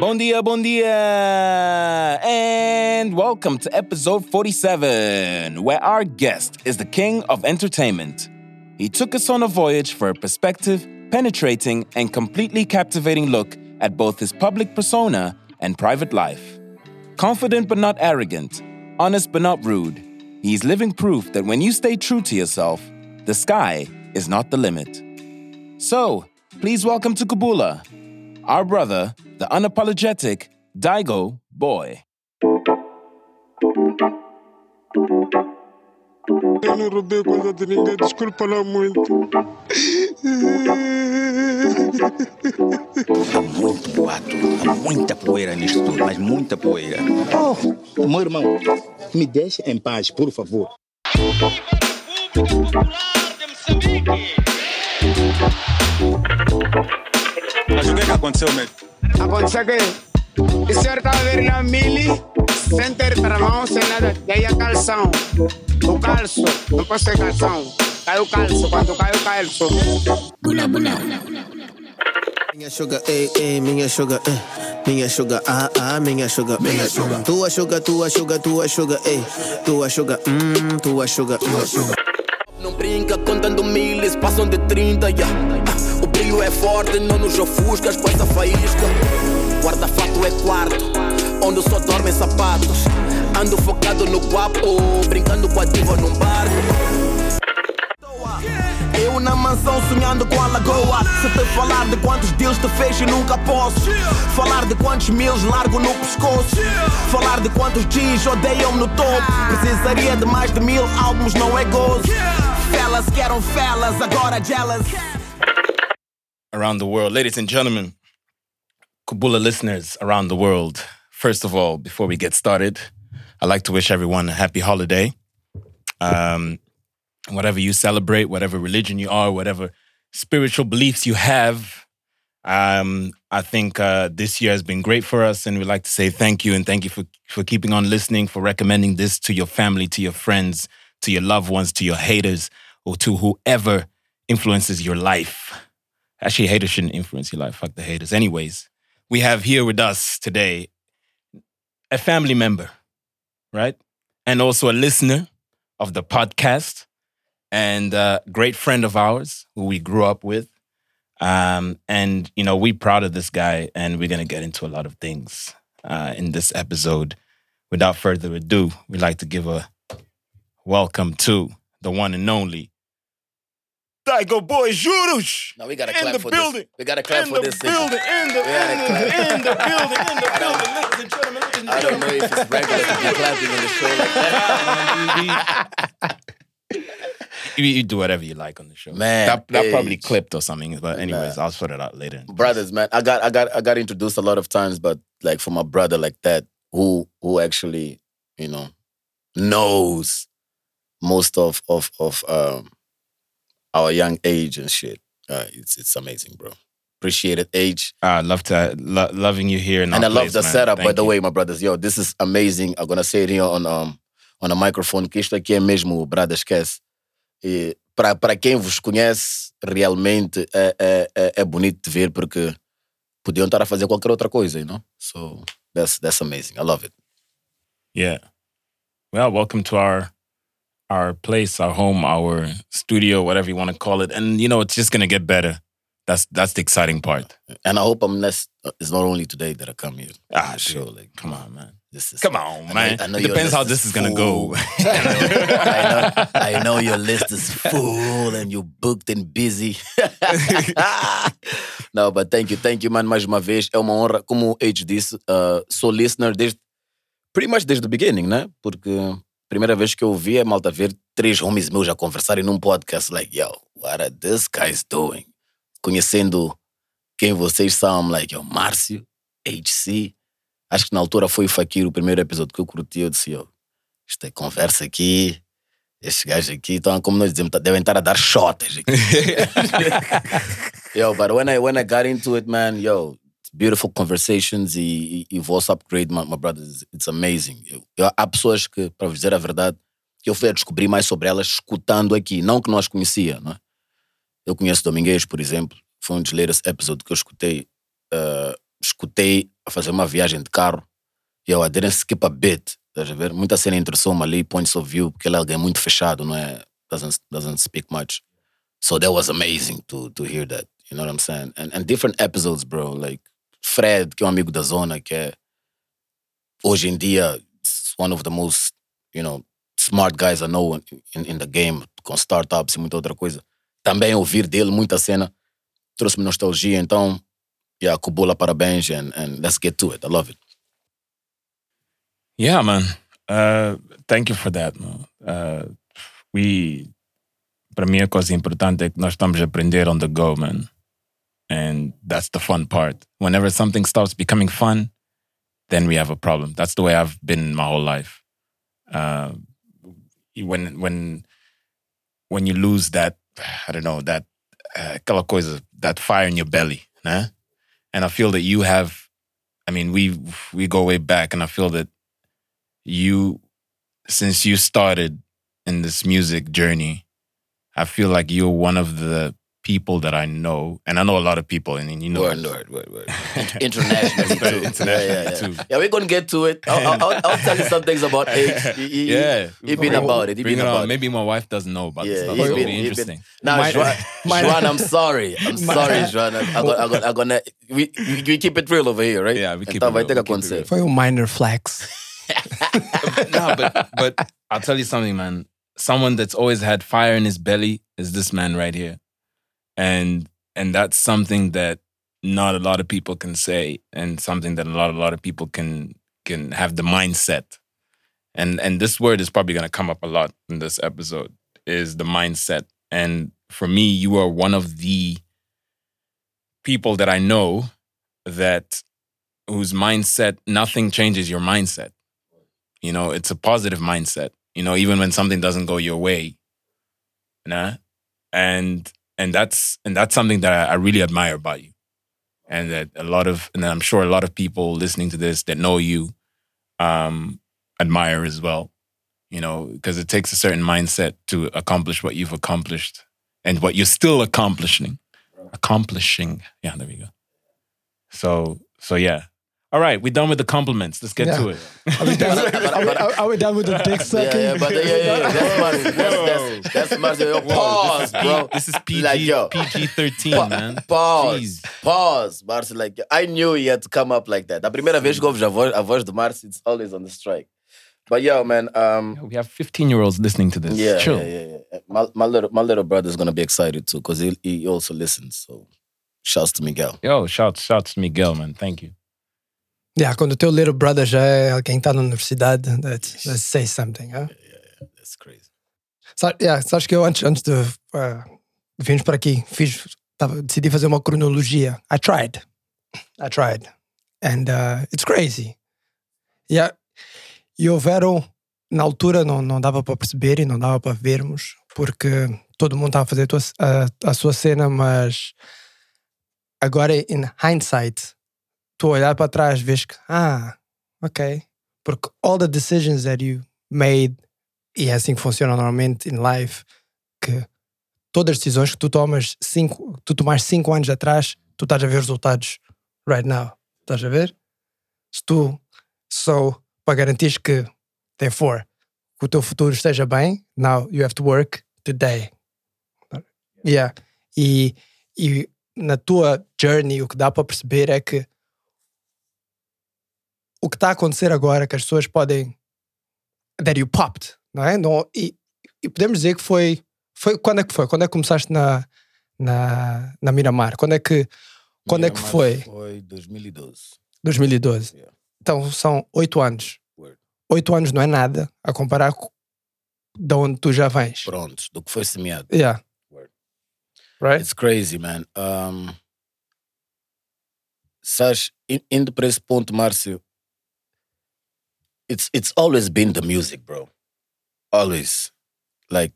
Bon dia, bon dia, and welcome to episode 47, where our guest is the king of entertainment. He took us on a voyage for a perspective, penetrating, and completely captivating look at both his public persona and private life. Confident but not arrogant, honest but not rude, he's living proof that when you stay true to yourself, the sky is not the limit. So, please welcome to Kabula, our brother, the unapologetic Daigo Boy. Eu não roubei coisa de ninguém, desculpa lá muito. Há muito boato, há muita poeira nisto tudo, mas muita poeira. Oh, meu irmão, me deixe em paz, por favor. Mas o que é que aconteceu mesmo? Aconteceu que o senhor estava a ver na mili, sem ter travão, sem nada, daí a calção. O calço, não posso ter calção. Caiu o calço, quando caiu o calço. Minha sugar, ei, ei, minha sugar, eh. Minha sugar, ah, ah, minha sugar, minha sugar. Tua sugar, tua sugar, tua sugar, ei. Tua sugar, hum, tua sugar, hum. Não brinca contando miles, passam de 30, yeah. O brilho é forte, não nos ofuscas com essa faísca. Guarda-fato é quarto, onde só dormem sapatos. Ando focado no guapo, brincando com a diva num barco. Eu na mansão sonhando com a lagoa Se te falar de quantos deals te fez e nunca posso Falar de quantos mils largo no pescoço Falar de quantos G's odeiam-me no topo Precisaria de mais de mil álbuns, não é gozo Fellas que eram fellas, agora jealous around the world. Ladies and gentlemen, Kubula listeners around the world, first of all, before we get started, I'd like to wish everyone a happy holiday. Um, whatever you celebrate, whatever religion you are, whatever spiritual beliefs you have, um, I think uh, this year has been great for us, and we'd like to say thank you and thank you for, for keeping on listening, for recommending this to your family, to your friends, to your loved ones, to your haters, or to whoever influences your life. Actually, haters shouldn't influence your life. Fuck the haters. Anyways, we have here with us today a family member, right? And also a listener of the podcast and a great friend of ours who we grew up with. Um, and, you know, we're proud of this guy and we're going to get into a lot of things uh, in this episode. Without further ado, we'd like to give a welcome to the one and only Daigo Boy Juros. No, we gotta in clap the for building. this. We gotta clap in for the this. building, nigga. in the, gotta in the, in the building, in the building, ladies and gentlemen, ladies and I don't know gentlemen. if it's regular to be clapping on the show like that. You, you do whatever you like on the show. Man, that, that probably clipped or something. But anyways, I'll sort it out later. Brothers, man, I got, I got, I got introduced a lot of times, but like for my brother like that, who, who actually, you know, knows most of of of um, our young age and shit. Uh, it's it's amazing, bro. Appreciate it, age. I love to lo- loving you here, and I our love place, the man. setup, by Thank the you. way, my brothers. Yo, this is amazing. I'm gonna say it here on um on a microphone, que isto aqui é mesmo, brother, esquece. E para para quem vos conhece, realmente é, é, é, é bonito de ver porque podiam estar a fazer qualquer outra coisa, you know? So that's that's amazing. I love it. Yeah. Well, welcome to our our place, our home, our studio, whatever you want to call it. And you know, it's just gonna get better. That's that's the exciting part. And I hope I'm not it's not only today that I come here. Ah, the dude. Like Come on, man. this is Come on, I know- man. I know it depends how this is is gonna go. full. I know, I know your list is full and you're booked and busy. Não, but thank you, thank you, man, mais uma vez. É uma honra, como o H disse, uh, sou listener desde, pretty much desde o beginning, né? Porque primeira vez que eu ouvi é malta ver três homies meus a conversarem num podcast, like, yo, what are these guys doing? Conhecendo quem vocês são, I'm like, yo, Márcio, HC. Acho que na altura foi o Fakir, o primeiro episódio que eu curti, eu disse, yo, isto é conversa aqui, estes gajos aqui estão, como nós dizemos, devem estar a dar shots aqui. yo, but when I, when I got into it, man, yo, beautiful conversations e, e, e vosso upgrade, my, my brothers, it's amazing. Eu, eu- há pessoas que, para dizer a verdade, eu fui a descobrir mais sobre elas escutando aqui, não que as conhecia, não é? Eu conheço Domingues, por exemplo, foi um dos latest episode que eu escutei. uh, escutei a fazer uma viagem de carro e eu I didn't skip a bit. Estás a ver? Muita cena interessou-me ali, points of view, porque ele é alguém muito fechado, não é? Doesn't, doesn't speak much. So that was amazing to, to hear that. You know what I'm saying? And, and different episodes, bro. Like Fred, que é um amigo da zona, que é hoje em dia one of the most, you know, smart guys I know in, in, the game, com startups e muita outra coisa. Também ouvir dele muita cena trouxe-me nostalgia. Então, yeah, Kubula, parabéns, and, and let's get to it. I love it. Yeah, man. Uh, thank you for that. Uh, we, para mim, a coisa importante é que nós estamos a aprender on the go, man. And that's the fun part. Whenever something starts becoming fun, then we have a problem. That's the way I've been my whole life. Uh, when when when you lose that, I don't know that uh, that fire in your belly? And I feel that you have. I mean, we we go way back, and I feel that you, since you started in this music journey, I feel like you're one of the people that I know, and I know a lot of people, and you know, Word, word, word, word. Internationally too. Internationally yeah, yeah, yeah. too. Yeah, we're gonna get to it. I'll, I'll, I'll tell you some things about H. He, he, Yeah, he been about it. He Bring been it about it. Maybe my wife doesn't know about this Yeah, stuff. he's so been- it'll be he's been- interesting. Now, Mine- Juan, mine- Juan, I'm sorry. I'm sorry, Juan. I'm gonna, I'm gonna, I'm we, we, we keep it real over here, right? Yeah, we keep então it vai real, ter que we keep it acontecer. real. Foi um minor flex. no, but but I'll tell you something, man. Someone that's always had fire in his belly is this man right here, and and that's something that not a lot of people can say, and something that a lot a lot of people can can have the mindset, and and this word is probably going to come up a lot in this episode is the mindset, and for me, you are one of the people that I know that whose mindset nothing changes your mindset you know, it's a positive mindset. You know, even when something doesn't go your way, nah? and and that's and that's something that I, I really admire about you, and that a lot of and I'm sure a lot of people listening to this that know you, um, admire as well. You know, because it takes a certain mindset to accomplish what you've accomplished and what you're still accomplishing, accomplishing. Yeah, there we go. So so yeah. All right, we're done with the compliments. Let's get Yeah. to it. Are we done, are we, are, are we done with the dick Yeah, sucking? yeah, but yeah, yeah, yeah. That's Marcy. That's, that's, that's Marcy. Yo, Pause, bro. This is PG Like, yo. PG thirteen, Pa- man. Pause. Jeez. Pause. Marcy, like, I knew he had to come up like that. A primeira vez que ouves a voz, a voz do Marcy, it's always on the strike. But yo, man, um, We have 15 year olds listening to this. yeah, Chill. yeah, yeah, yeah. My, my little my little brother's gonna be excited too because he, he also listens. So, shouts to Miguel. Yo, shouts, shouts to Miguel, man. Thank you. Yeah, quando o teu little brother já é alguém que está na universidade, that, that say something. Huh? That's crazy. Sa- yeah, sabes que eu antes, antes de uh, virmos para aqui, fiz, tava, decidi fazer uma cronologia. I tried. I tried. And uh, it's crazy. Yeah. E houveram, na altura não, não dava para perceber e não dava para vermos, porque todo mundo estava a fazer a, a- a sua cena, mas agora, in hindsight, tu olhar para trás, vês que, ah, ok. Porque all the decisions that you made e é assim que funciona normalmente in life, que todas as decisões que tu tomas cinco, tu tomaste cinco anos atrás, tu estás a ver resultados right now. Estás a ver? Se tu só para garantir que, therefore, que o teu futuro esteja bem, now you have to work today. Yeah. E, e na tua journey o que dá para perceber é que o que está a acontecer agora, que as pessoas podem that you popped, não é? Não, e, e podemos dizer que foi, foi. Quando é que foi? Quando é que começaste na, na, na Miramar? Quando é que, quando é que Miramar foi? Foi 2012. 2012. Yeah. Então são oito anos. Oito anos não é nada a comparar com de onde tu já vens. Pronto, do que foi semeado. Yeah. Word. Right? It's crazy, man. Um, sabes, in- indo para esse ponto, Márcio, it's, it's always been the music, bro. Always. Like,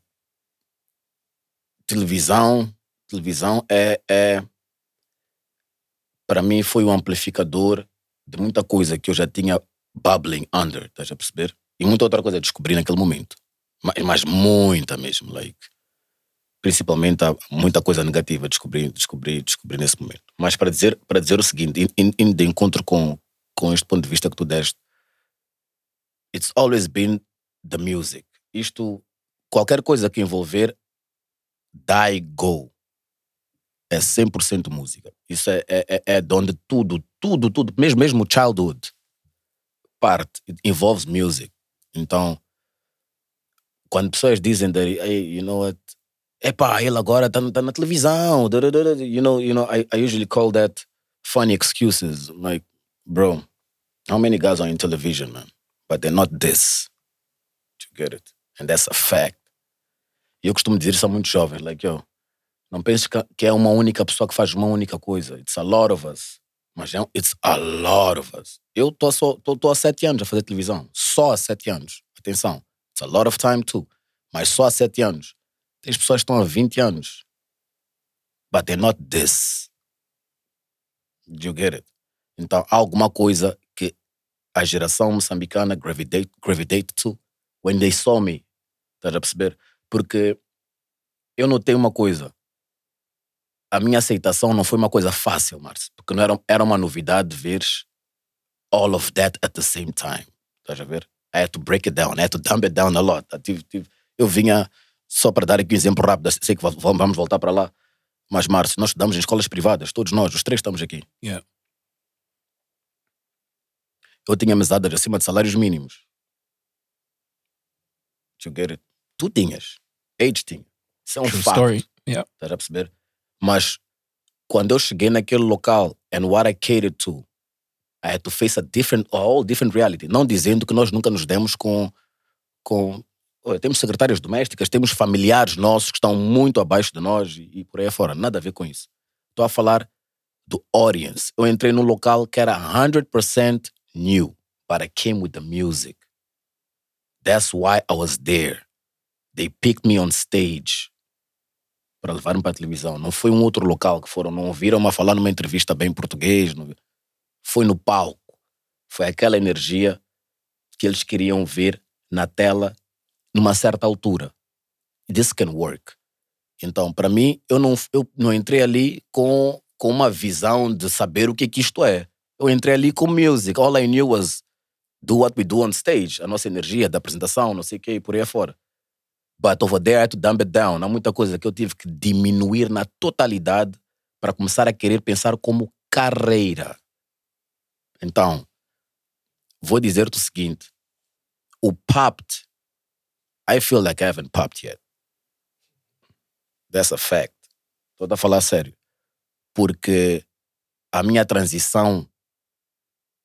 televisão, televisão é, é para mim foi um amplificador de muita coisa que eu já tinha bubbling under, estás a perceber? E muita outra coisa descobri naquele momento. Mas, mas muita mesmo, like principalmente muita coisa negativa descobri, descobri, descobri nesse momento. Mas para dizer, para dizer o seguinte, in- in- indo de encontro com, com este ponto de vista que tu deste, it's always been the music. Isto, qualquer coisa que envolver die go é 100% música. Isso é, é, é- é de onde tudo, tudo, tudo, mesmo, mesmo childhood parte, it involves music. Então, quando pessoas dizem that, hey, you know what, epá, ele agora está tá na televisão, da, da, da, da", you know, you know, I, I usually call that funny excuses. Like, bro, how many guys are in television, man? But they're not this. You get it? And that's a fact. E eu costumo dizer isso a muitos jovens, like, yo, não penses que, é uma única pessoa que faz uma única coisa. It's a lot of us. Mas é, it's a lot of us. Eu estou há sete anos a fazer televisão. Só há sete anos. Atenção. It's a lot of time too. Mas só há sete anos. Tem pessoas que estão há 20 anos. But they're not this. Do you get it? Então, há alguma coisa a geração moçambicana gravitate, gravitate to when they saw me. Estás a perceber? Porque eu notei uma coisa. A minha aceitação não foi uma coisa fácil, Márcio. Porque não era, era uma novidade ver all of that at the same time. Estás a ver? I had to break it down. I had to dumb it down a lot. Eu, tive- tive- eu vinha, só para dar aqui um exemplo rápido, sei que va- vamos voltar para lá. Mas, Márcio, nós estudamos em escolas privadas, todos nós, os três estamos aqui. Yeah. Eu tinha mesadas acima de salários mínimos. You get it? Tu tinhas. Age tinha. Isso é um True fato. story. Yeah. Estás a perceber? Mas quando eu cheguei naquele local and what I catered to, I had to face a different, a whole different reality. Não dizendo que nós nunca nos demos com. com olha, temos secretárias domésticas, temos familiares nossos que estão muito abaixo de nós e, e por aí fora. Nada a ver com isso. Estou a falar do audience. Eu entrei num local que era 100% new, but I came with the music. That's why I was there. They picked me on stage para levar-me para a televisão. Não foi um outro local que foram, não ouviram-me a falar numa entrevista bem em português. não- Foi no palco. Foi aquela energia que eles queriam ver na tela numa certa altura. This can work. Então, para mim, eu não, eu não entrei ali com, com uma visão de saber o que, que isto é. Eu entrei ali com music. All I knew was do what we do on stage. A nossa energia da apresentação, não sei o quê, e por aí afora. But over there, I had to dumb it down. Há muita coisa que eu tive que diminuir na totalidade para começar a querer pensar como carreira. Então, vou dizer-te o seguinte. O popped, I feel like I haven't popped yet. That's a fact. Estou a falar sério. Porque a minha transição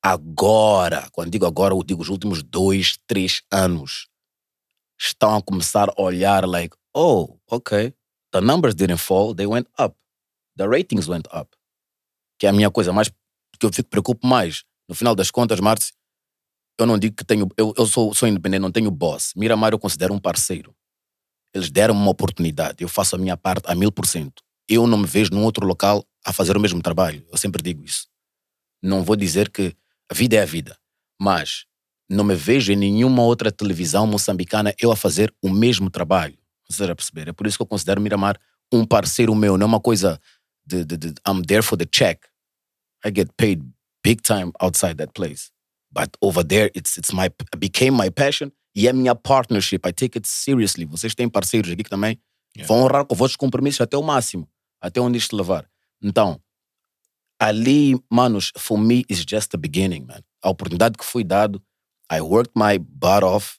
agora, quando digo agora, eu digo os últimos dois, três anos, estão a começar a olhar like, oh, okay, the numbers didn't fall, they went up. The ratings went up. Que é a minha coisa mais, que eu fico preocupo mais. No final das contas, Márcio, eu não digo que tenho, eu, eu sou, sou independente, não tenho boss. Miramar eu considero um parceiro. Eles deram uma oportunidade, eu faço a minha parte a mil por cento. Eu não me vejo num outro local a fazer o mesmo trabalho. Eu sempre digo isso. Não vou dizer que a vida é a vida, mas não me vejo em nenhuma outra televisão moçambicana eu a fazer o mesmo trabalho. Você já perceber? É por isso que eu considero Miramar um parceiro meu, não é uma coisa de, de, de I'm there for the check. I get paid big time outside that place. But over there, it's, it's my, became my passion e é minha partnership. I take it seriously. Vocês têm parceiros aqui que também Yeah. vão honrar com vossos compromissos até o máximo, até onde isto levar. Então, ali, manos, for me, is just the beginning, man. A oportunidade que foi dado, I worked my butt off,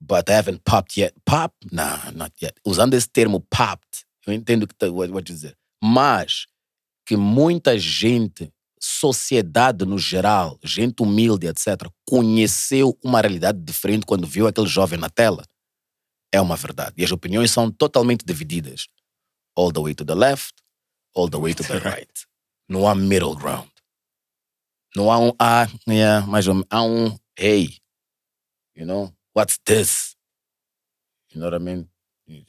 but I haven't popped yet. Pop? Nah, not yet. Usando esse termo popped, eu entendo que tá, you dizer. Mas que muita gente, sociedade no geral, gente humilde, etc., conheceu uma realidade diferente quando viu aquele jovem na tela. É uma verdade. E as opiniões são totalmente divididas. All the way to the left, all the way to the right. Não há middle ground. Não há um, ah, yeah, mais ou menos. Há um, hey, you know, what's this? You know what I mean?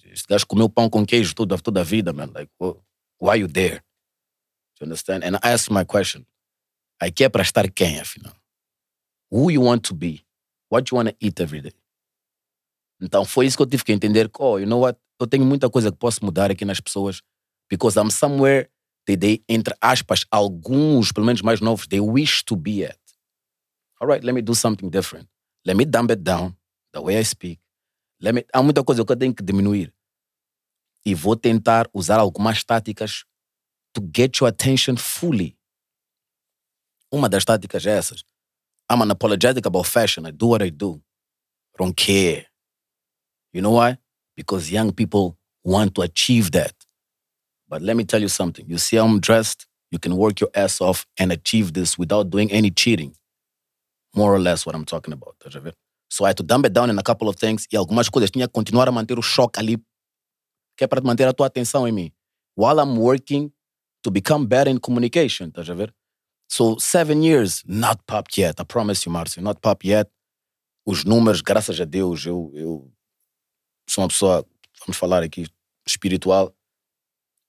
Este gajo comeu pão com queijo toda, toda a vida, man. Like, wh- why you there? Do you understand? And I ask my question. Aqui é para estar quem, afinal? Who you want to be? What you want to eat every day? Então foi isso que eu tive que entender. Oh, you know what? eu tenho muita coisa que posso mudar aqui nas pessoas, because I'm somewhere they, entre aspas, alguns, pelo menos mais novos, they wish to be at. All right, let me do something different. Let me dumb it down, the way I speak. Let me, há muita coisa que eu tenho que diminuir. E vou tentar usar algumas táticas to get your attention fully. Uma das táticas é essas. I'm unapologetic about fashion. I do what I do. I don't care. You know why? Because young people want to achieve that. But let me tell you something. You see how I'm dressed? You can work your ass off and achieve this without doing any cheating. More or less what I'm talking about. Estás a ver? So I had to dumb it down in a couple of things. E algumas coisas tinha que continuar a manter o choque ali. Que é para manter a tua atenção em mim. While I'm working to become better in communication. A ver? So seven years, not popped yet. I promise you, Márcio, not popped yet. Os números, graças a Deus, eu, eu sou uma pessoa, vamos falar aqui, espiritual.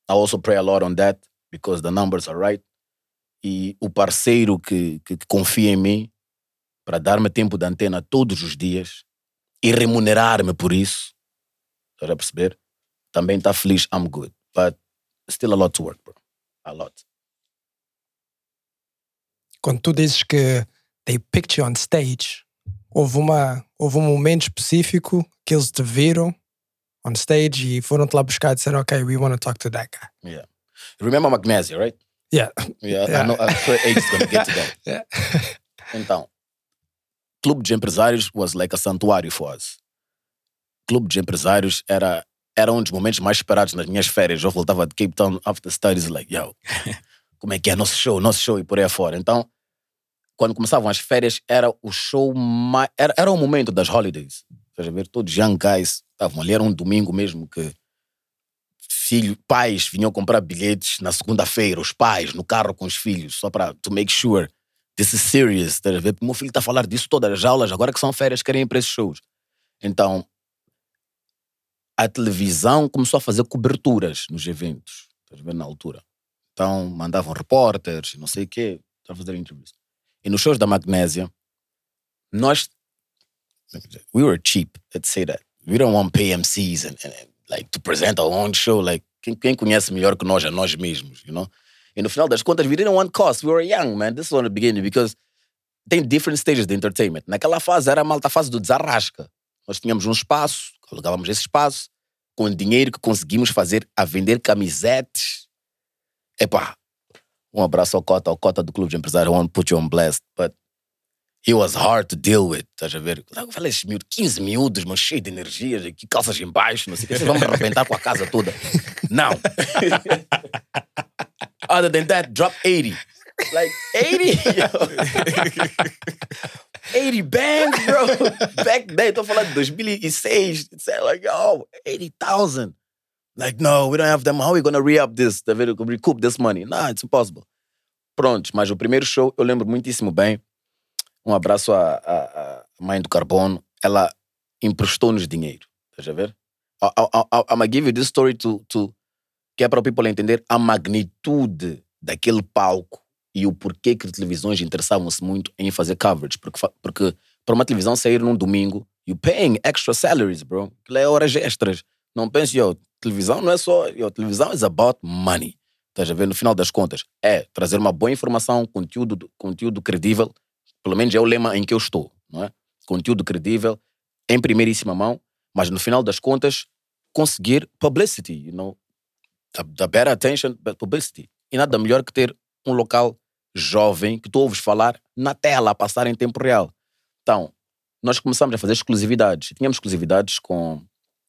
I also pray a lot on that because the numbers are right. E o parceiro que, que, que confia em mim para dar-me tempo de antena todos os dias e remunerar-me por isso, estás a perceber? Também está feliz, I'm good. But still a lot to work, bro. A lot. Quando tu dizes que they picked you on stage, houve, uma, houve um momento específico que eles te viram on stage e foram-te lá buscar e disseram, ok, we want to talk to that guy. Yeah. Remember Magnesia, right? Yeah. Yeah, Yeah. I know. I'm sure Ace is going to get to that. Yeah. Então, Clube de Empresários was like a santuário for us. Clube de Empresários era, era um dos momentos mais esperados nas minhas férias. Eu voltava de Cape Town after studies, like, yo, como é que é nosso show, nosso show e por aí afora. Então, quando começavam as férias, era o show mais. Era, era o momento das holidays. Estás a ver? Todos young guys estavam ali. Era um domingo mesmo que filho, pais vinham comprar bilhetes na segunda-feira, os pais no carro com os filhos, só para to make sure this is serious. A ver? Meu filho está a falar disso todas as aulas, agora que são férias, querem ir para esses shows. Então, a televisão começou a fazer coberturas nos eventos, estás a ver, na altura. Então, mandavam repórteres, não sei o quê, para fazer entrevistas. E nos shows da Magnésia, nós. We were cheap, let's say that. We don't want PMCs and, and, and, like to present our own show. Like, quem, quem conhece melhor que nós a nós mesmos, you know? E no final das contas, we didn't want cost. We were young, man. This was the beginning because tem different stages de entertainment. Naquela fase era a malta fase do desarrasca. Nós tínhamos um espaço, alugávamos esse espaço, com o dinheiro que conseguimos fazer a vender camisetes. Epá, um abraço ao Cota, ao Cota do Clube de Empresários. I want to put you on blast, but he was hard to deal with. Estás a ver? Eu falei, esses miúdos, 15 miúdos, mas cheio de energias, aqui, calças em baixo, não sei o que. Me arrebentar com a casa toda. Não. Other than that, drop 80. Like, 80? 80 bands, bro. Back then, tô falando de 2006. It's like, oh, 80,000. Like, no, we don't have them. How are we gonna re-up this? Tá vendo? Recoup this money? Nah, it's impossible. Pronto, mas o primeiro show eu lembro muitíssimo bem. Um abraço à, à, à mãe do Carbono. Ela emprestou-nos dinheiro. Estás a ver? I'm gonna give you this story to, to que é para o people entender a magnitude daquele palco e o porquê que televisões interessavam-se muito em fazer coverage. Porque, porque para uma televisão sair num domingo, you paying extra salaries, bro. Aquilo é horas extras. Não pense, yo, televisão não é só. Yo, televisão is about money. Estás a ver? No final das contas, é trazer uma boa informação, conteúdo, conteúdo credível. Pelo menos é o lema em que eu estou, não é? Conteúdo credível, em primeiríssima mão, mas no final das contas, conseguir publicity, you know? The, the better attention, but publicity. E nada melhor que ter um local jovem que tu ouves falar na tela, a passar em tempo real. Então, nós começamos a fazer exclusividades. Tínhamos exclusividades com,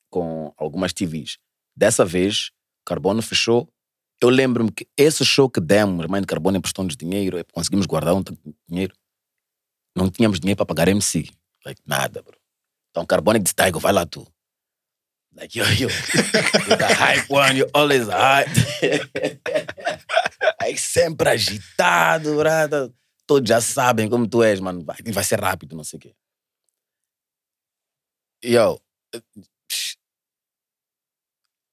com algumas TVs. Dessa vez, Carbono fechou. Eu lembro-me que esse show que demos, mãe de Carbono emprestou-nos dinheiro, conseguimos guardar um dinheiro. Não tínhamos dinheiro para pagar MC. Like, nada, bro. Então, Carbono disse, Taigo, vai lá tu. Like, yo, yo, you're the hype one, you're always hype. Aí sempre agitado, brada. Todos já sabem como tu és, mano. Vai, vai ser rápido, não sei o quê. Yo.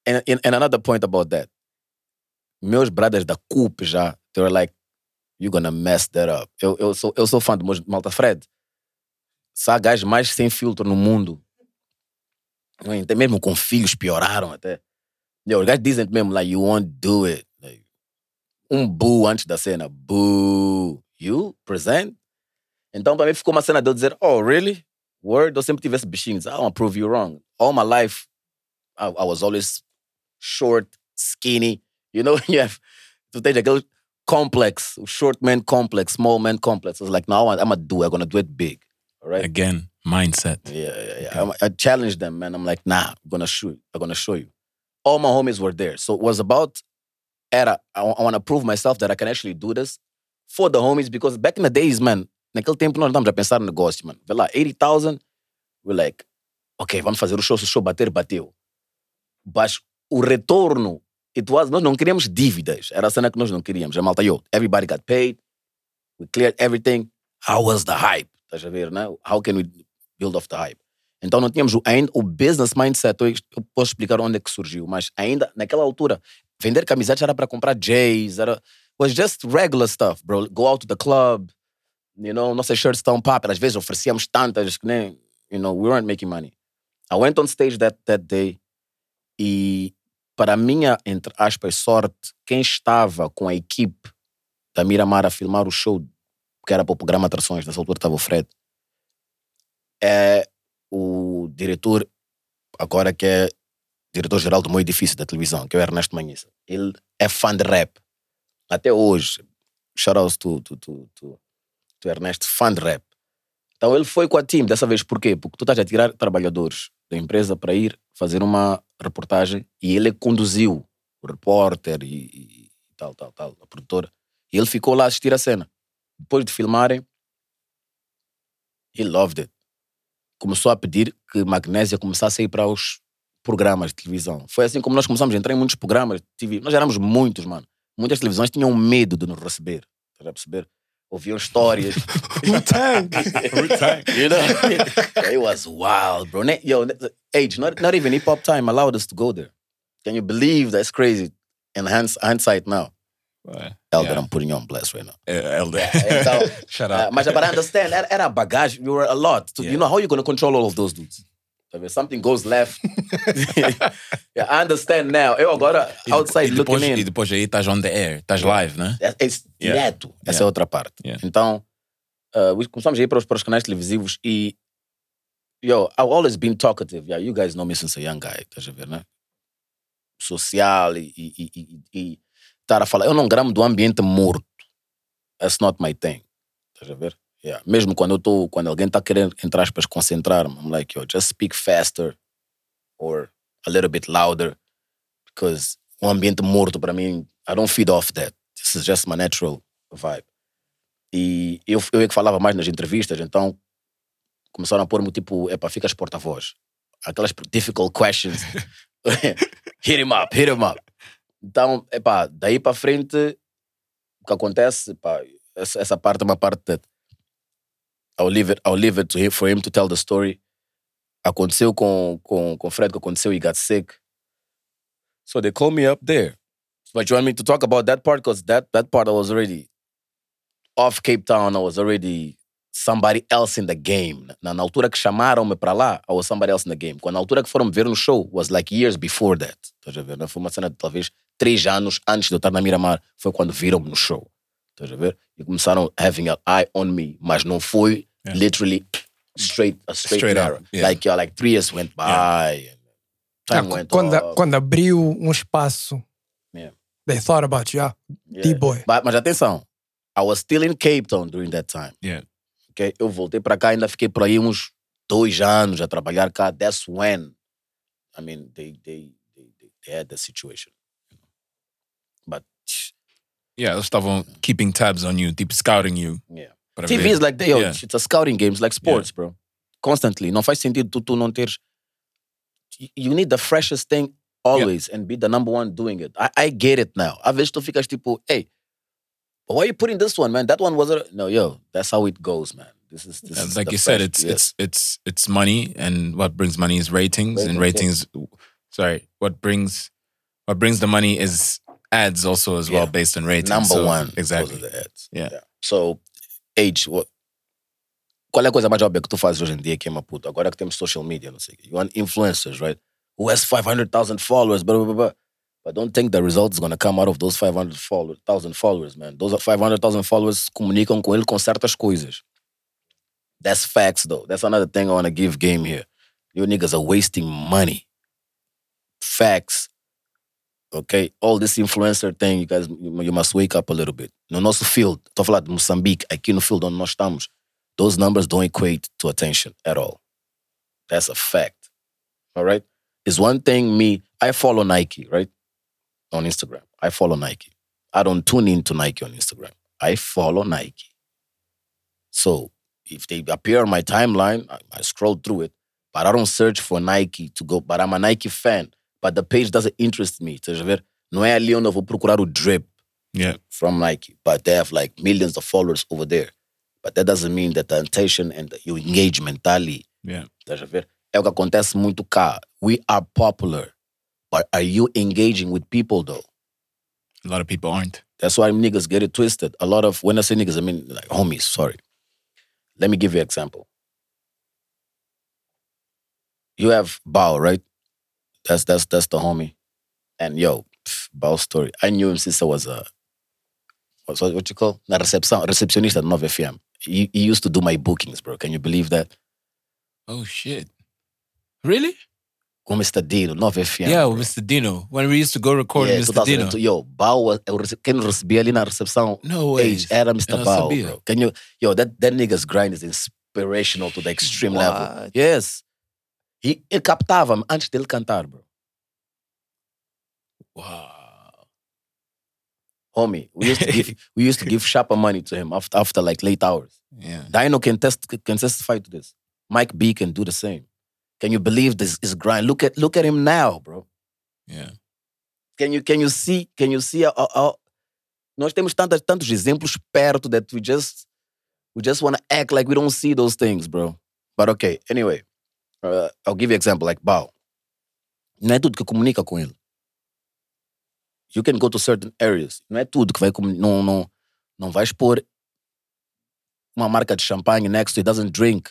And, and, and another point about that. Meus brothers da CUP já, they were like, you're gonna mess that up. Eu, eu, sou, eu sou fã do Malta Fred. Se há gajos mais sem filtro no mundo, Até mesmo com filhos pioraram até. Yo, os gajos dizem mesmo, like, you won't do it. Like, um boo antes da cena. Boo. You? Present? Então, para mim, ficou uma cena de eu dizer, oh, really? Word? Eu sempre tive esse bichinho. I to prove you wrong. All my life, I, I was always short, skinny. You know, you have, tu tens aquele complex, short man complex, small man complex. It's like, no, I'm going to do it. I'm going to do it big. All right? Again, mindset. Yeah, yeah, yeah. I'm- I challenged them, man. I'm like, nah, I'm gonna show you. I'm gonna show you. All my homies were there. So it was about era. I, want to prove myself that I can actually do this for the homies because back in the days, man, naquele tempo nós estamos a pensar no negócio, man. Vê lá, 80,000, we're like, ok, vamos fazer o show, se o show bater, bateu. Mas o retorno, it was, nós não queríamos dívidas. Era a cena que nós não queríamos. A malta, yo, everybody got paid, we cleared everything. How was the hype? Estás a ver, né? How can we build off the hype? Então não tínhamos ainda o business mindset. Eu posso explicar onde é que surgiu, mas ainda naquela altura, vender camisetas era para comprar J's, era was just regular stuff, bro. Go out to the club, you know, nossas shirts estão pop. Às vezes oferecíamos tantas que nem, you know, we weren't making money. I went on stage that, that day e para minha, entre aspas, sorte, quem estava com a equipe da Miramar a filmar o show, que era para o programa Atrações, nessa altura estava o Fred, é o diretor, agora que é diretor-geral do meu edifício da televisão, que é o Ernesto Manhissa. Ele é fã de rap. Até hoje. Shoutouts to, to, to, to, to Ernesto, fã de rap. Então ele foi com a team, dessa vez por quê? Porque tu estás a tirar trabalhadores da empresa para ir fazer uma reportagem e ele conduziu o repórter e, e tal, tal, tal, a produtora. E ele ficou lá a assistir a cena. Depois de filmarem, he loved it. Começou a pedir que Magnésia começasse a ir para os programas de televisão. Foi assim como nós começamos a entrar em muitos programas de TV. Nós éramos muitos, mano. Muitas televisões tinham medo de nos receber. Estás a perceber? Ouviam histórias. Wu-Tang. you know? it was wild, bro. Yo, age, not, not even hip hop time allowed us to go there. Can you believe that's crazy? In hands, hindsight now. Elder, I'm putting you on blast right now. Uh, elder. Então, Shut uh, up. mas but I understand, era, era bagagem, we were a lot. To, You know, how you going to control all of those dudes? If something goes left. yeah, I understand now. Eu agora, E outside depois, looking in. e depois aí estás on the air, estás live, né? É, é Yeah. direto. Essa é Yeah. outra parte. Yeah. Então, uh, começamos a ir para os, para os canais televisivos e. Yo, I've always been talkative. Yeah, you guys know me since a young guy, estás a ver, né? Social e, e, e, e- e estar a falar. Eu não gramo do ambiente morto. That's not my thing. Estás a ver? Yeah. Mesmo quando eu estou, quando alguém está querendo, entre aspas, concentrar-me, I'm like, yo, just speak faster or a little bit louder because um ambiente morto para mim, I don't feed off that. This is just my natural vibe. E eu, eu é que falava mais nas entrevistas, então começaram a pôr-me tipo, epá, ficas porta-voz. Aquelas difficult questions. hit him up, hit him up. Então, epá, daí para frente, o que acontece, epá, essa, essa parte é uma parte that I'll leave it, I'll leave it to him, for him to tell the story. Aconteceu com, com, com Fred, que aconteceu, he got sick. So they called me up there. But you want me to talk about that part? Because that, that part I was already off Cape Town, I was already somebody else in the game. Na, na altura que chamaram-me para lá, I was somebody else in the game. Quando na altura que foram ver no show, was like years before that. Estás a ver? né? Foi uma cena de talvez três anos antes de eu estar na Miramar. Foi quando viram-me no show. Estás a ver? E começaram having an eye on me. Mas não foi Yeah. literally straight, a straight, Straight up, arrow. yeah. Like, yeah, like three years went by. and Time Ah, went quando, off. quando abriu um espaço, Yeah. they thought about you. Yeah. Yeah. D-boy. But, mas atenção, I was still in Cape Town during that time. Yeah. Okay? Eu voltei para cá, ainda fiquei por aí uns dois anos a trabalhar cá. That's when, I mean, they, they, they, they, they had the situation. But, Yeah, eles estavam keeping tabs on you, deep scouting you. yeah. para TV is like, yo, Yeah. it's a scouting game. It's like sports, bro. Constantly. Não faz sentido tu, tu não teres... You- need the freshest thing always and be the number one doing it. I, I get it now. Às vezes tu ficas tipo, hey, but why are you putting this one, man? That one wasn't... No, yo, that's how it goes, man. This is, this Yeah, is like you said, it's yes. it's it's it's money, and what brings money is ratings, and Ratings, ratings. Sorry, what brings what brings the money is ads also as well Yeah. based on ratings. number So, one exactly. the ads. Yeah. So age, what qual é a coisa mais óbvia que tu fazes hoje em dia aqui em Maputo? Agora que temos social media, não sei. You want influencers, right? Who has 500,000 followers, blah, blah, blah, blah. But don't think the result is going to come out of those 500,000 followers, man. Those 500,000 followers comunicam com ele com certas coisas. That's facts, though. That's another thing I want to give game here. You niggas are wasting money. Facts. Okay? All this influencer thing, you guys, you, you must wake up a little bit. No nosso field, estou a falar de Moçambique, aqui no field onde nós estamos, those numbers don't equate to attention at all. That's a fact. All right? It's one thing me, I follow Nike, right? On Instagram. I follow Nike. I don't tune into Nike on Instagram. I follow Nike. So if they appear on my timeline, I, I scroll through it, but I don't search for Nike to go. But I'm a Nike fan. But the page doesn't interest me. Estás a ver? Não é ali onde eu vou procurar o drip Yeah. from Nike, but they have like millions of followers over there. But that doesn't mean that the attention and your engagement está ali. Yeah. Estás a ver? É o que acontece muito cá. We are popular, but are you engaging with people though? A lot of people aren't. That's why niggas get it twisted. A lot of when I say niggas, I mean like homies. Sorry. Let me give you an example. You have Bao, right? That's that's that's the homie. And yo, pff, Bao story. I knew him since I was a what's what, what you call na recepção, recepcionista at Nova FM. He, he used to do my bookings, bro. Can you believe that? Oh shit. Really? Com Mr. Dino, Nova FM. Yeah, with Mr. Dino. When we used to go record Yeah, Mr. Dino. 2002. Yo, Bao, was- eh, rece- quem recebia na recepção No way. age era Mr. Bao, bro. Can you, yo, that, that nigga's grind is inspirational to the extreme level. Yes. He, ele captava antes dele cantar, bro. Wow. Homie, we used to give, we used to give sharper money to him after, after like late hours. Yeah. Dino can, test, can testify to this. Mike B can do the same. Can you believe this is grind? Look at look at him now, bro. Yeah. Can you can you see can you see how, how- nós temos tantas, tantos exemplos perto that we just we just want to act like we don't see those things, bro. But okay, anyway, uh, I'll give you an example like Bao. Não é tudo que comunica com ele. You can go to certain areas. Não é tudo que vai não não não vai expor uma marca de champanhe next to it doesn't drink.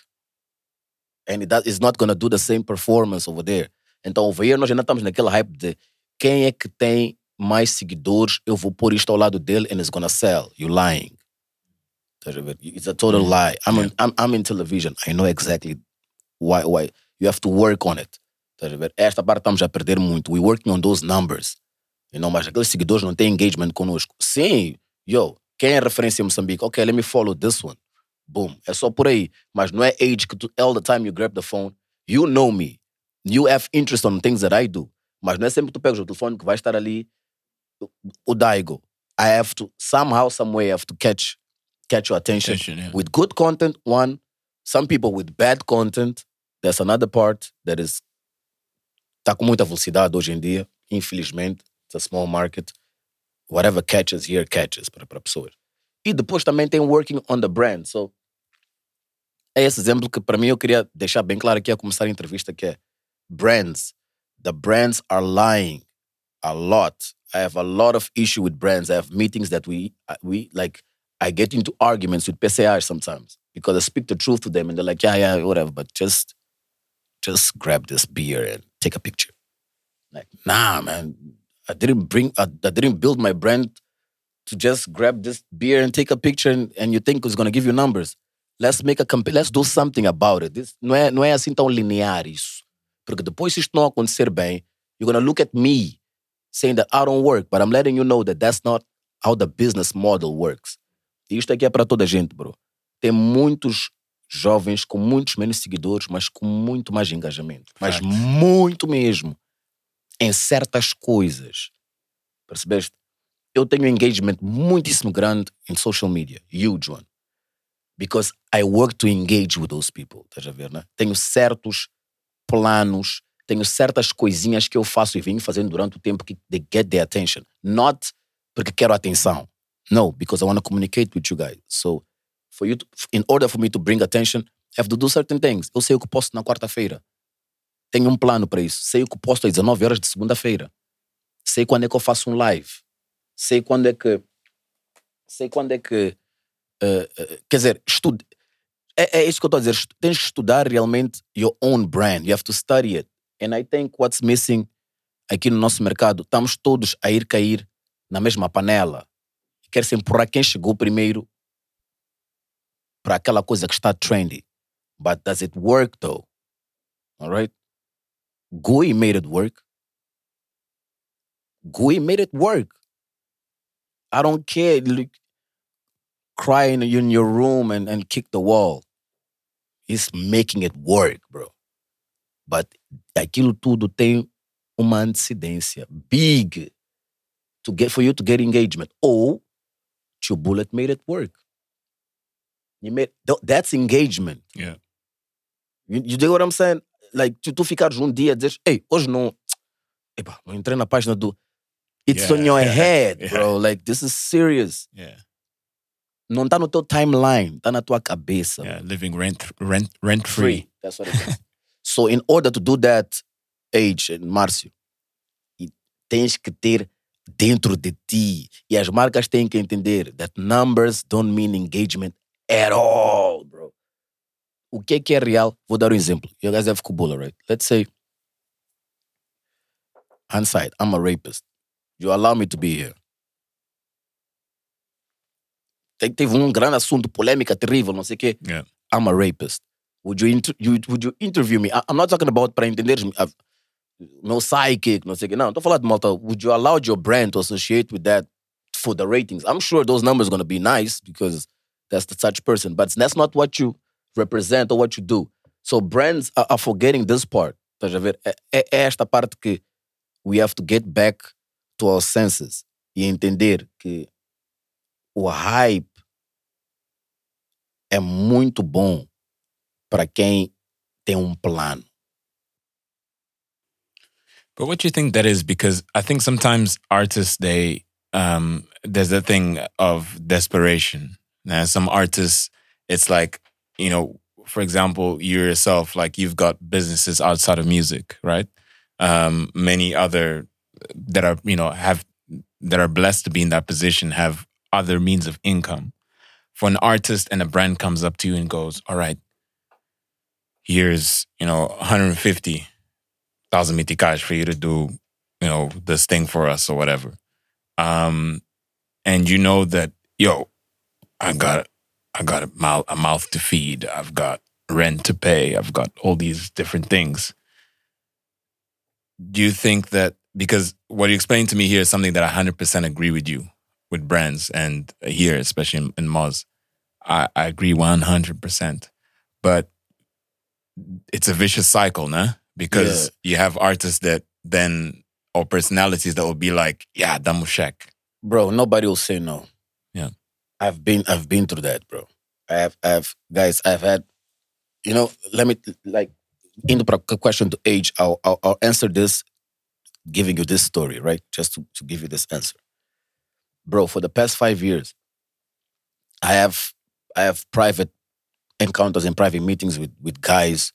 And it does, it's not gonna do the same performance over there. Então, over here, nós ainda estamos naquele hype de quem é que tem mais seguidores, eu vou pôr isto ao lado dele and it's gonna sell. You lying. Ver? It's a total lie. I'm, in, I'm, I'm in television. I know exactly why, why. You have to work on it. Estás a ver? Esta parte estamos a perder muito. We're working on those numbers. You know, mas aqueles seguidores não têm engagement conosco. Sim, yo, quem é referência em Moçambique? Ok, let me follow this one. Boom. É só por aí. Mas não é age que tu, all the time you grab the phone. You know me. You have interest on things that I do. Mas não é sempre que tu pegas o telefone que vai estar ali o- o Daigo. I have to, somehow, some way, I have to catch, catch your attention. Attention, yeah. With good content, one. Some people with bad content, there's another part that is. Está com muita velocidade hoje em dia, infelizmente. It's a small market. Whatever catches here, catches para, para pessoas. E depois também tem working on the brand. So, é esse exemplo que para mim eu queria deixar bem claro aqui a começar a entrevista que é brands. The brands are lying a lot. I have a lot of issue with brands. I have meetings that we uh, we like I get into arguments with PCI sometimes because I speak the truth to them and they're like, yeah, yeah, whatever, but just just grab this beer and take a picture. Like, nah, man. I didn't bring I, I didn't build my brand to just grab this beer and take a picture and, and you think it's gonna give you numbers. Let's make a camp- let's do something about it. This, não, é, não é assim tão linear isso. Porque depois se isto não acontecer bem, you're gonna look at me saying that I don't work, but I'm letting you know that that's not how the business model works. E isto aqui é para toda a gente, bro. Tem muitos jovens com muitos menos seguidores, mas com muito mais engajamento. Mas muito mesmo. Em certas coisas. Percebeste? Eu tenho um engagement muitíssimo grande em social media. Huge one. Because I work to engage with those people. Estás a ver, né? Tenho certos planos, tenho certas coisinhas que eu faço e venho fazendo durante o tempo que they get their attention. Not porque quero atenção. No, because I want to communicate with you guys. So, for you to, in order for me to bring attention, I have to do certain things. Eu sei o que posto na quarta-feira. Tenho um plano para isso. Sei o que posto às 19 horas de segunda-feira. Sei quando é que eu faço um live. Sei quando é que. Sei quando é que. eh, eh, quer dizer, estudo. É, é isso que eu estou a dizer. Tens que estudar realmente your own brand. You have to study it. And I think what's missing aqui no nosso mercado, estamos todos a ir cair na mesma panela. Quer-se empurrar quem chegou primeiro para aquela coisa que está trendy. But does it work though? Alright? Gui made it work. Gui made it work. I don't care. Look, cry in, in your room and, and kick the wall. He's making it work, bro. But aquilo tudo tem uma antecedência big to get for you to get engagement. Ou Tio Bullet made it work. He made th- that's engagement. Yeah. You, you dig what I'm saying? Like, tu, tu ficares um dia a dizer, ei, hoje não. Epá, não entrei na página do. It's Yeah, on your yeah, head, yeah. bro. Like, this is serious. Yeah. Não tá no teu timeline, tá na tua cabeça. Yeah. Living rent rent rent free. That's what it is. so, in order to do that, Age and Márcio, e tens que ter dentro de ti. E as marcas têm que entender that numbers don't mean engagement at all, bro. O que é que é real? Vou dar um exemplo. You guys have Kubula, right? Let's say, hindsight, I'm a rapist. You allow me to be here. Te- Teve um grande assunto, polêmica terrível, não sei o quê. Yeah. I'm a rapist. Would you, inter you would you interview me? I- I'm not talking about para entender meu psychic, não sei o quê. Não, estou falando de malta. Would you allow your brand to associate with that for the ratings? I'm sure those numbers are going to be nice because that's the such person, but that's not what you represent or what you do. So brands are, are forgetting this part. Estás a ver? É, é- esta parte que we have to get back to our senses e entender que o hype é muito bom para quem tem um plano. But what do you think that is? Because I think sometimes artists they um there's a thing of desperation. Now some artists it's like, you know, for example, you yourself, like you've got businesses outside of music, right? Um, many other that are, you know, have that are blessed to be in that position have other means of income. For an artist and a brand comes up to you and goes, All right, here's, you know, 150 thousand miticash for you to do, you know, this thing for us or whatever. Um, and you know that, yo, I got I got a mouth a mouth to feed. I've got rent to pay. I've got all these different things. Do you think that because what you explained to me here is something that I hundred percent agree with you with brands and here, especially in, in Moz, I, I agree one hundred percent. But it's a vicious cycle, nah? Because you have artists that then or personalities that will be like, yeah, damushek. Bro, nobody will say no. I've been I've been through that, bro. I have I've guys, I've had you know, let me like in the question to age, I'll, I'll I'll answer this giving you this story, right? Just to, to give you this answer. Bro, for the past five years, I have I have private encounters and private meetings with, with guys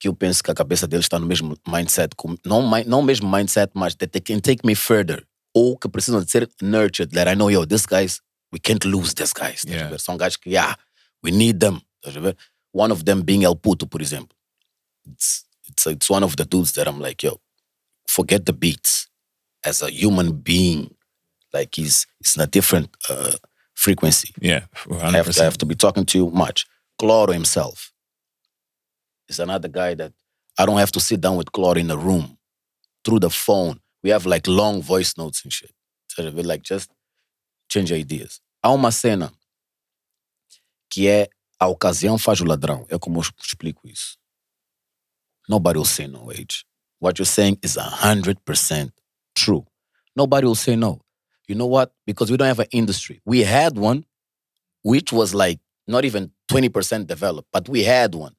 que eu penso que a cabeça deles está no mesmo mindset, com, não, não mesmo mindset, mas that they can take me further. Ou que precisam de ser nurtured, that I know, yo, this guys, we can't lose these guys. Yeah. São gajos que, yeah, we need them. estás a ver? One of them being El Puto, por exemplo. It's, it's, it's one of the dudes that I'm like, yo, forget the beats. As a human being, like he's, he's in a different uh, frequency. Yeah, I have, to, I have to be talking to you much. Cloro himself is another guy that I don't have to sit down with Cloro in a room through the phone. We have like long voice notes and shit. So we like just change ideas. Há uma cena que é a ocasião faz o ladrão. É como eu explico isso. Nobody will say no, age. What you're saying is 100% true. Nobody will say no. You know what? Because we don't have an industry. We had one, which was like not even 20% developed, but we had one.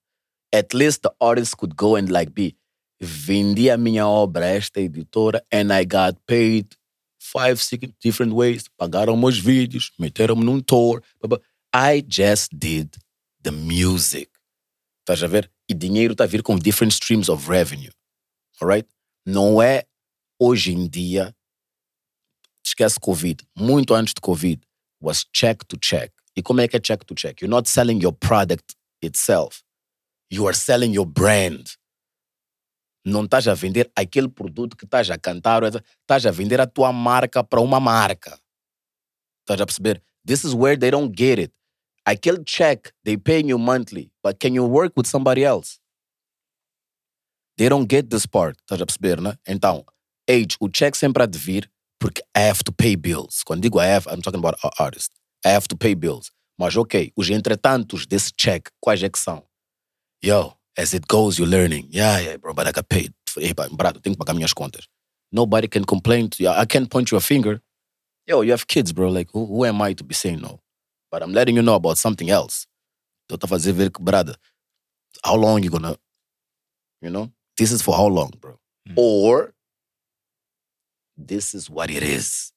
At least the artist could go and like be, vendi a minha obra a esta editora and I got paid five, six different ways. Pagaram meus vídeos, meteram num tour. blá. I just did the music. Estás a ver? E dinheiro está a vir com different streams of revenue. Alright? Não é hoje em dia, esquece Covid, muito antes de Covid, was check to check. E como é que é check to check? You're not selling your product itself. You are selling your brand. Não estás a vender aquele produto que estás a cantar, estás a vender a tua marca para uma marca. Estás a perceber? This is where they don't get it. Aquele check, they pay you monthly, but can you work with somebody else? They don't get this part, estás a perceber, né? Então, age, o check sempre há de vir porque I have to pay bills. Quando digo I have, I'm talking about a artist. I have to pay bills. Mas ok, os entretantos desse check, quais é que são? Yo, as it goes, you're learning. Yeah, yeah, bro, but I got paid. Tenho que pagar minhas contas. Nobody can complain to you. I can't point you a finger. Yo, you have kids, bro. Like, who, who am I to be saying no? But I'm letting you know about something else. Tota Tô a fazer ver how long you gonna, you know? This is for how long, bro? Hmm. Or, this is what it is.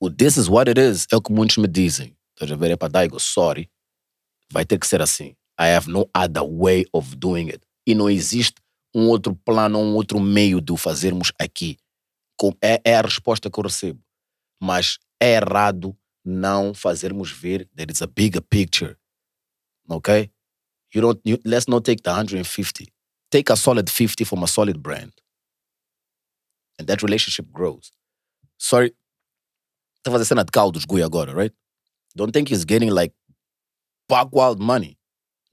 O this is what it is é o que muitos me dizem. Estás a ver? É para Daigo, sorry. Vai ter que ser assim. I have no other way of doing it. E não existe um outro plano, um outro meio de o fazermos aqui. É, é a resposta que eu recebo. Mas é errado não fazermos ver there is a bigger picture. Okay? You don't, you, let's not take the 150. Take a solid 50 from a solid brand. And that relationship grows. Sorry. Tá fazendo cena de caldos Gui agora, right? Don't think he's getting like buck wild money.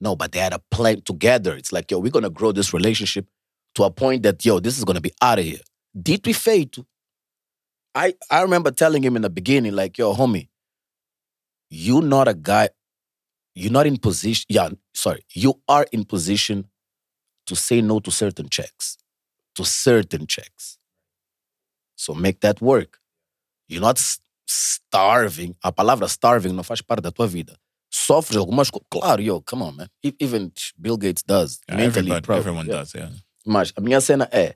No, but they had a plan together. It's like, yo, we're gonna grow this relationship to a point that, yo, this is gonna be out of here. Dito e feito. I, I remember telling him in the beginning, like, yo, homie, you're not a guy, you're not in position, yeah, sorry, you are in position to say no to certain checks, to certain checks. So make that work. You're not starving. A palavra starving não faz parte da tua vida. Sofres algumas coisas. Claro, yo, come on, man. Even Bill Gates does. Yeah, mentally, everybody, everyone yeah. does, yeah. Mas a minha cena é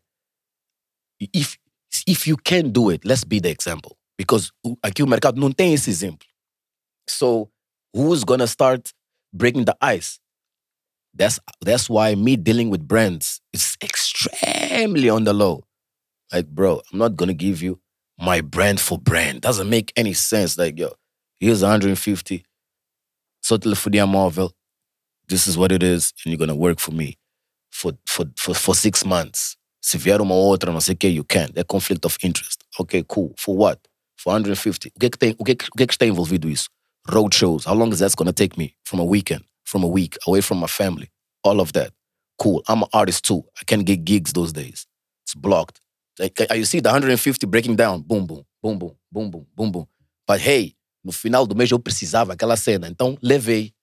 if, if you can do it, let's be the example. Because aqui o mercado não tem esse exemplo. So who's gonna start breaking the ice? That's that's why me dealing with brands is extremely on the low. Like, bro, I'm not gonna give you my brand for brand. Doesn't make any sense. Like, yo, here's 150. Só telefonia Marvel, This is what it is, and you're gonna work for me for, for, for, for six months. Se vier uma outra, não sei o que, you can. É conflict of interest. Ok, cool. For what? For 150. O que é que, tem, o que, o que, é que está envolvido isso? Road shows. How long is that going to take me? From a weekend, from a week, away from my family. All of that. Cool. I'm an artist too. I can't get gigs those days. It's blocked. Like, you see the 150 breaking down. Boom, boom, boom, boom, boom, boom, boom, boom. But hey, no final do mês eu precisava aquela cena. Então, levei.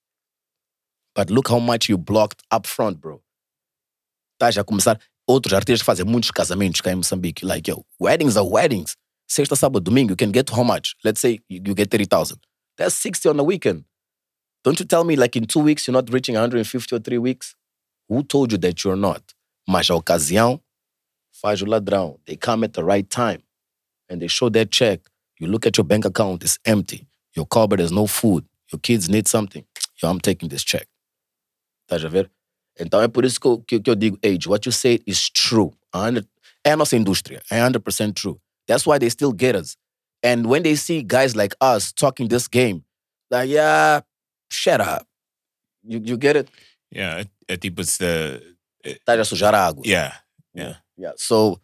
But look how much you blocked up front, bro. Estás a começar. Outros artistas fazem muitos casamentos cá em Moçambique. Like, yo, weddings are weddings. Sexta, sábado, domingo, you can get how much? Let's say you, you get 30,000. That's 60 on the weekend. Don't you tell me, like, in two weeks, you're not reaching 150 or three weeks? Who told you that you're not? Mas a ocasião faz o ladrão. They come at the right time and they show their check. You look at your bank account, it's empty. Your cupboard has no food. Your kids need something. Yo, I'm taking this check. Estás a ver? Então é por isso que eu, que, que eu digo, Age, what you say is true. É a nossa indústria. É 100% true. That's why they still get us. And when they see guys like us talking this game, like, yeah, shut up. You, you get it? Yeah, é, tipo, it's the, eh, Estás a sujar a água. yeah, yeah. Yeah. So,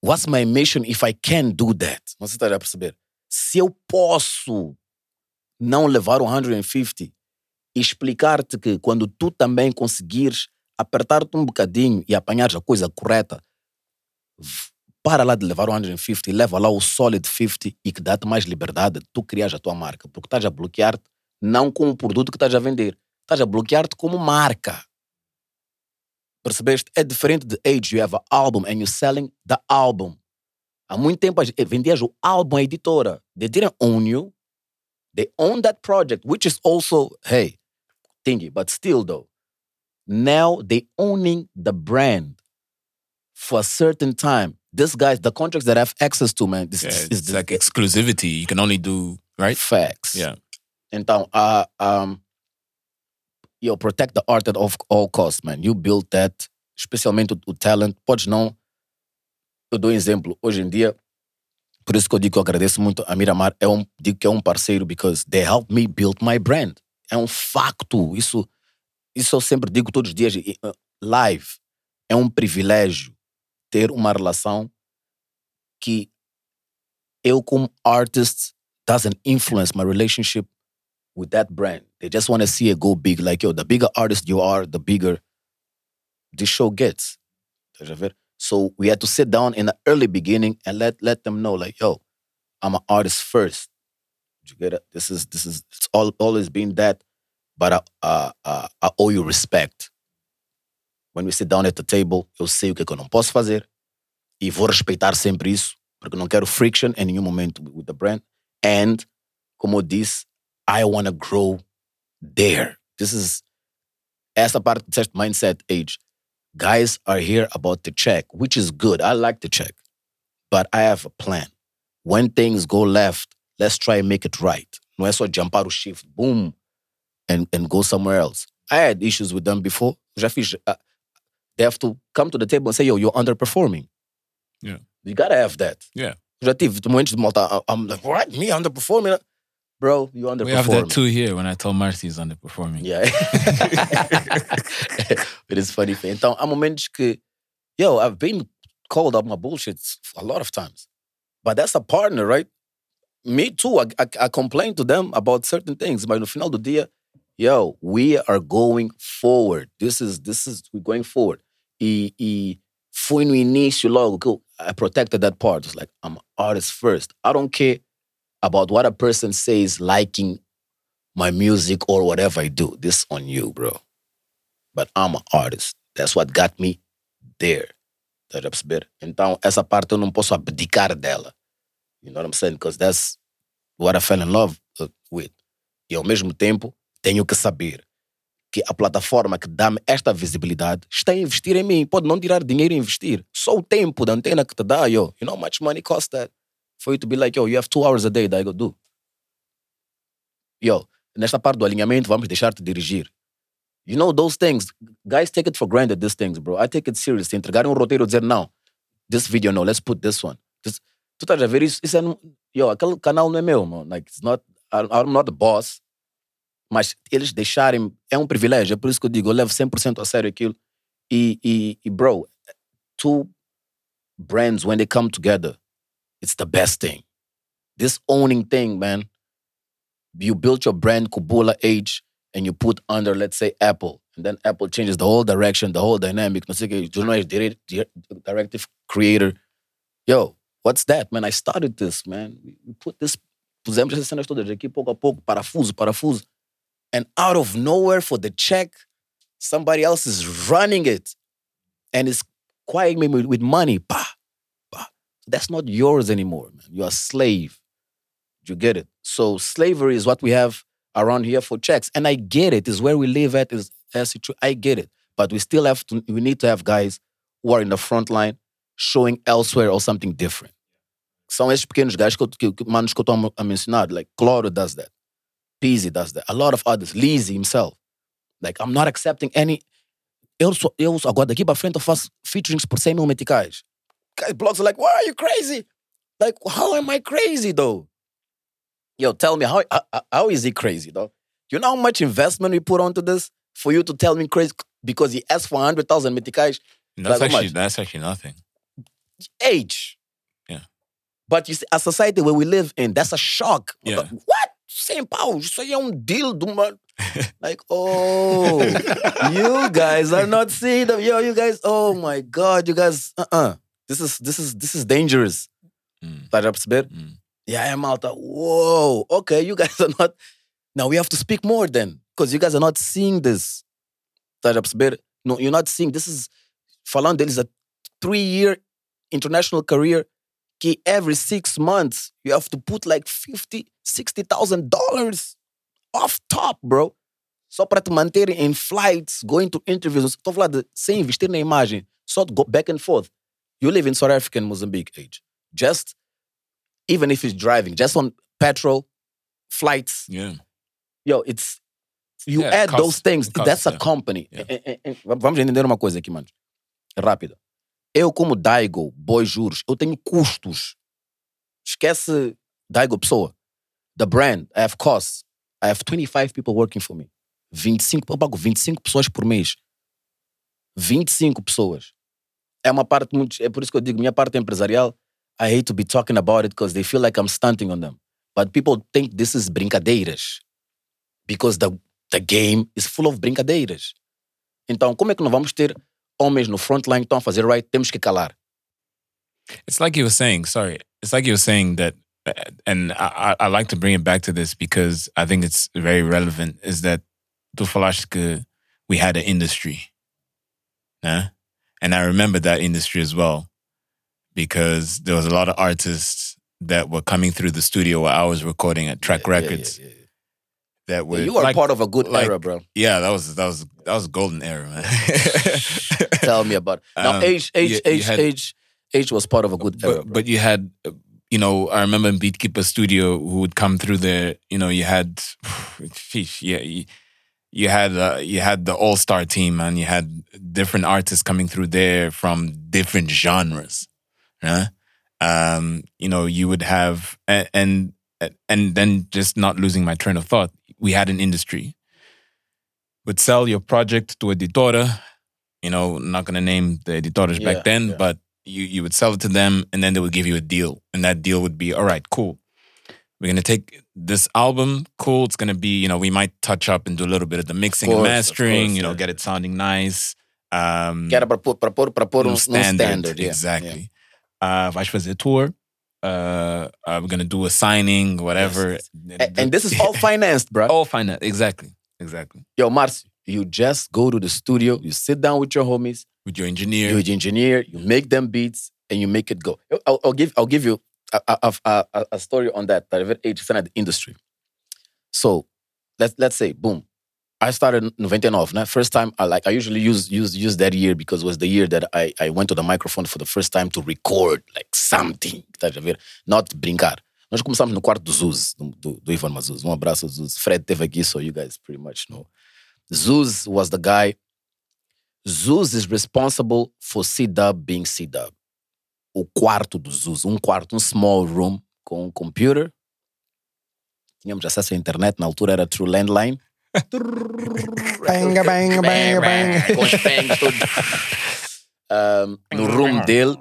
what's my mission if I can do that? Você está a perceber? Se eu posso não levar o 150 e explicar-te que quando tu também conseguires apertar-te um bocadinho e apanhares a coisa correta, para lá de levar o 150 e leva lá o solid 50 e que dá-te mais liberdade de tu criares a tua marca. Porque estás a bloquear-te não com o produto que estás a vender. Estás a bloquear-te como marca. Percebeste? É diferente de Age. You have an album and you're selling the album. Há muito tempo gente- vendias o álbum à editora. They didn't own you. They own that project, which is also, hey, thingy, but still though. Now they owning the brand for a certain time. This guys, the contracts that I have access to, man, this yeah is it's like exclusivity. You can only do, right? facts. Yeah. Então, uh, um, yo, protect the art at all, costs, man. You built that, especialmente o, o talent. Podes não. Eu dou um exemplo. Hoje em dia, Por isso que eu digo que eu agradeço muito a Miramar. É um, digo que é um parceiro because they help me build my brand. É um facto. Isso, isso eu sempre digo todos os dias. Uh, Live é um privilégio ter uma relação que eu como artist doesn't influence my relationship with that brand. They just want to see it go big. Like, yo, the bigger artist you are, the bigger the show gets. Estás a ver? So we had to sit down in the early beginning and let let them know, like, yo, I'm an artist first. Did you get it? This is this is it's all always been that, but I uh, uh, I owe you respect. When we sit down at the table, eu sei o que, é que eu não posso fazer e vou respeitar sempre isso, porque não quero friction em nenhum momento with the brand. And, como disse, I want to grow there. This is essa parte disseste mindset age. Guys are here about the check, which is good. I like the check. But I have a plan. When things go left, let's try and make it right. Não é jump out of shift, boom, and, and go somewhere else. I had issues with them before. Uh, they have to come to the table and say, yo, you're underperforming. Yeah. You gotta have that. Yeah. Já tive momentos malta. I- I'm like, what? Me underperforming? Bro, you underperforming. We have that too here when I tell Marcy he's underperforming. Yeah. it is funny. Então, há momentos que, yo, I've been called up my bullshit a lot of times. But that's a partner, right? Me too. I, I, I complain to them about certain things. But no final do dia, yo, we are going forward. This is, this is, we're going forward. E, e foi no início logo que I protected that part. It's like, I'm artist first. I don't care about what a person says liking my music or whatever I do. This on you, bro. But I'm an artist. That's what got me there. Tá a perceber? Então, essa parte eu não posso abdicar dela. You know what I'm saying? Because that's what I fell in love uh, with. E ao mesmo tempo, tenho que saber que a plataforma que dá-me esta visibilidade está a investir em mim. Pode não tirar dinheiro e investir. Só o tempo da antena que te dá, yo. You know how much money costs that? For you to be like, yo, you have two hours a day that I go do. Yo, nesta parte do alinhamento, vamos deixar-te dirigir. You know those things. Guys take it for granted, these things, bro. I take it seriously. Entregarem um roteiro dizer, não, this video no, let's put this one. Tu estás a ver isso? Isso é, yo, aquele canal não é meu, mano. Like, it's not, I'm not the boss. Mas eles deixarem, é um privilégio. É por isso que eu digo, eu levo 100% a sério aquilo. E, e, e, bro, two brands, when they come together, it's the best thing. This owning thing, man. You built your brand Kubula Age and you put under, let's say, Apple. And then Apple changes the whole direction, the whole dynamic. Directive creator. Yo, what's that, man? I started this, man. We put this, pusemos essas cenas todas aqui, pouco a pouco, parafuso, parafuso. And out of nowhere for the check, somebody else is running it and is quiring me with, money. Bah. That's not yours anymore, man. You're a slave. You get it? So slavery is what we have around here for checks. And I get it. Is where we live at is as it I get it. But we still have to we need to have guys who are in the front line showing elsewhere or something different. São esses pequenos gajos que, que, manos que eu estou a mencionar. Like Cloro does that. Peasy does that. A lot of others. Lizzy himself. Like, I'm not accepting any. Eu, sou, eu agora daqui para frente eu faço featurings por 100 mil meticais. Guys, blogs are like, why are you crazy? Like, how am I crazy though? Yo, tell me, how, how, how is he crazy though? You know how much investment we put onto this for you to tell me crazy because he asked for 100,000 meticais? That's Like, actually that's actually nothing. age. Yeah. But you see, a society where we live in, that's a shock. Yeah. What? Sem pau, isso aí é um deal do mano. Like, oh, you guys are not seeing them. Yo, you guys, oh my God, you guys, uh-uh. This is, this is, this is dangerous. Mm. Tá a perceber? Mm. Yeah, é malta. Whoa, okay, you guys are not. Now we have to speak more then, because you guys are not seeing this. A perceber? No, you're not seeing. This is falando deles a three-year international career. Que every six months you have to put like 50, 60,000 dollars off top, bro. Só para te manter em flights, going to interviews. Estou a falar de sem investir na imagem, só de go back and forth. You live in South Africa and Mozambique age. Just even if it's driving, just on petrol, flights, Yeah. yo, it's you Yeah, add costs- those things. costs, that's a yeah. company. Eh, eh, eh, Vamos entender uma coisa aqui, mano. Rápida. Eu, como Daigo, boy juros, eu tenho custos. Esquece Daigo Pessoa. The brand, I have costs. I have 25 people working for me. 25, eu pago 25 pessoas por mês. 25 pessoas. É uma parte muito. É por isso que eu digo, minha parte empresarial, I hate to be talking about it because they feel like I'm stunting on them. But people think this is brincadeiras. Because the, the game is full of brincadeiras. Então, como é que não vamos ter homens no frontline que estão a fazer right? Temos que calar. It's like you were saying, sorry. It's like you were saying that, uh, and I, I like to bring it back to this because I think it's very relevant, is that tu falaste que we had an industry. Né? And I remember that industry as well because there was a lot of artists that were coming through the studio where I was recording at Track Yeah, Records yeah, yeah. that were you are like- part of a good like- era, bro. Yeah, that was that was that was golden era, man. Tell me about it. Now, Um, age, age, you- you age, had- age, age was part of a good era. but, bro. but you had you know i remember in beatkeeper studio who would come through there you know you had sheesh, yeah you, you had uh, you had the all-star team and you had different artists coming through there from different genres huh? um you know you would have and, and and then just not losing my train of thought we had an industry would sell your project to a editora you know not going to name the editores Yeah, back then yeah. but you you would sell it to them and then they would give you a deal and that deal would be all right cool we're gonna take this album cool it's gonna be you know we might touch up and do a little bit of the mixing course, and mastering course, you know yeah. get it sounding nice um que era para pôr, para pôr, para pôr um, um um standard, standard. yeah, exactly uh vais fazer tour uh, uh we're gonna do a signing whatever yeah. A- And, this is all financed, bro. all financed, exactly exactly Yo, Marcio, you just go to the studio, you sit down with your homies, with your engineer you engineer, you make them beats, and you make it go. I'll, I'll give, I'll give you a, a, a, story on that. That I've age the industry. So, let's let's say, boom. I started in 99, né? First time, I like I usually use use use that year because it was the year that I, I went to the microphone for the first time to record like something. Not brincar. Nós começamos no quarto do Zuz, do, do, do Ivan Mazuz. Um abraço ao Zuz. Fred teve aqui, so you guys pretty much know. Zuz was the guy. Zuz is responsible for C-Dub being C-Dub. O quarto do Zuz, um quarto, um small room com um computer. Tínhamos acesso à internet, na altura era through landline. Bang, bang, bang, bang. Com os bangs todos. Um, no room dele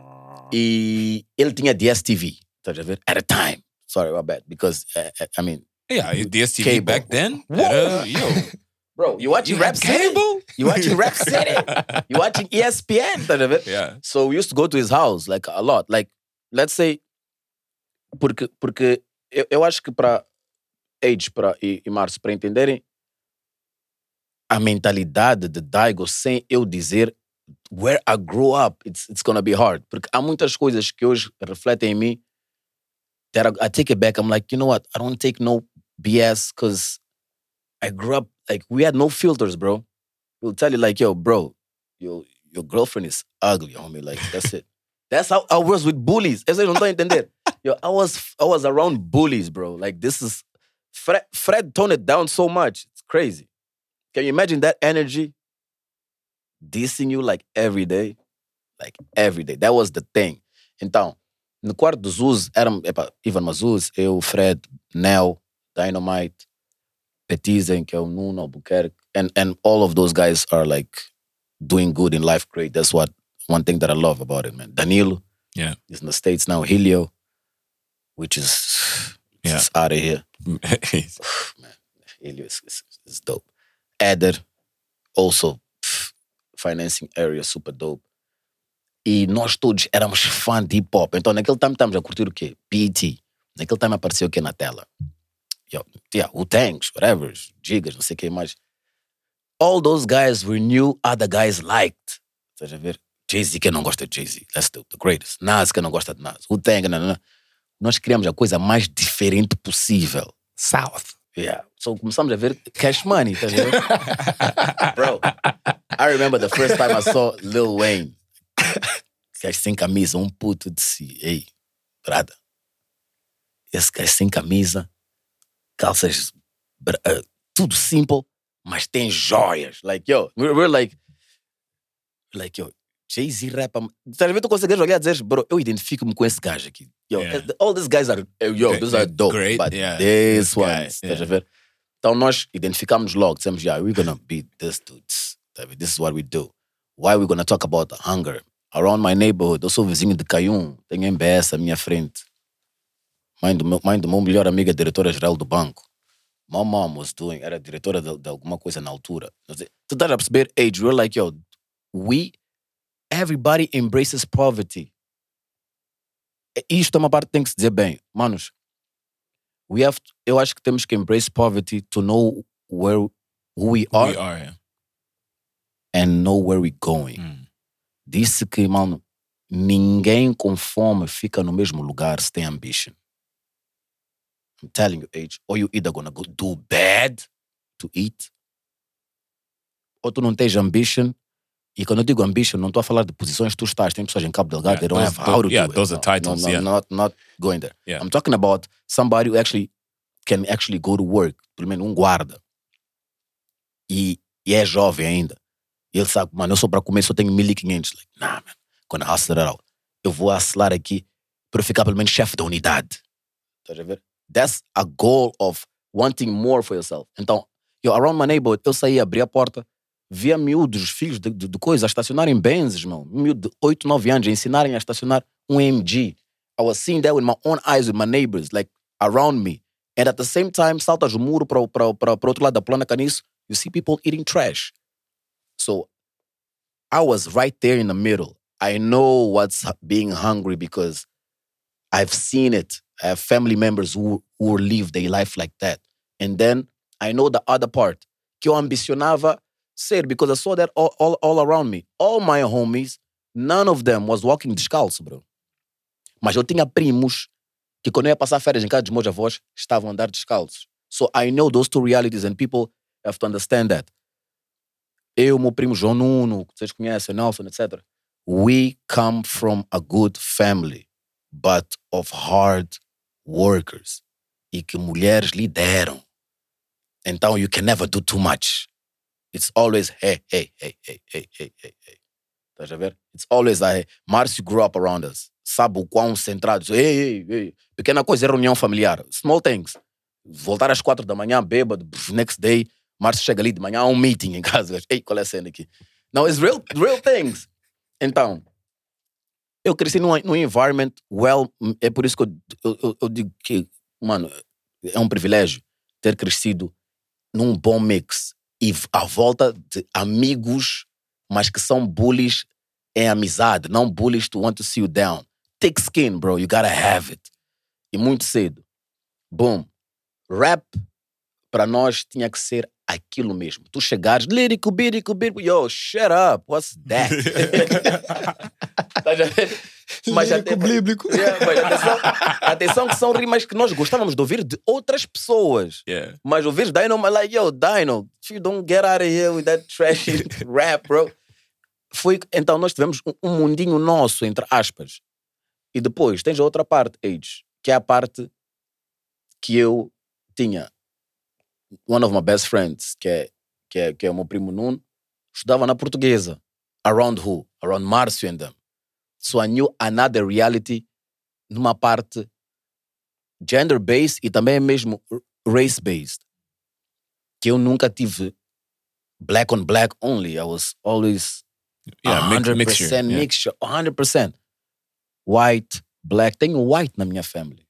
e ele tinha DSTV. Estás a ver? At a time. Sorry, my bad. Because, uh, I mean, yeah DSTV Cable. back then era- yo bro, you watching you Rap City? cable You watching Rap City? You watching ESPN? A ver? yeah So we used to go to his house like a lot. Like, let's say, porque, porque eu, eu acho que para Age pra, e, e Marcio, para entenderem a mentalidade de Daigo sem eu dizer where I grew up, it's, it's gonna be hard. Porque há muitas coisas que hoje refletem em mim that I, I take it back. I'm like, you know what? I don't take no BS because I grew up, like, we had no filters, bro. We'll tell you, like, yo, bro, your, your girlfriend is ugly, homie. Like, that's it. That's how I was with bullies. Eso eu não estou a entender. Yo, I was, I was around bullies, bro. Like, this is, Fred, Fred toned it down so much. It's crazy. Can you imagine that energy dissing you like every day? Like every day. That was the thing. Então, no quarto do Zuz, eram epa, Ivan Mazuz, eu, Fred, Nel, Dynamite, Petizen, que é o Nuno Albuquerque, and, and all of those guys are like doing good in life, great. That's what one thing that I love about it, man. Danilo, Yeah. is in the States now. Helio, which is, Yeah. out of here. man, Helio is, is, is dope. Eder, also financing area, super dope. E nós todos éramos fãs de hip hop. Então, naquele time, estávamos a curtir o quê? BET. Naquele time apareceu o quê na tela? Yeah, Wu-Tangs, whatever, Gigas, não sei o que mais. All those guys we knew other guys liked. Estás a ver? Jay-Z, quem não gosta de Jay-Z? That's the, the greatest. Nas, quem não gosta de Nas? Wu-Tang. Nós criamos a coisa mais diferente possível. South. Yeah. So começamos a ver cash money, tá vendo? Bro, I remember the first time I saw Lil Wayne. Gajo sem camisa, um puto disse, ei, brada, esse gajo sem camisa, calças, uh, tudo simple, mas tem joias. Like, yo, we're, we're like, like, yo, Jay-Z rapa. Ver? Tu consegues olhar e dizer, bro, eu identifico-me com esse gajo aqui. Yo, Yeah. all these guys are, eh, yo, these are dope. great, but yeah, one, estás a ver? Então nós identificamos logo, dissemos, yeah, we're gonna beat this dudes. Tá? This is what we do. Why we gonna talk about hunger? Around my neighborhood, eu sou vizinho de Caium, tenho MBS à minha frente. Mãe do meu, mãe do meu melhor amigo é diretora-geral do banco. My mom was doing, era diretora de, de alguma coisa na altura. Tu estás a perceber, age, we're like, yo, we, everybody embraces poverty. E Isto é uma parte que tem que se dizer bem. Manos, we have, to- eu acho que temos que embrace poverty to know where who we are, We are. yeah. and know where we're going. Mm. Disse que, mano, ninguém com fome fica no mesmo lugar se tem ambition. I'm telling you, age, or you either gonna go do bad to eat, ou tu não tens ambition. E quando eu digo ambition, não estou a falar de posições que tu estás. Tem pessoas em Cabo Delgado, Yeah, they don't those- have how to yeah, do it. those are No, titles, no, no, yeah. Not, not going there. Yeah. I'm talking about somebody who actually can actually go to work. Pelo menos um guarda. E, e é jovem ainda. E ele sabe, mano, eu só para comer só tenho 1500. Like, nah, man. Quando hustler out, eu vou acelerar aqui para eu ficar pelo menos chefe da unidade. Estás a ver? That's a goal of wanting more for yourself. Então, eu, around my neighborhood, eu saía, abria a porta, via miúdos, filhos de, de, de coisas, a estacionarem Benzes, meu. Miúdo de 8, 9 anos, ensinarem a estacionar um MG. I was seeing that with my own eyes, with my neighbors, like, around me. And at the same time, saltas o muro para o outro lado da plana caniço, you see people eating trash. So, I was right there in the middle. I know what's being hungry because I've seen it. Have family members who, who live their life like that. And then I know the other part. Que eu ambicionava ser because I saw that all, all, all around me. All my homies, none of them was walking descalço, bro. Mas eu tinha primos que quando eu ia passar férias em casa dos meus avós, estavam a andar descalços. So I know those two realities and people have to understand that. Eu, meu primo João Nuno, que vocês conhecem, Nelson, etc. We come from a good family, but of hard workers e que mulheres lideram. Então, you can never do too much. It's always hey, hey, hey, hey, hey, hey, hey, hey. Estás a ver? It's always a hey. Márcio grew up around us. Sabe o quão centrado. Ei, ei, ei. Pequena coisa é reunião familiar. Small things. Voltar às quatro da manhã, bêbado, next day. Márcio chega ali de manhã, há um meeting em casa. Ei, qual é a cena aqui? Não, it's real, real things. Então, eu cresci num, num environment well, é por isso que eu, eu, eu- digo que, mano, é um privilégio ter crescido num bom mix e à volta de amigos, mas que são bullies em amizade, não bullies to want to see you down. Thick skin, bro, you gotta have it. E muito cedo. Boom. Rap, para nós, tinha que ser aquilo mesmo. Tu chegares, lírico, bírico, bírico, yo, shut up, what's that? Estás a ver? Mas Lírico, até- bíblico. Yeah, mas atenção, atenção que são rimas que nós gostávamos de ouvir de outras pessoas. Yeah. Mas ouvir Dino, I'm like, yo, Dino, you don't get out of here with that trashy rap, bro. Foi, então nós tivemos um, um mundinho nosso, entre aspas. E depois tens a outra parte, Age, que é a parte que eu tinha. One of my best friends, que é, que é, que é o meu primo Nuno, estudava na portuguesa. Around who? Around Márcio and them. So I knew another reality numa parte gender-based e também mesmo race-based. Que eu nunca tive black on black only. I was always Yeah, mix- 100% mixture, yeah. mixture, 100%. White, black. Tenho white na minha family.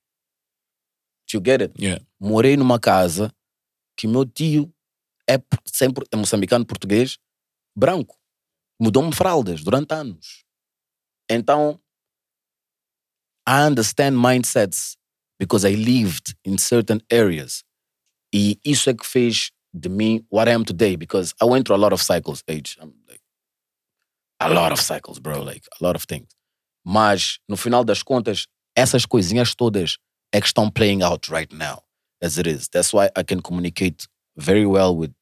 Do you get it? Yeah. Morei numa casa que meu tio é sempre é moçambicano português, branco. Mudou-me fraldas durante anos. Então, I understand mindsets because I lived in certain areas. E isso é que fez de mim what I am today because I went through a lot of cycles, age. I'm like, a lot of cycles, bro, like a lot of things. Mas, no final das contas, essas coisinhas todas é que estão playing out right now, as it is. That's why I can communicate very well with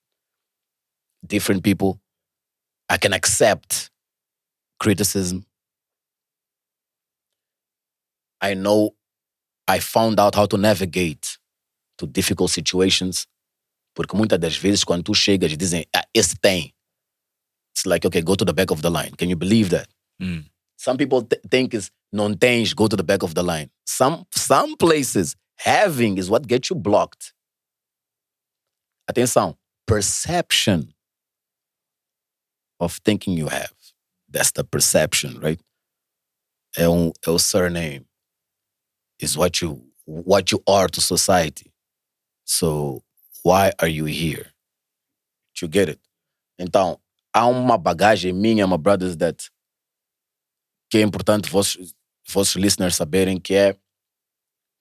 different people. I can accept criticism. I know I found out how to navigate to difficult situations. Porque muitas das vezes, quando tu chegas dizem, ah, esse tem. It's like, okay, go to the back of the line. Can you believe that? Mm. Some people th- think is non tens, go to the back of the line. Some some places having is what gets you blocked. Atenção, perception of thinking you have. That's the perception, right? É um, é o surname. Is what you what you are to society. So why are you here? You get it? Então, há uma bagagem minha, my brothers, that que é importante vossos, vossos listeners saberem que é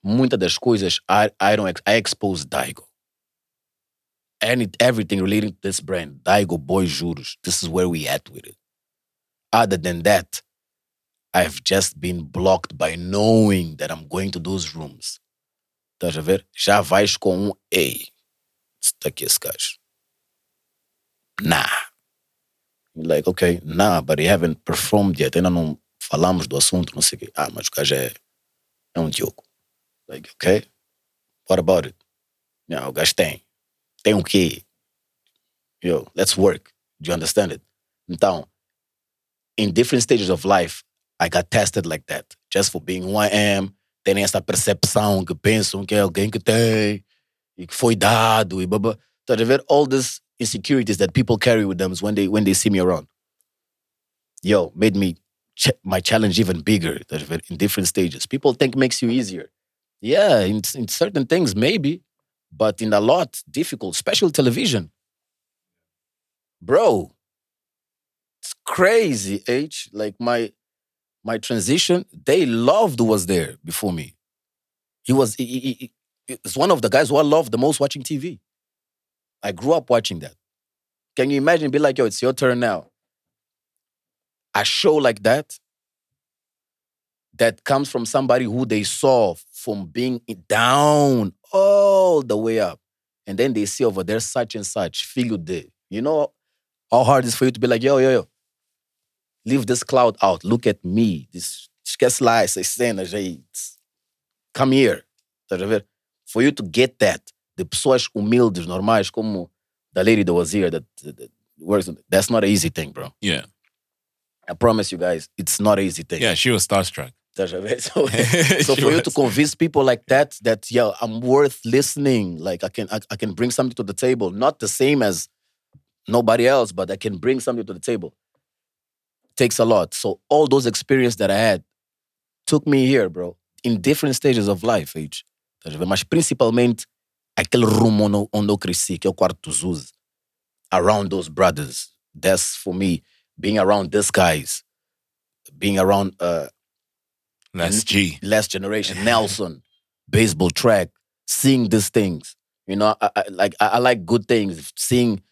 muitas das coisas I, I don't I expose Daigo. Any, everything relating to this brand, Daigo Boy Juros, this is where we at with it. Other than that, I've just been blocked by knowing that I'm going to those rooms. Estás a ver? Já vais com um ei. Está aqui esse gajo. Nah. Like, okay, nah, but he haven't performed yet. Ainda não falamos do assunto, não sei o quê. Ah, mas o gajo é, é um Diogo. Like, okay, what about it? Não, o gajo tem. Tem o quê? Yo, let's work. Do you understand it? Então, in different stages of life, I got tested like that. Just for being who I am, terem essa percepção que pensam que é alguém que tem e que foi dado e blá Tá a ver? All these insecurities that people carry with them when they when they see me around. Yo, made me ch- my challenge even bigger in different stages. People think makes you easier. Yeah, in, in certain things maybe, but in a lot difficult, especially television. Bro, it's crazy, H. Like my my transition, they loved was there before me. He was he, he, he- it's one of the guys who I love the most watching TV. I grew up watching that. Can you imagine? Be like, yo, it's your turn now. A show like that that comes from somebody who they saw from being down all the way up. And then they see over there such and such, filho there. You know how hard it is for you to be like, yo, yo, yo, leave this cloud out. Look at me. This esquece cenas aí. Come here. Estás a ver? For you to get that, de pessoas humildes, normais, como the lady that was here that, that, that works, that's not an easy thing, bro. Yeah. I promise you guys, it's not an easy thing. Yeah, she was starstruck. Estás a ver? So, so for you to convince people like that, that yeah, I'm worth listening. Like I can, I, I can bring something to the table. Not the same as nobody else, but I can bring something to the table. Takes a lot. So all those experiences that I had took me here, bro, in different stages of life, age. Estás a ver? Mas principalmente aquele rumo onde, eu- onde eu cresci, que é o quarto dos. Around those brothers. That's for me. Being around these guys. Being around uh, That's G. last generation, Nelson, baseball track, seeing these things. You know, I, I like I, I like good things. Seeing,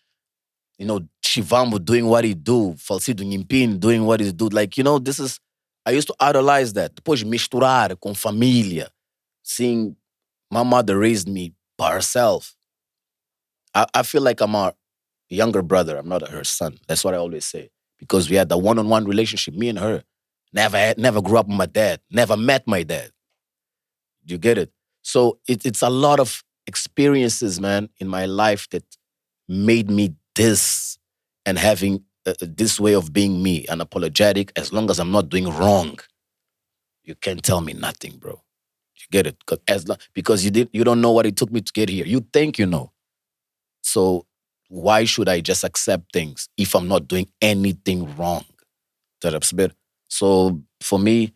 you know, Chivambo doing what he do, Falsido Nyimpin doing what he do. Like, you know, this is I used to idolize that. Depois misturar com família. Seeing my mother raised me by herself. I, I feel like I'm a younger brother. I'm not her son. That's what I always say. Because we had a one-on-one relationship, me and her. Never had, never grew up with my dad. Never met my dad. You get it? So it, it's a lot of experiences, man, in my life that made me this and having uh, this way of being me, unapologetic. As long as I'm not doing wrong, you can't tell me nothing, bro. You get it? As long, because you did, you don't know what it took me to get here. You think you know. So why should I just accept things if I'm not doing anything wrong? Perceber? So for me,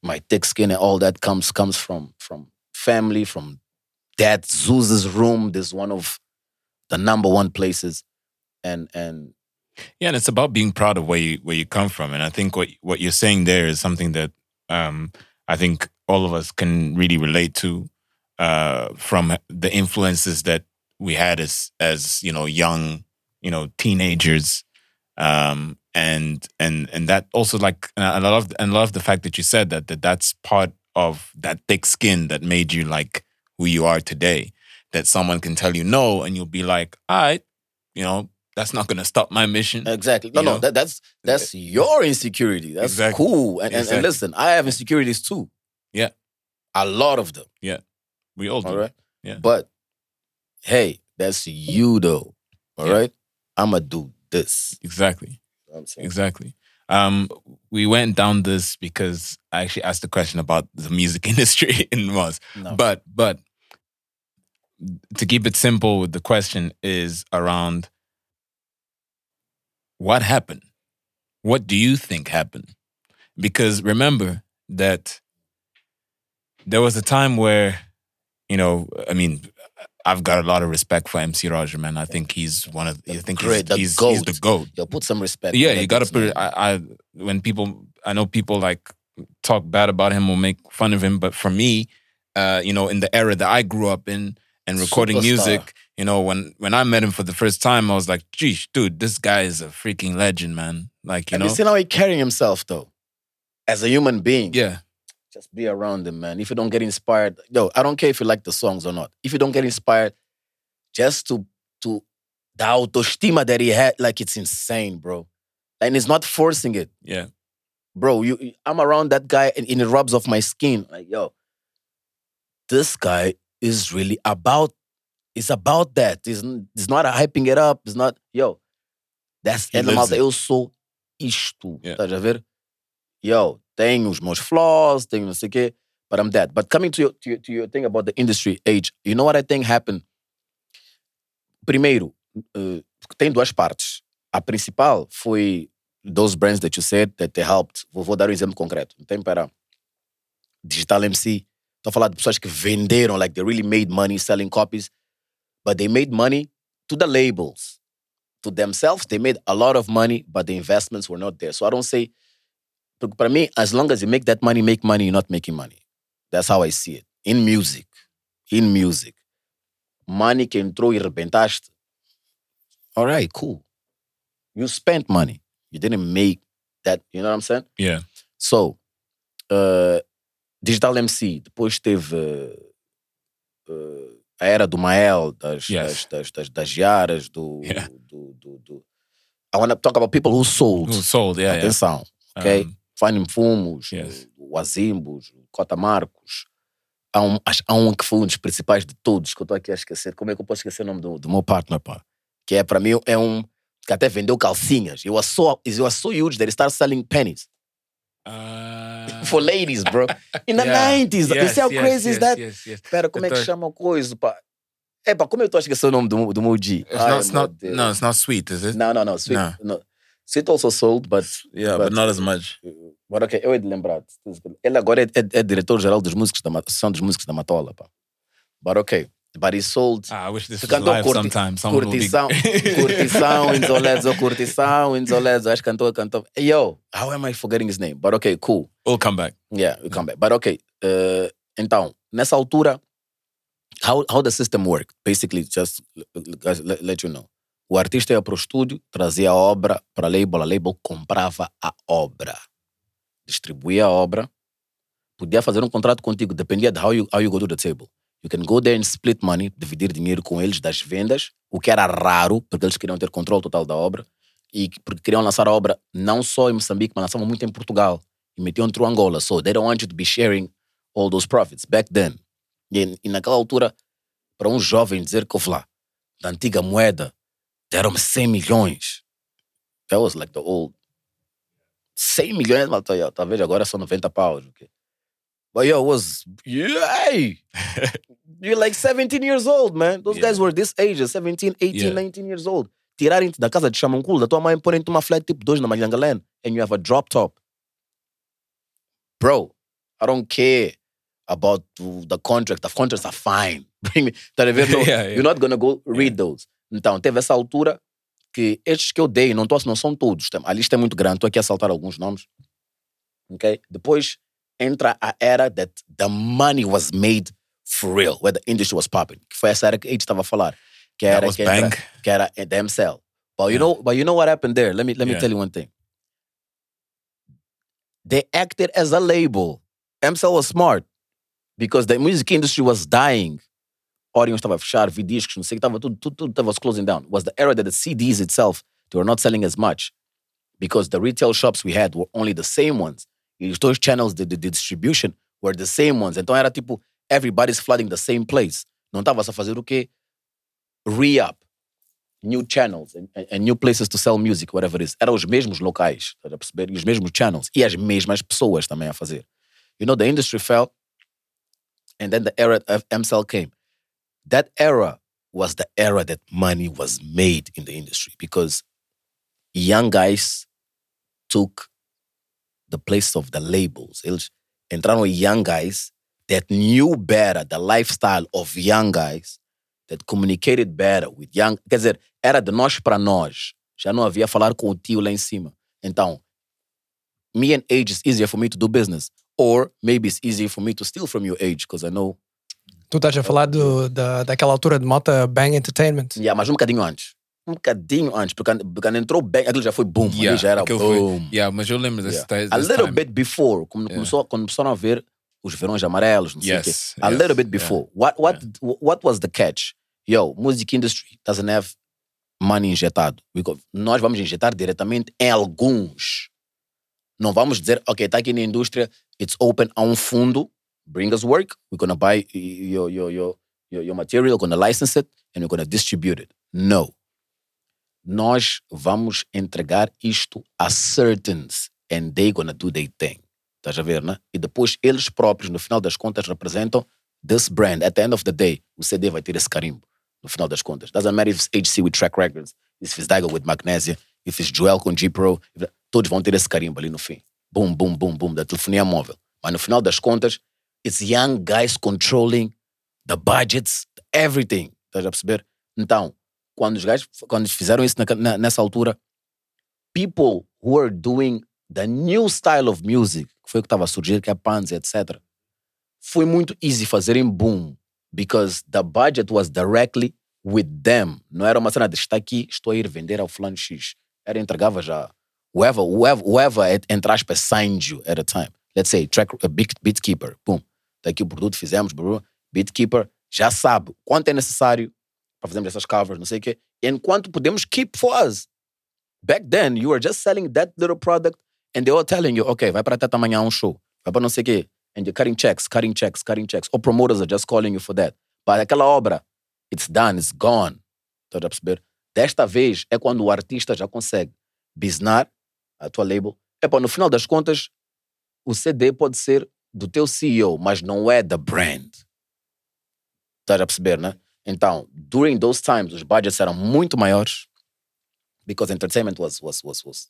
my thick skin and all that comes comes from from family, from dad Zuz's room. This is one of the number one places. And and Yeah, and it's about being proud of where you where you come from. And I think what what you're saying there is something that um, I think all of us can really relate to uh, from the influences that we had as as you know young you know teenagers, um, and and and that also like and I love and I love the fact that you said that that that's part of that thick skin that made you like who you are today. That someone can tell you no, and you'll be like, all right, you know, that's not going to stop my mission. exactly. No, You no, that, that's that's eh, your insecurity. That's Exactly. cool. And, and, and listen, I have insecurities too. Yeah. A lot of them. Yeah, we all do. All right. Yeah. But hey, that's you though. All Yeah. right. I'ma do this. Exactly. You know what I'm saying? Exactly. Um, we went down this because I actually asked the question about the music industry in Moz. No. But but to keep it simple, the question is around what happened? What do you think happened? Because remember that there was a time where, you know, I mean, I've got a lot of respect for MC Roger, man. I think he's one of. The I think Great, the he's, he's, he's the goat. goat. Yo, put some respect. Yeah, you gotta put I, I when people, I know people like talk bad about him or make fun of him, but for me, uh, you know, in the era that I grew up in and recording Superstar. music, you know, when when I met him for the first time, I was like, "Geez, dude, this guy is a freaking legend, man!" Like, you Have know, you seen how he carrying himself though? As a human being. yeah, Just be around him, man. If you don't get inspired, yo, I don't care if you like the songs or not. If you don't get inspired, just to to the autoestima that he had, like it's insane, bro. And he's not forcing it. yeah, Bro, you I'm around that guy and, and it rubs off my skin. Like, yo, this guy is really about it's about that. He's, n- he's not hyping it up. It's not, yo, that's He é da lives malta. it. Eu sou isto. Yeah. Estás a ver? Yo, tenho os meus flaws, tenho não sei o quê, but I'm that. But coming to your, to your, to your thing about the industry age, you know what I think happened? Primeiro, eh, tem duas partes. A principal foi those brands that you said that they helped. Vou, vou dar um exemplo concreto. Tem para Digital MC. Estou a falar de pessoas que venderam, like they really made money selling copies, but they made money to the labels. To themselves, they made a lot of money, but the investments were not there. So I don't say, porque para mim, as long as you make that money, make money, you're not making money. That's how I see it. In music. In music. Money que entrou e rebentaste. All right, cool. You spent money. You didn't make that, you know what I'm saying? yeah, So, uh, Digital MC, depois teve uh, uh, a era do Mael, das, Yes. das, das, das, Yaras, do, Yeah. do, do, do. I want to talk about people who sold. Who sold? Yeah, yeah. Atenção, ok? Um, Finding Fumos, Yes. o Azimbos, o Cota Marcos. Há um, há um que foi um dos principais de todos, que eu estou aqui a esquecer. Como é que eu posso esquecer o nome do, do meu partner, pá? Que é, para mim, é um que até vendeu calcinhas. Eu was so, it was so huge that he started selling pennies uh, for ladies, bro. In the yeah. 90s. you Yes, see how yes, crazy yes, is that? Yes, yes. Pera, como é que chama o coisa, pá? É, pá, como eu estou a esquecer o nome do, do meu G? It's Ai, not, not, no, it's not sweet, is it? No, no, no. Sweet, No. no. Sweet also sold, but... Yeah, but- but not as much. But ok, eu he de lembrar. Ele agora é, é, é diretor-geral dos músicos da Associação dos Músicos da Matola, pá. But ok. But he sold... Ah, I wish this Se was cantou live curti- sometime. Someone will be- Curtição, curtição, insolezo, curtição, insolezo. Acho que cantou, cantou. Yo, how am I forgetting his name? But okay, cool. We'll come back. Yeah, we come back. But okay, uh, então, nessa altura, how, how the system worked? Basically, just let, let you know. O artista ia para o estúdio, trazia a obra para a label, a label comprava a obra, distribuía a obra, podia fazer um contrato contigo, dependia de how you, how you go to the table. You can go there and split money, dividir dinheiro com eles das vendas, o que era raro, porque eles queriam ter controle total da obra, e porque queriam lançar a obra não só em Moçambique, mas lançavam muito em Portugal e metiam through Angola. So they don't want you to be sharing all those profits back then. E, e naquela altura, para um jovem dizer que, ouve lá, da antiga moeda, deram-me 100 milhões. That was like the old. 100 milhões, tá- talvez agora são 90 paus. Okay? But yo, it was, yay! You're like 17 years old, man. Those Yeah. guys were this age, eh, 17, 18, Yeah. 19 years old. Tirarem-te da casa de chamanculo, da tua mãe, porem-te uma flat tipo 2 na Malhangalene, and you have a drop top. Bro, I don't care about the contract. The contracts are fine. Bring me. Tá a ver? No, Yeah, yeah. You're not gonna go read those. Então, teve essa altura que estes que eu dei, não, tô, não são todos. A lista é muito grande, estou aqui a saltar alguns nomes. Ok? Depois entra a era that the money was made for real, where the industry was popping. Que foi essa era que a gente estava a falar. Que era, que entra- que era the MCL. But you Yeah. know, but you know what happened there? Let me let me Yeah. tell you one thing. They acted as a label. MCL was smart because the music industry was dying. Orion estava a fechar, vidiscos, não sei o que, estava tudo, tudo, tudo estava closing down. Was the era that the CDs itself, they were not selling as much because the retail shops we had were only the same ones. E os dois channels de, de, de distribution were the same ones. Então era tipo, everybody's flooding the same place. Não estava a fazer o quê? Re-up. new channels and, and new places to sell music, whatever it is. Eram os mesmos locais, estás a perceber? E os mesmos channels. E as mesmas pessoas também a fazer. You know, the industry fell and then the era of MCL came. That era was the era that money was made in the industry because young guys took the place of the labels. Eles young guys that knew better the lifestyle of young guys, that communicated better with young. Quer dizer, era de nós para nós. Já não havia falar com o tio lá em cima. Então, me and age is easier for me to do business. Or maybe it's easier for me to steal from your age, because I know. Tu estás a falar do, da, daquela altura de malta Bang Entertainment. Yeah, mas um bocadinho antes. Um bocadinho antes, porque quando, porque entrou bem, aquilo já foi boom. ali já era boom. Foi, yeah, mas eu lembro desse, Yeah. desse A little time. bit before, quando, começou, quando começaram a ver os verões amarelos, não sei o quê. Yes, A yes, little bit yeah. before. What, what, what was the catch? Yo, music industry doesn't have money injetado. Nós vamos injetar diretamente em alguns. Não vamos dizer, ok, está aqui na indústria, it's open a um fundo, bring us work, we're gonna buy your, your, your, your, your material, we're gonna license it, and we're gonna distribute it. No. Nós vamos entregar isto a certains, and they gonna do their thing. Estás a ver, né? E depois eles próprios, no final das contas, representam this brand. At the end of the day, o CD vai ter esse carimbo. No final das contas. Doesn't matter if it's HC with Track Records, if it's Daigo with Magnesia, if it's Joel com G Pro, todos vão ter esse carimbo ali no fim. Boom, boom, boom, boom, da telefonia móvel. Mas no final das contas, it's young guys controlling the budgets, everything. Estás a perceber? Então, quando os gajos, quando fizeram isso naca- na- nessa altura, people who are doing the new style of music, que foi o que estava a surgir, que é Panzi, etc., foi muito easy fazerem boom, because the budget was directly with them. Não era uma cena de está aqui, estou a ir vender ao fulano X. Era entregava já. Whoever, whoever, whoever entre aspas, signed you at a time. Let's say, track, a beat, Beatkeeper, boom. Está aqui o produto, fizemos, blá. Beatkeeper já sabe quanto é necessário para fazermos essas covers, não sei o quê, enquanto podemos keep for us. Back then, you were just selling that little product and they were telling you, okay, vai para até amanhã um show, vai para não sei o quê, and you're cutting checks, cutting checks, cutting checks. Or promoters are just calling you for that. But aquela obra, it's done, it's gone. Estás a perceber? Desta vez é quando o artista já consegue bisnar a tua label. Epá, no final das contas, o CD pode ser do teu CEO, mas não é da brand. Estás a perceber, né? Então, during those times, os budgets eram muito maiores because entertainment was, was, was, was.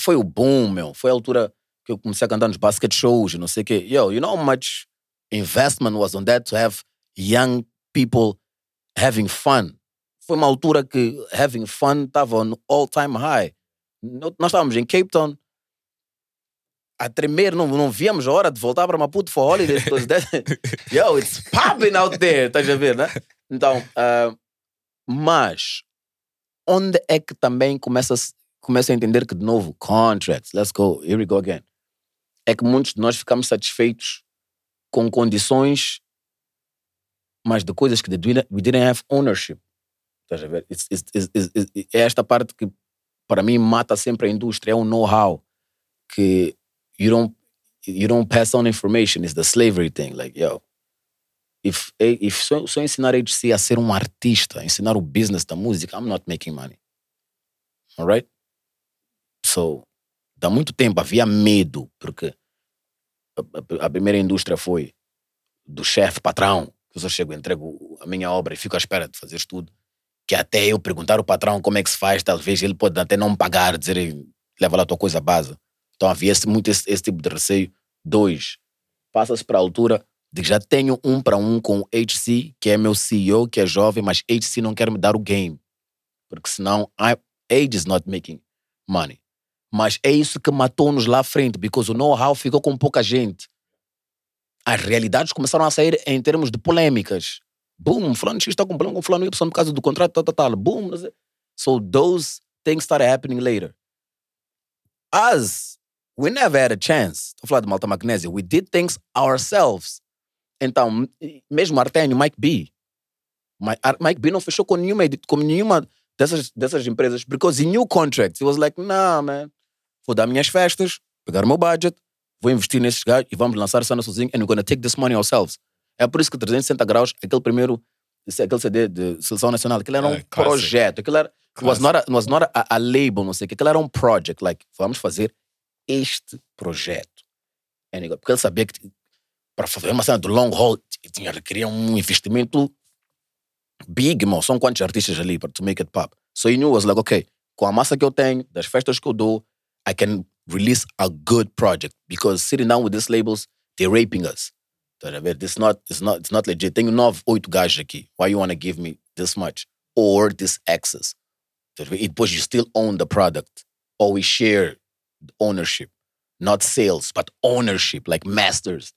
Foi o boom, meu. Foi a altura que eu comecei a cantar nos basket shows, e não sei o quê. Yo, you know how much investment was on that to have young people having fun? Foi uma altura que having fun estava no all-time high. Nós estávamos em Cape Town a tremer, não, não víamos a hora de voltar para Maputo for holidays. that- Yo, it's popping out there, estás a ver, né? Então, ah, mas onde é que também começa, começa a entender que, de novo, contracts, let's go, here we go again. É que muitos de nós ficamos satisfeitos com condições, mas de coisas que we didn't, have ownership. Estás a ver? It's- it's- it's- é esta parte que, para mim, mata sempre a indústria, é o know-how que you don't, you don't pass on information, it's the slavery thing, like, yo, if, if só, só ensinar HC a ser um artista, ensinar o business da música, I'm not making money. Alright? So, há muito tempo havia medo, porque a, a- primeira indústria foi do chefe, patrão, que eu só chego, entrego a minha obra e fico à espera de fazer tudo. Que até eu perguntar ao patrão como é que se faz, talvez ele pode até não me pagar, dizer, leva lá a tua coisa base. Então havia muito esse, esse tipo de receio. Dois, passa-se para a altura de que já tenho um para um com o HC, que é meu CEO, que é jovem, mas HC não quer me dar o game. Porque senão, I, age is not making money. Mas é isso que matou-nos lá à frente, because o know-how ficou com pouca gente. As realidades começaram a sair em termos de polêmicas. Boom, fulano X está com problema com fulano Y por causa do contrato, tal, tal, tal. Boom. So those things started happening later. Us, we never had a chance. Estou a falar de Malta Magnésia. We did things ourselves. Então, mesmo Artênio, Mike B. Mike B não fechou com nenhuma, com nenhuma dessas, dessas empresas because he knew contracts. He was like, nah, man. Vou dar minhas festas, pegar o meu budget, vou investir nesses gajos e vamos lançar essa sozinho and we're gonna take this money ourselves. É por isso que 360 graus, aquele primeiro aquele CD de Seleção Nacional, aquilo era um É, projeto, aquilo era, was not, a, was not a, a label, não sei o que, aquilo era um project, like, vamos fazer este projeto. He go- Porque ele sabia que para fazer uma cena do long haul tinha requeria um investimento big, irmão. São quantos artistas ali para to make it pop? So he knew, was like, okay, com a massa que eu tenho, das festas que eu dou, I can release a good project. Because sitting down with these labels, they're raping us. Tá a ver? This not, it's not, it's not legit. Tenho nove, oito gajos aqui. Why you want to give me this much? Or this access? Tá? E depois you still own the product. Or we share ownership. Not sales, but ownership, like masters.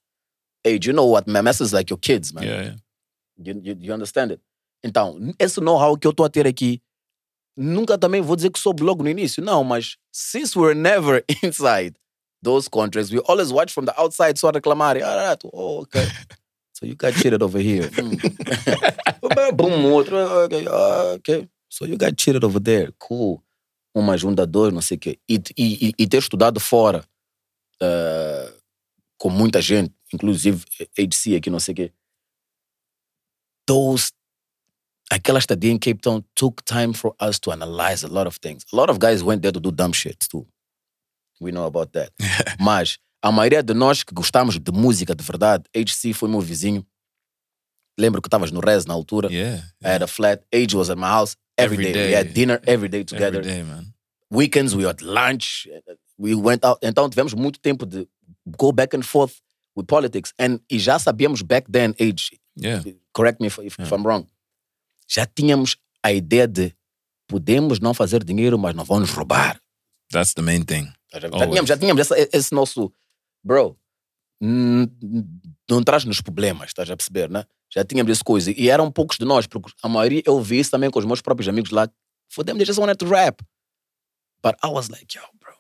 Hey, do you know what? My masters like your kids, man. Yeah, yeah. You, you, you understand it? Então, esse know-how que eu estou a ter aqui, nunca também vou dizer que soube logo no início. Não, mas since we're never inside those countries, we always watch from the outside só reclamar. Ah, tu- oh, okay. So you got cheated over here. Hmm. Boom, outro. Okay, ah, okay. So you got cheated over there. Cool. Uma junta dois, não sei o quê. E, e, e- ter estudado fora eh, com muita gente, inclusive HC aqui, não sei o quê. Those aquela estadia em Cape Town took time for us to analyze a lot of things. A lot of guys went there to do dumb shit too. We know about that. Mas a maioria de nós que gostamos de música de verdade, HC foi meu vizinho. Lembro que estavas no Res na altura. Yeah. I had a flat. Age was at my house every Every day. We day. had dinner every day together. Every day, man. Weekends we had lunch. We went out. Então tivemos muito tempo de go back and forth with politics. And e já sabíamos back then, age, Yeah. correct me if, if, if I'm wrong. Já tínhamos a ideia de podemos não fazer dinheiro, mas não vamos roubar. That's the main thing. Já, Always. tínhamos, já tínhamos essa- esse nosso bro. Não traz-nos problemas, estás a perceber, né? Já tínhamos essa coisa. E eram poucos de nós, porque a maioria eu vi isso também com os meus próprios amigos lá. Them, they just wanted to rap. But I was like, yo, bro.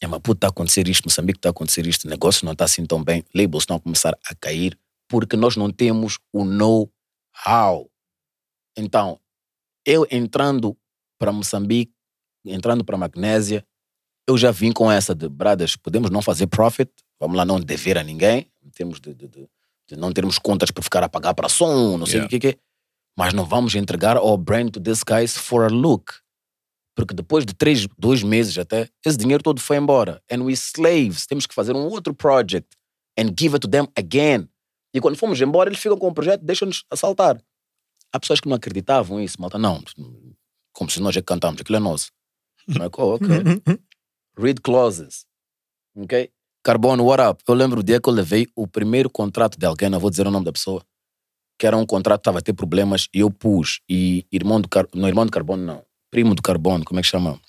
É uma está acontecer isto, Moçambique está a acontecer isto, o negócio não está assim tão bem, labels estão a começar a cair, porque nós não temos o know-how. Então, eu entrando para Moçambique, entrando para Magnésia, eu já vim com essa de, bradas, podemos não fazer profit, vamos lá não dever a ninguém, em termos de, de, de- de não termos contas para ficar a pagar para som, não sei Yeah. o que que é, mas não vamos entregar ao brand to these guys for a look. Porque depois de três, dois meses até, esse dinheiro todo foi embora. And we slaves, temos que fazer um outro project and give it to them again. E quando fomos embora, eles ficam com o projeto, deixam-nos assaltar. Há pessoas que não acreditavam nisso, malta. Não, como se nós já cantamos, aquilo é nosso. I'm like, oh, ok. Read clauses. Ok? Carbono, what up? Eu lembro o dia que eu levei o primeiro contrato de alguém, não vou dizer o nome da pessoa, que era um contrato que estava a ter problemas e eu pus. E irmão do Carbono, não, irmão do Carbono, não. Primo do Carbono, como é que chama?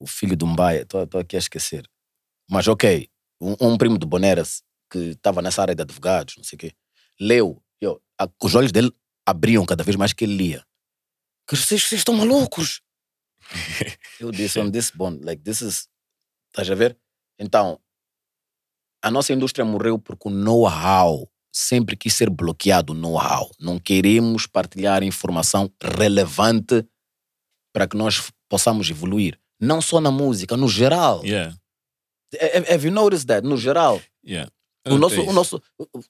O filho do Mbaia, estou aqui a esquecer. Mas ok, um, um primo do Boneras, que estava nessa área de advogados, não sei o quê, leu, eu, a- os olhos dele abriam cada vez mais que ele lia. Que vocês, vocês estão malucos! eu disse, on this bond, like, this is. Estás a ver? Então, a nossa indústria morreu porque o know-how sempre quis ser bloqueado o know-how. Não queremos partilhar informação relevante para que nós possamos evoluir. Não só na música, no geral. Yeah. Have have you noticed that? No geral. Yeah. O nosso, o nosso.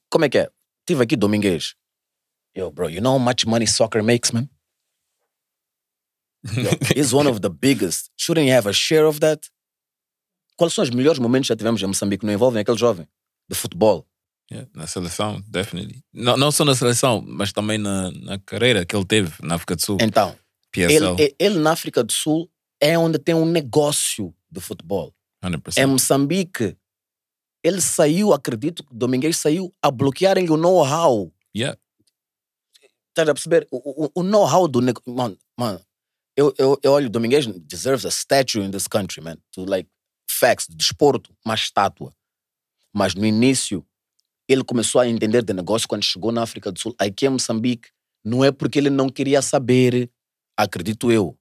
Como é que é? Tive aqui Domingues. Yo, bro, you know how much money soccer makes, man? Yo, he's one of the biggest. Shouldn't he have a share of that? Quais são os melhores momentos que já tivemos em Moçambique que não envolvem aquele jovem de futebol? Yeah, na seleção, definitely. Não, não só na seleção, mas também na, na carreira que ele teve na África do Sul. Então, ele- ele na África do Sul é onde tem um negócio de futebol. 100%. Em Moçambique, ele saiu, acredito que Domingues saiu a bloquearem o know-how. Yeah. Estás a perceber? O, o- o know-how do negócio. Mano, mano eu, eu, eu olho, Domingues deserves a statue in this country, man. To like, facts, desporto, uma estátua. Mas no início, ele começou a entender de negócio quando chegou na África do Sul. Aqui em Moçambique, não é porque ele não queria saber, acredito eu.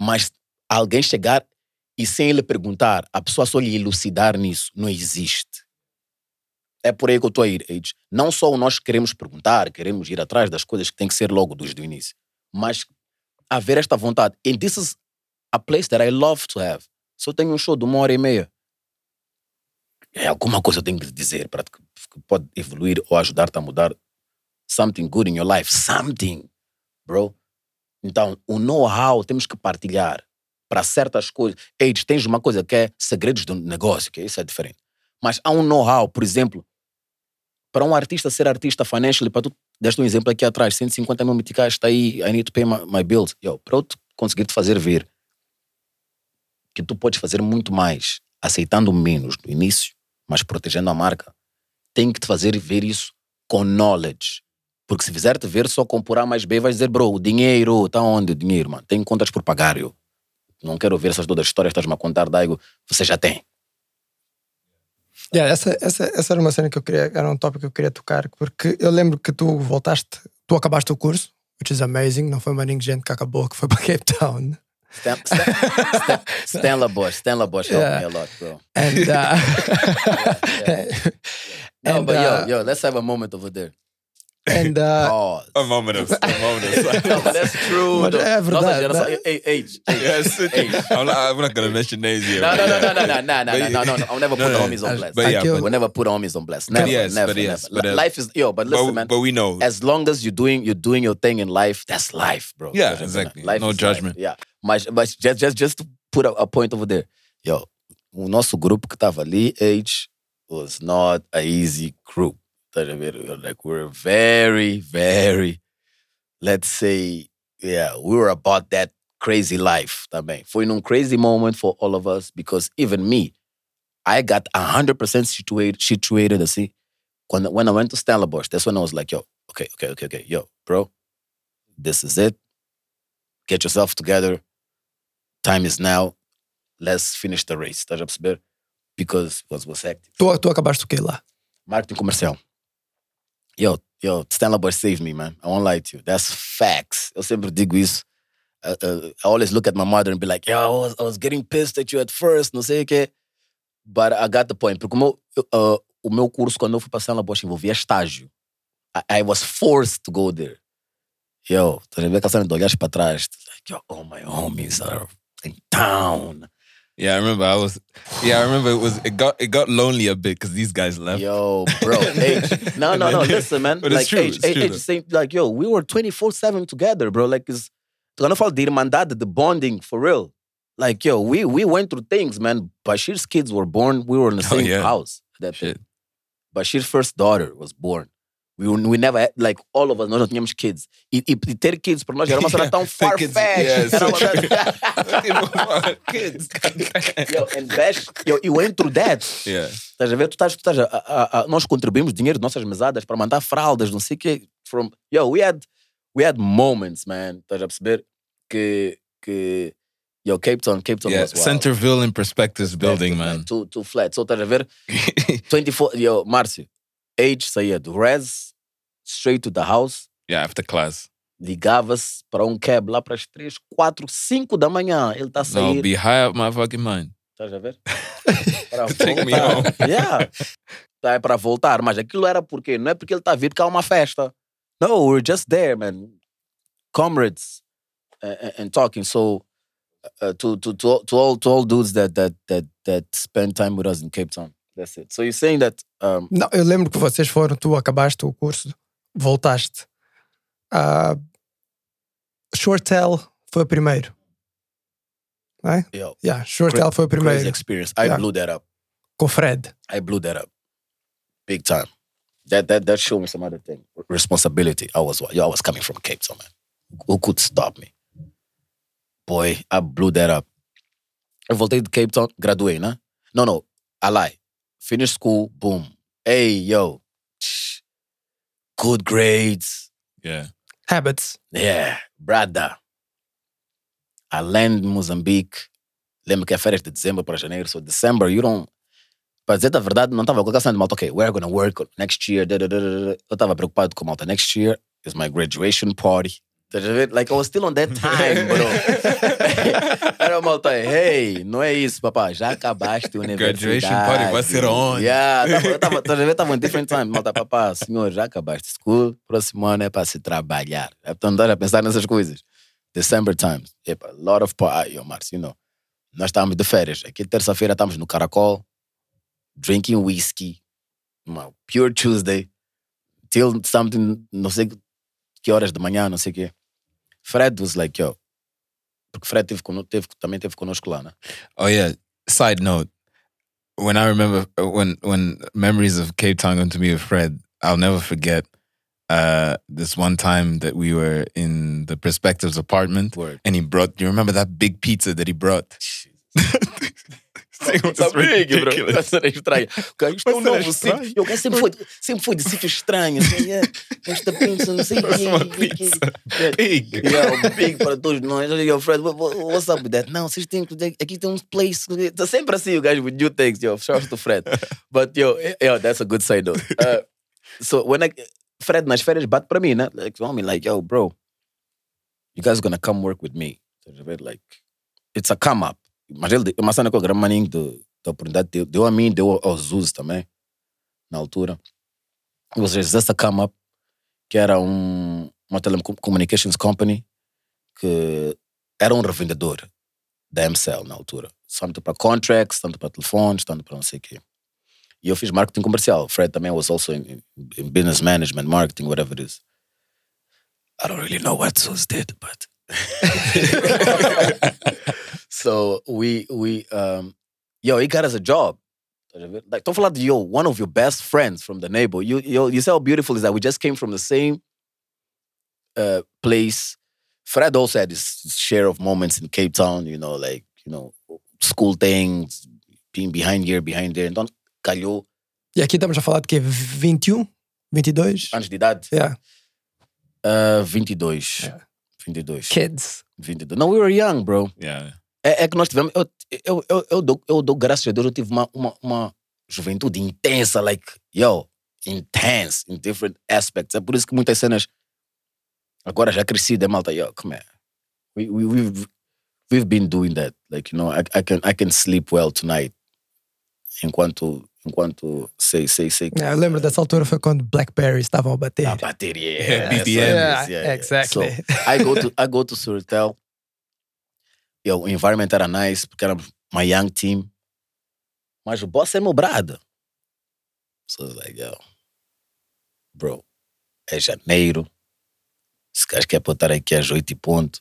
Mas alguém chegar e sem ele perguntar, a pessoa só lhe elucidar nisso, não existe. É por aí que eu estou a ir. Não só nós queremos perguntar, queremos ir atrás das coisas que tem que ser logo desde o início, mas haver esta vontade. And this is a place that I love to have. Se eu tenho um show de uma hora e meia, é alguma coisa eu tenho que dizer para que pode evoluir ou ajudar-te a mudar something good in your life. Something, bro. Então, o know-how temos que partilhar para certas coisas. Age, tens uma coisa que é segredos do negócio, que isso é diferente. Mas há um know-how, por exemplo, para um artista ser artista financially, para tu deste um exemplo aqui atrás, 150 mil meticais, está aí, I need to pay my, my bills. Yo, para eu conseguir te fazer ver que tu podes fazer muito mais, aceitando menos no início, mas protegendo a marca, tem que te fazer ver isso com knowledge. Porque se fizer-te ver só com por A mais B, vais dizer, bro, o dinheiro, está onde o dinheiro, mano? Tem contas por pagar, eu. Não quero ver essas todas as histórias estás-me a contar, Daigo. Você já tem. Yeah, essa, essa, essa era uma cena que eu queria, era um tópico que eu queria tocar, porque eu lembro que tu voltaste, tu acabaste o curso, which is amazing, não foi uma gente que acabou, que foi para Cape Town. Stan, Stan, Stan, Stanley Bosch, Stanley Bosch helped Yeah. me a lot, bro. And, uh, No, And, but uh, yo, yo, let's have a moment over there. and uh, Pause. A moment of, a moment of silence. No, that's true. Mas though. é verdade, Nossa geração, age, age, Yes, age. I'm not, I'm not gonna mention names here. No, no, no, yeah. no, no, no, no, no, no, no, no. I'll never put no, homies on blast. But yeah, but, We'll never put homies on blast. Never, yes, never, but yes, never. but, uh, life is yo, but listen, but, man. but we know. as long as you're doing you're doing your thing in life, that's life, bro. Yeah, exactly. life No judgment. Life. Yeah, mas, mas just, just, just to put a, a point over there, yo, o nosso grupo que estava ali, age, was not a easy group. Like we're very, very, let's say, yeah, we were about that crazy life também. Foi num crazy moment for all of us because even me, I got 100% situated, situated assim. When, when I went to Stellenbosch, that's when I was like, yo, okay, okay, okay, okay, yo, bro, this is it. Get yourself together. Time is now. Let's finish the race. Estás a perceber? Because was, was hectic. tu, tu acabaste o quê lá? Marketing comercial. Yo, yo, Stellenbosch saved me, man. I won't lie to you. That's facts. Eu sempre digo isso. Uh, uh, I always look at my mother and be like, yo, I was, I was getting pissed at you at first, não sei o quê. But I got the point. Porque o meu, uh, o meu curso, quando eu fui para Stellenbosch, envolvia estágio. I, I was forced to go there. Yo, estás a ver aquela cena de olhares para trás? Like, yo, all my homies are in town. Yeah, I remember. I was. Yeah, I remember. It was. It got. It got lonely a bit because these guys left. Yo, bro, age. No, no, no. Listen, man. But it's like true, age, it's age, true, age though. like, yo, we were 24-7 together, bro. Like it's quando eu falo de irmandade, the bonding for real. Like, yo, we we went through things, man. Bashir's kids were born, we were in the Oh, same yeah. house. That Shit. Bashir's first daughter was born. We, we never had, like, all of us, nós não tínhamos kids. E, e, e ter kids para nós era uma cena Yeah, tão far-fetched. yeah, Era uma coisa- Kids. Yo, and Bash, yo, you went through that. Yeah. Estás a ver? Tu estás, tu estás a, a- a- nós contribuímos dinheiro de nossas mesadas para mandar fraldas, não sei o quê. From, yo, we had, we had moments, man. Estás a perceber? Que, que yo, Cape Town, Cape Town Yeah. was wild. Centerville in Perspectives building, Like, man. Too, too flat. So estás a ver? 24, yo, Márcio, age saía do res, straight to the house, Yeah, after class. ligava-se para um cab lá para as 3, 4, 5 da manhã. Ele está a No, be high up my fucking mind. Estás a ver? Para Take me voltar. home. Yeah. Tá, é para voltar, mas aquilo era porque não é porque ele está a vir porque há uma festa. No, we're just there, man. Comrades and, and talking. So uh, to, to to all- to all to all dudes that that that that spend time with us in Cape Town. That's it. So you're saying that um, Não, eu lembro que vocês foram, tu acabaste o curso, voltaste. Ah, Shortel foi o primeiro. Não é? yo, Yeah, Shortel foi o crazy primeiro. experience. I Yeah. blew that up. Com Fred. I blew that up, big time. That that that showed me some other thing. Responsibility. I was yo, I was coming from Cape Town, man. Who could stop me? Boy, I blew that up. Eu voltei de Cape Town, graduei, né? No, no, I lie. Finished school, boom. Hey, yo, good grades. Yeah. Habits. Yeah, brother. I land in Mozambique. Lembro que é férias de dezembro para janeiro. So December, you don't. Para dizer a verdade, não estava com cena de malta, ok, we're gonna work next year. da, da, da, da, da. Eu estava preocupado com malta. Next year is my graduation party. Estás a ver? Like, I was still on that time, bro. Era malta, hey, não é isso, papá. Já acabaste a universidade. Graduation party vai ser onde? Yeah, tava, tava, estás a ver? Tava em different time. Malta, papá, senhor, já acabaste school. Próximo ano é para se trabalhar. É para andar a pensar nessas coisas. December times. Epa, a lot of party, yo, Márcio, you know. Nós estávamos de férias. Aqui terça-feira estamos no Caracol, drinking whiskey, uma pure Tuesday. till something, não sei que horas de manhã, não sei o quê. Fred was like, yo. Porque Fred teve, teve, também teve conosco lá, né? Oh yeah. Side note: When I remember when when memories of Cape Town come to me with Fred, I'll never forget uh, this one time that we were in the Perspectives apartment, Word. and he brought. You remember that big pizza that he brought? Big, bro. ser estranho. Ok, Isto é um novo sítio. Eu sempre foi, sempre foi de sítio estranho. Assim, é, esta pizza, não sei o pizza. É, Big. Yeah, big para todos nós. Yo, Fred, what, what- what's up with that? Não, vocês têm que. Aqui tem um place. Tá sempre assim, o gajo with new things, yo. Shout out to Fred. But, yo, yo, that's a good side note. Uh, so, when I. Fred nas férias bate para mim, né? Like, homem, like, yo, bro, you guys gonna come work with me. Tá? Like, it's a come up. Mas ele, uma cena que o grande maninho de- da oportunidade deu, deu a mim, deu aos Zuz também, na altura. Ou seja, essa come up, que era um, uma telecommunications company, que era um revendedor da MCL na altura. Tanto para contracts, tanto para telefones, tanto para não sei o quê. E eu fiz marketing comercial. Fred também was also in, in business management, marketing, whatever it is. I don't really know what Zuz did, but. so we we um yo, he got us a job. Like don't forget yo, one of your best friends from the neighbor. You yo, you see how beautiful is that we just came from the same uh place. Fred also had his share of moments in Cape Town, you know, like, you know, school things, being behind here, behind there. Então, calhou E aqui estamos a falar de quê? 21? 22? antes de idade. Yeah. Uh, 22. Yeah. 22. Kids. 22. No, we were young, bro. Yeah. É, é que nós tivemos. Eu, eu, eu, eu, dou, eu dou graças a Deus, eu tive uma, uma, uma juventude intensa, like, yo, intense in different aspects. É por isso que muitas cenas agora já crescida, é malta, yo, come on. We, we, we've, we've been doing that. Like, you know, I, I, can, I can sleep well tonight. Enquanto, enquanto sei, sei, sei. Yeah, eu lembro dessa altura foi quando Blackberry estavam a bater. A bateria. Yeah, essa- BPM. yes, Yeah, exactly. So, I go to I go to Suretel. O environment era nice, porque era my young team. Mas o boss é meu brada. So I was like, yo, bro, é janeiro. Esse gajo quer pra eu estar aqui às oito e ponto.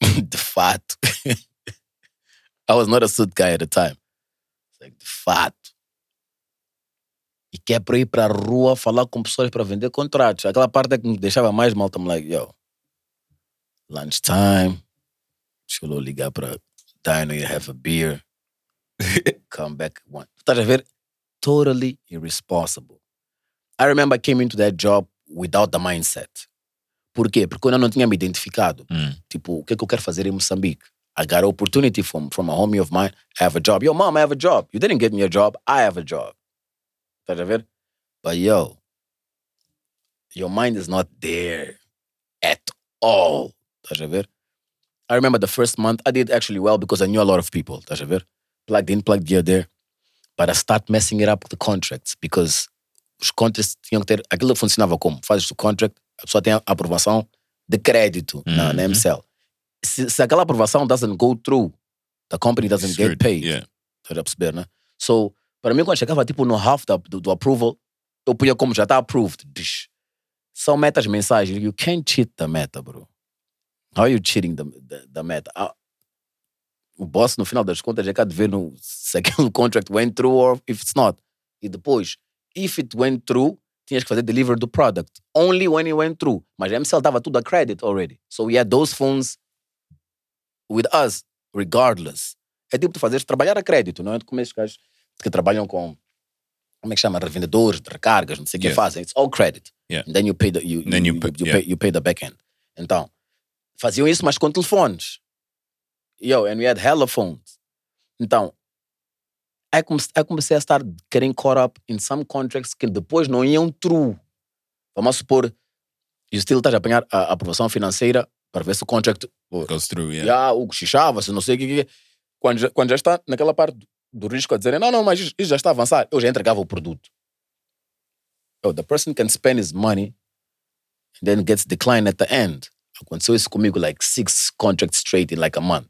De fato. I was not a suit guy at the time. Like, de fato. E quer para ir para a rua falar com pessoas para vender contratos. Aquela parte é que me deixava mais mal. I'm like, yo, lunchtime. Eu ligar para Dino e have a beer. Come back one. Estás a ver? Totally irresponsible. I remember I came into that job without the mindset. Por quê? Porque eu ainda não tinha me identificado. Mm. Tipo, o que é que eu quero fazer em Moçambique? I got an opportunity from, from a homie of mine. I have a job. Yo, mom, I have a job. You didn't get me a job. I have a job. Estás a ver? But yo, your mind is not there at all. Estás a ver? I remember the first month I did actually well because I knew a lot of people. Ver? Plugged in, plugged here, there. But I start messing it up with the contracts because os contracts tinham que ter. Aquilo funcionava como? Fazes o contract, a pessoa tem a aprovação de crédito na, na Uhum. MCL. Se, se aquela aprovação doesn't go through, the company doesn't Sure, get paid. Yeah. Estás a perceber, né? So, para mim, quando chegava tipo no half da- do, do approval, eu punha como já está approved. Dish. São metas mensais. You can't cheat the meta, bro. How are you cheating the, the, the meta? Ah, o boss, no final das contas, é que há de ver no, se aquele contract went through or if it's not. E depois, if it went through, tinhas que fazer deliver do product. Only when it went through. Mas a MCL dava tudo a credit already. So we had those phones with us, regardless. É tipo tu fazeres trabalhar a crédito, não é? Como esses gajos que trabalham com, como é que chama? Revendedores de recargas, não sei o que Yeah. fazem. It's all credit. Yeah. And then you pay the, you, you you, pay- you, yeah. pay, you pay the back end. Então, faziam isso, mas com telefones. Yo, and we had hella phones. Então, I comecei, I comecei a estar getting caught up in some contracts que depois não iam through. Vamos supor, you still estás a apanhar a aprovação financeira para ver se o contract Goes through, yeah. já o xixava, se não sei o que. Quando, já- quando já está naquela parte do- risco a dizer, não, não, mas isso já está a avançar, eu já entregava o produto. Oh, the person can spend his money and then gets declined at the end. Aconteceu isso comigo, like six contracts straight in like a month.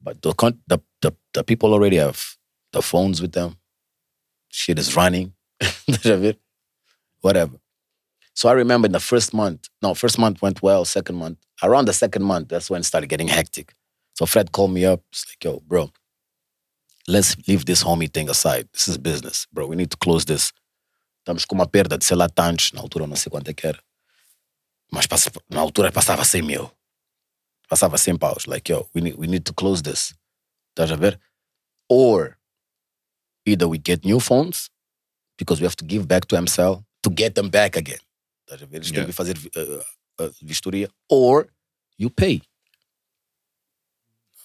But the, con- the, the, the people already have the phones with them. Shit is running. Whatever. So I remember in the first month, no, first month went well, second month. Around the second month, that's when it started getting hectic. So Fred called me up. It's like, yo, bro, let's leave this homie thing aside. This is business, bro. We need to close this. Estamos com uma perda de, sei lá, tantos, na altura não sei quanto é que era. Mas passa- na altura passava 100 mil. Passava 100 paus. Like, yo, we need, we need to close this. Estás a ver? Or either we get new phones, because we have to give back to MCL to get them back again. Estás a ver? Eles têm Yeah. que fazer uh, uh, vistoria. Or you pay.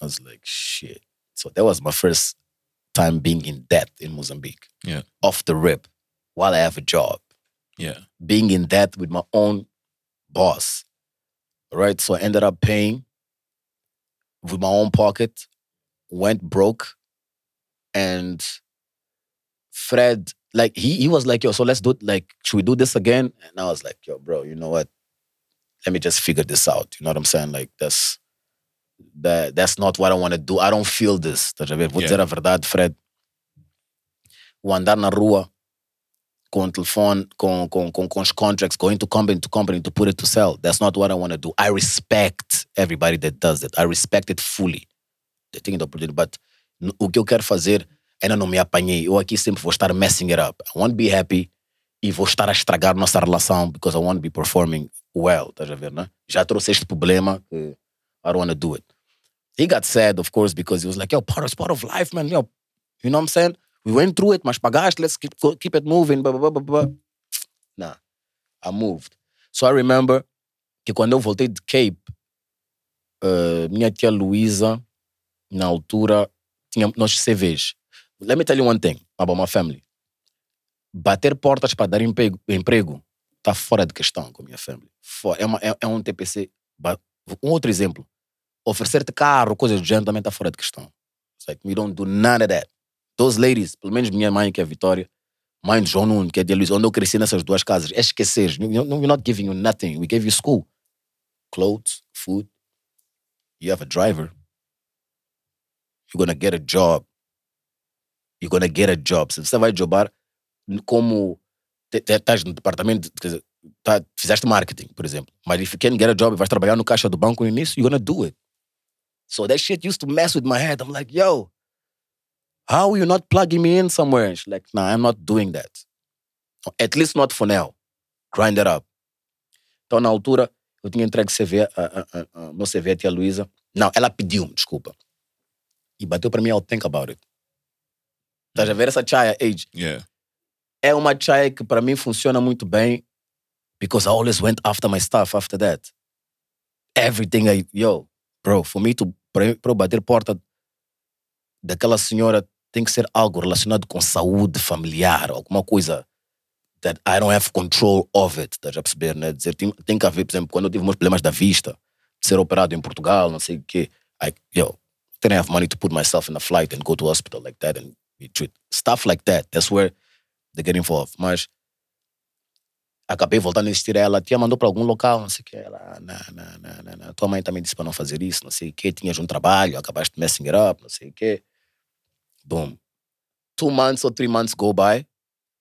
I was like, shit. So that was my first time being in debt in Mozambique. Yeah. Off the rip, while I have a job. Yeah. Being in debt with my own boss. Right? So I ended up paying with my own pocket, went broke, and Fred, like he he was like, yo, so let's do it. Like, should we do this again? And I was like, yo, bro, you know what? Let me just figure this out. You know what I'm saying? Like that's that that's not what I want to do. I don't feel this. Vou dizer a verdade, Fred. Andar na rua com o telefone, com, com, com, com os contracts, going to company to company to put it to sell. That's not what I want to do. I respect everybody that does it. I respect it fully. They think the opportunity. But o que eu quero fazer ainda não me apanhei. Eu aqui sempre vou estar messing it up. I won't be happy e vou estar a estragar nossa relação because I won't be performing well. Estás a ver, né? Já trouxe este problema que I don't want to do it. He got sad, of course, because he was like, yo, part of, part of life, man. Yo, you know what I'm saying? We went through it, mas pagaste, let's keep, keep it moving, blah, blah, blah, blah. Nah, I moved. So I remember que quando eu voltei de Cape, uh, minha tia Luísa, na altura, tinha nós CVs. Let me tell you one thing about my family. Bater portas para dar emprego, emprego tá fora de questão com a minha family. Fora. É, uma, é, é um TPC. Um outro exemplo. Oferecer-te carro, coisas do gênero, também tá fora de questão. It's like, we don't do none of that. Those ladies, pelo menos minha mãe, que é a Vitória, mãe de João Nuno, que é de Luiz, onde eu cresci nessas duas casas, é esquecer. We're not giving you nothing. We gave you school. Clothes, food. You have a driver. You're gonna get a job. You're gonna get a job. Se você vai jobar como estás no departamento, quer dizer, tá, fizeste marketing, por exemplo. Mas if you can get a job e vais trabalhar no caixa do banco no início, you're gonna do it. So that shit used to mess with my head. I'm like, yo, how are you not plugging me in somewhere? And she's like, nah, I'm not doing that. At least not for now. Grind it up. Então, na altura, eu tinha entregue CV, a, a, a, meu CV à tia Luísa. Não, ela pediu-me, desculpa. E bateu para mim, I'll think about it. Estás a ver essa chaya age? Yeah. é uma chai que para mim funciona muito bem because I always went after my stuff after that. Everything I, yo, bro, for me to, para eu bater porta daquela senhora tem que ser algo relacionado com saúde familiar, alguma coisa that I don't have control of it, estás a perceber, né? Dizer, tem, tem que haver, por exemplo, quando eu tive meus problemas da vista, ser operado em Portugal, não sei o quê, I, yo, didn't have money to put myself in a flight and go to hospital like that and be treated. Stuff like that, that's where they get involved. Mas acabei voltando a insistir a ela, tia mandou para algum local, não sei o que. Ela, "Ah, não, não, não, não, não. Tua mãe também disse para não fazer isso, não sei o que. Tinhas um trabalho, acabaste messing it up, não sei o que. Boom. Two months or three months go by.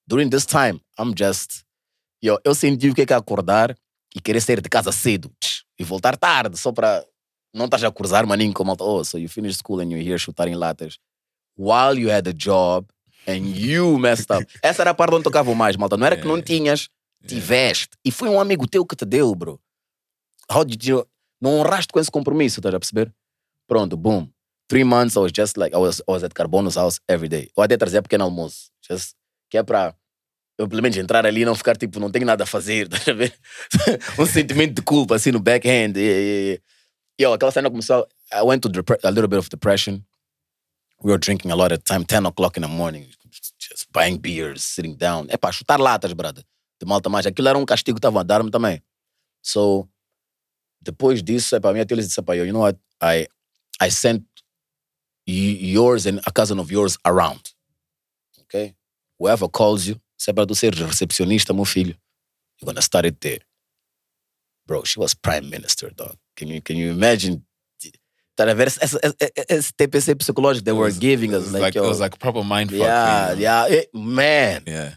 During this time, I'm just. Yo, eu senti o que é que é acordar e querer sair de casa cedo e voltar tarde, só para não estás a cruzar maninho com malta. Oh, so you finish school and you're here chutar em latas. While you had a job and you messed up. Essa era a parte onde tocavam mais, malta. Não era que não tinhas, tiveste. E foi um amigo teu que te deu, bro. How did you... Não honraste com esse compromisso, estás a perceber? Pronto, boom. Three months I was just like, I was, I was at Carbono's house every day. Eu até trazia pequeno almoço. Just, que é para eu pelo menos entrar ali e não ficar tipo, não tenho nada a fazer, ver? um sentimento de culpa assim no backhand. Yeah, yeah, yeah. Yo, aquela cena começou. I went to a little bit of depression. We were drinking a lot at time, 10 o'clock in the morning, just buying beers, sitting down. É para chutar latas, brother. De malta mais. Aquilo era um castigo que estavam a dar-me também. So, depois disso, é para mim, até eles disseram, you know what? I, I sent yours and a cousin of yours around. Okay? Whoever calls you, se é para tu ser recepcionista, meu filho, you're gonna start it there. Bro, she was prime minister, dog. Can you, can you imagine? Tá a ver esse, esse, TPC psicológico they were giving us? Like, like, yo, it was like proper mind fuck. yeah, yeah, it- man. Yeah.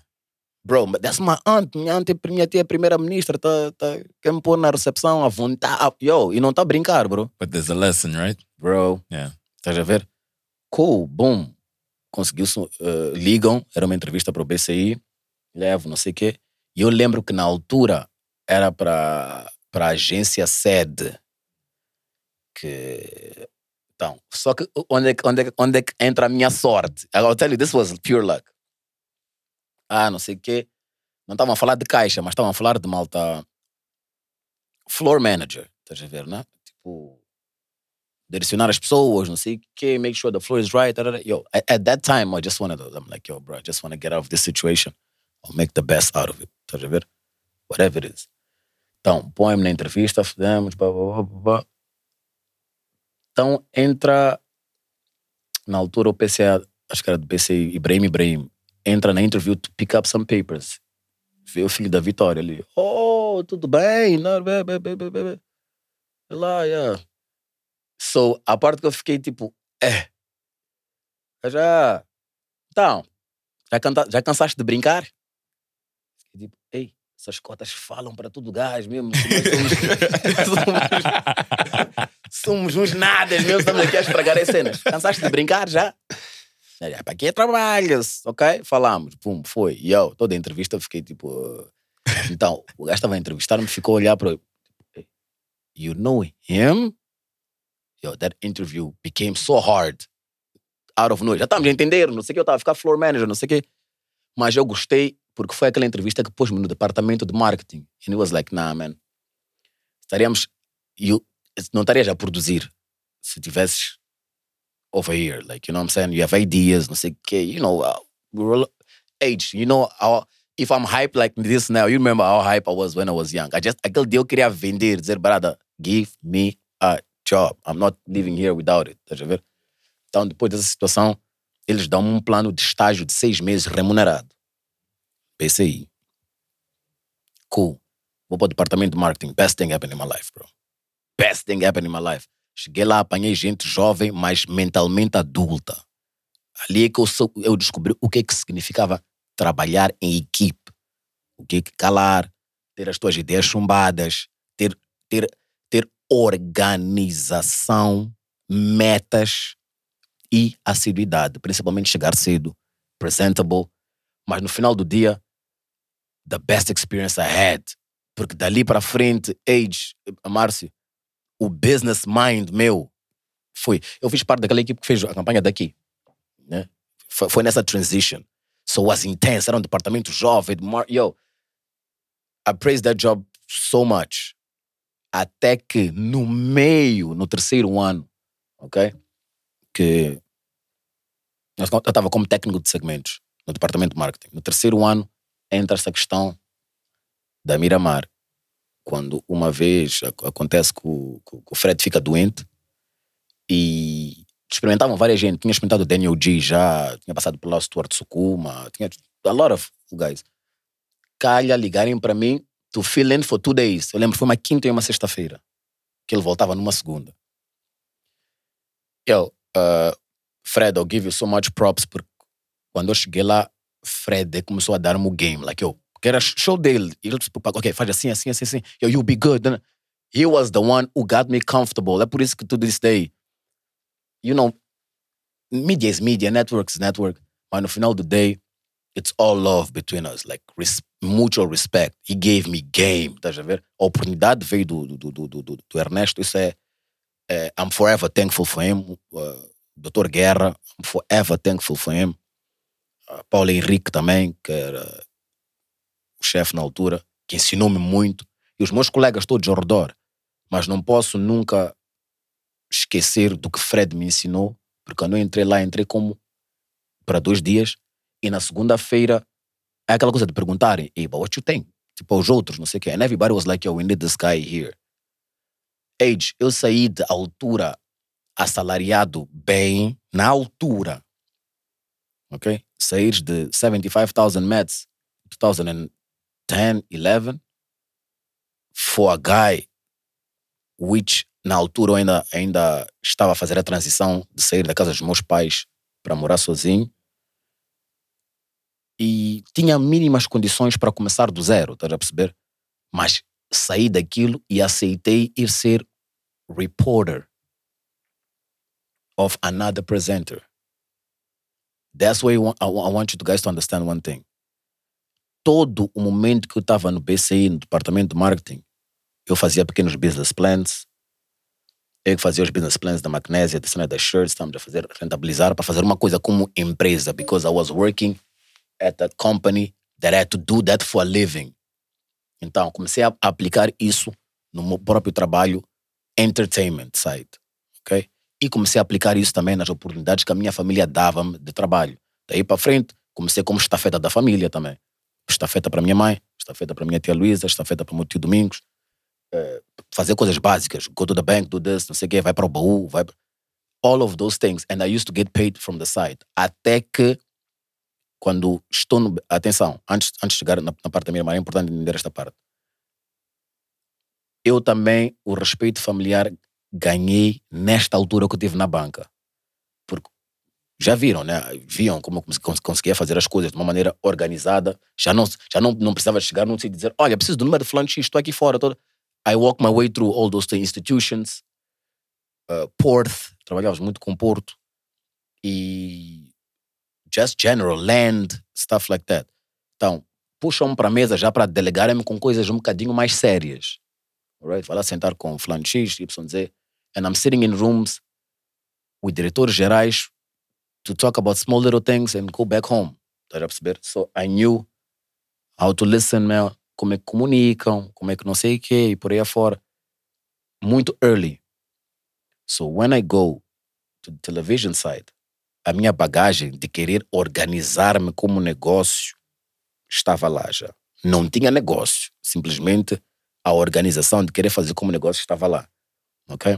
Bro, but that's my aunt. Minha aunt é minha tia primeira-ministra. Tá, tá, quer me pôr na recepção à vontade. Yo, e não tá a brincar, bro. But there's a lesson, right? Bro, Yeah. estás a ver? Cool, bom. Conseguiu-se. eh, ligam, era uma entrevista para o BCI. Levo, não sei o quê. E eu lembro que na altura era para a agência sede. Que. Então, só que onde é, que- onde, é, que- onde é que entra a minha sorte? I'll tell you, this was pure luck. Ah, não sei o quê. Não estavam a falar de caixa, mas estavam a falar de malta. Floor manager, estás a ver, né? Tipo, direcionar as pessoas, não sei o quê, make sure the floor is right. tarara. Yo, at, at that time, I just wanted to, I'm like, yo, bro, I just want to get out of this situation. I'll make the best out of it. Estás a ver? Whatever it is. Então, põe-me na entrevista, fizemos, blá, blá, blá, blá. Então, entra, na altura o PCA, acho que era do PCI, Ibrahim Ibrahim, entra na interview to pick up some papers. Vê o filho da Vitória ali. Oh, tudo bem? Não, bê. Lá, yeah. So, a parte que eu fiquei tipo, é. Já. Então, já, canta, já cansaste de brincar? Fiquei tipo, ei, essas cotas falam para tudo gás mesmo. Somos, somos, somos uns nadas, mesmo. Estamos aqui a estragar as cenas. Cansaste de brincar já? É, para que trabalhas, ok? Falamos, pum, foi. E eu, toda a entrevista, fiquei tipo. uh, Então, o gajo estava a entrevistar-me, ficou a olhar para. "Hey, You know him? Yo, that interview became so hard. Out of nowhere. Já estávamos a entender, não sei o que, eu estava a ficar floor manager, não sei o que. Mas eu gostei, porque foi aquela entrevista que pôs-me no departamento de marketing. And it was like, nah, man. Estaríamos. You, não estarias a produzir se tivesses over here. Like, you know what I'm saying? You have ideas, não sei o que. You know, uh, we're all age. You know, our, if I'm hyped like this now, you remember how hype I was when I was young. I just, aquele dia eu queria vender, dizer, brother, give me job. I'm not living here without it. Estás a ver? Então, depois dessa situação, eles dão um plano de estágio de seis meses remunerado. PCI. Cool. Vou para o departamento de marketing. Best thing happened in my life, bro. Best thing happened in my life. Cheguei lá, apanhei gente jovem, mas mentalmente adulta. Ali é que eu, sou- eu descobri o que é que significava trabalhar em equipe. O que é que calar, ter as tuas ideias chumbadas, ter, ter, ter organização, metas e assiduidade. Principalmente chegar cedo, presentable. Mas no final do dia, the best experience I had. Porque dali para frente, age, Márcio, o business mind meu foi. Eu fiz parte daquela equipe que fez a campanha daqui. Né? Foi, foi nessa transition. So was intense. Era um departamento jovem. Yo, I praise that job so much. Até que no meio, no terceiro ano, ok? Que eu estava como técnico de segmentos no departamento de marketing. No terceiro ano, entra essa questão da Miramar. Quando uma vez ac- acontece que o, que o Fred fica doente e experimentavam várias gente. Tinha experimentado o Daniel G já, tinha passado pelo Stuart Sukuma, tinha a lot of guys. Calha ligarem para mim to fill in for two days. Eu lembro, foi uma quinta e uma sexta-feira. Que ele voltava numa segunda. Eu, uh, Fred, I'll give you so much props porque quando eu cheguei lá, Fred começou a dar-me o game. Like, eu, que era show dele. E ele disse, ok, faz assim, assim, assim, assim. Yo, you'll be good. He was the one who got me comfortable. É por isso que to this day, you know, media is media, network is network. Mas no final do day, it's all love between us. Like, res mutual respect. He gave me game, estás a ver? A oportunidade veio do, do, do, do, do, Ernesto. Isso é, é, I'm forever thankful for him. Uh, Dr. Guerra, I'm forever thankful for him. Uh, Paulo Henrique também, que era o chefe na altura, que ensinou-me muito. E os meus colegas todos ao redor. Mas não posso nunca esquecer do que Fred me ensinou, porque eu entrei lá, entrei como para dois dias, e na segunda-feira é aquela coisa de perguntarem, hey, but what you think? Tipo, aos outros, não sei o quê. And everybody was like, yo, we need this guy here. Age, eu saí de altura assalariado bem, na altura. Ok? Sair de 75,000 mets 2010, 11 for a guy which na altura eu ainda, ainda estava a fazer a transição de sair da casa dos meus pais para morar sozinho. E tinha mínimas condições para começar do zero, estás a perceber? Mas saí daquilo e aceitei ir ser reporter of another presenter. That's why I want, you guys to understand one thing. Todo o momento que eu estava no BCI, no departamento de marketing, eu fazia pequenos business plans. Eu que fazia os business plans da magnésia, da cena das shirts, estamos a fazer rentabilizar para fazer uma coisa como empresa, because I was working at a company that I had to do that for a living. Então, comecei a aplicar isso no meu próprio trabalho, entertainment side, ok? E comecei a aplicar isso também nas oportunidades que a minha família dava-me de trabalho. Daí para frente, comecei como estafeta da família também. Estafeta para minha mãe, estafeta para minha tia Luísa, estafeta para meu tio Domingos. Eh, fazer coisas básicas. Go to the bank, do this, não sei o quê, vai para o baú, vai... pra- All of those things. And I used to get paid from the side. Até que quando estou no. Atenção, antes, antes de chegar na, na parte da minha irmã, é importante entender esta parte. Eu também, o respeito familiar, ganhei nesta altura que eu tive na banca. Porque já viram, né? Viam como conseguia fazer as coisas de uma maneira organizada. Já não, já não, não precisava chegar num sítio e dizer: Olha, preciso do número de fulano estou aqui fora. Todo. I walk my way through all those institutions. Uh, Porth, trabalhávamos muito com Porto. E just general land, stuff like that. Então, puxam-me para a mesa já para delegarem-me com coisas um bocadinho mais sérias. Alright? Vai lá sentar com fulano X, Y, Z. And I'm sitting in rooms with diretores gerais to talk about small little things and go back home. Estás a perceber? So I knew how to listen, meu, como é que comunicam, como é que não sei o quê, e por aí afora. Muito early. So when I go to the television side, a minha bagagem de querer organizar-me como negócio estava lá já. Não tinha negócio, simplesmente a organização de querer fazer como negócio estava lá. Ok?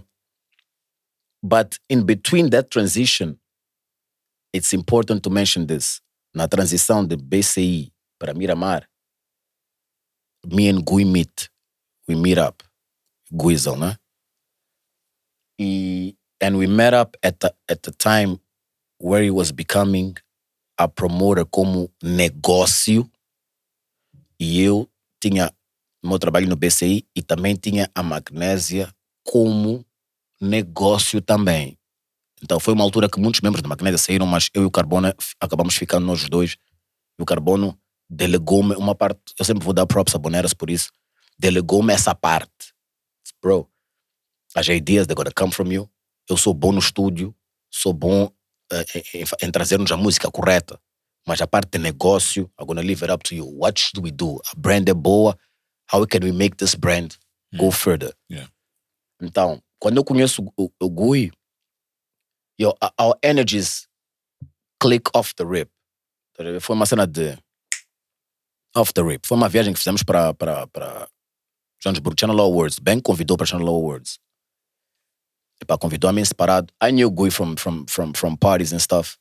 But in between that transition, it's important to mention this. Na transição de BCI para Miramar, me and Gui meet. We meet up. Guizel, né? E, and we met up at the, at the time where he was becoming a promoter como negócio e eu tinha meu trabalho no BCI e também tinha a magnésia como negócio também. Então foi uma altura que muitos membros da magnésia saíram, mas eu e o Carbono acabamos ficando nós dois. E o Carbono delegou-me uma parte, eu sempre vou dar props a Boneras por isso, delegou-me essa parte. Bro, as ideas they're gonna come from you. Eu sou bom no estúdio, sou bom em, em- em trazer-nos a música correta. Mas a parte de negócio, I'm gonna leave it up to you. What should we do? A brand é boa. How can we make this brand go further? Yeah. Então, quando eu conheço o, o Gui, yo, our energies click off the rip. Tá? Foi uma cena de off the rip. Foi uma viagem que fizemos para para para Johannesburg Channel Awards. Ben convidou para Channel Awards. Epá, convidou a mim separado. I knew Gui from, from, from, from parties and stuff.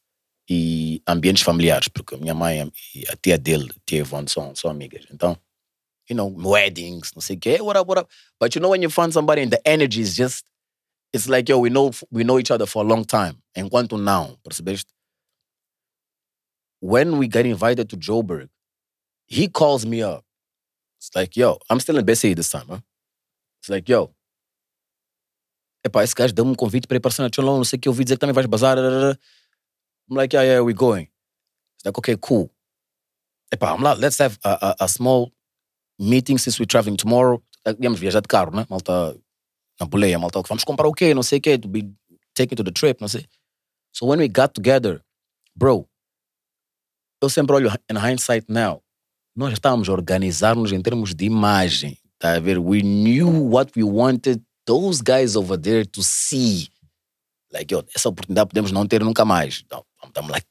E ambientes familiares, porque a minha mãe e a tia dele, tia Ivone, são, são amigas. Então, you know, weddings, não sei o quê, what up, what up. But you know when you find somebody and the energy is just, it's like, yo, we know, we know each other for a long time. Enquanto não, percebeste? When we got invited to Joburg, he calls me up. It's like, yo, I'm still in BCE this time, huh? It's like, yo, epá, esse gajo deu-me um convite para ir para a Cholão, não sei o que, eu ouvi dizer que também vais bazar. I'm like, yeah, yeah, we're going. It's like, okay, cool. Epá, vamos lá, let's have a, a, a small meeting since we're traveling tomorrow. Íamos viajar de carro, né? Malta, na boleia, malta, vamos comprar o quê? Não sei o quê, to be taken to the trip, não sei. So when we got together, bro, eu sempre olho in hindsight now, nós estávamos a organizar-nos em termos de imagem, tá a ver? We knew what we wanted those guys over there to see. Like, yo, essa oportunidade podemos não ter nunca mais. Então, Estamos like,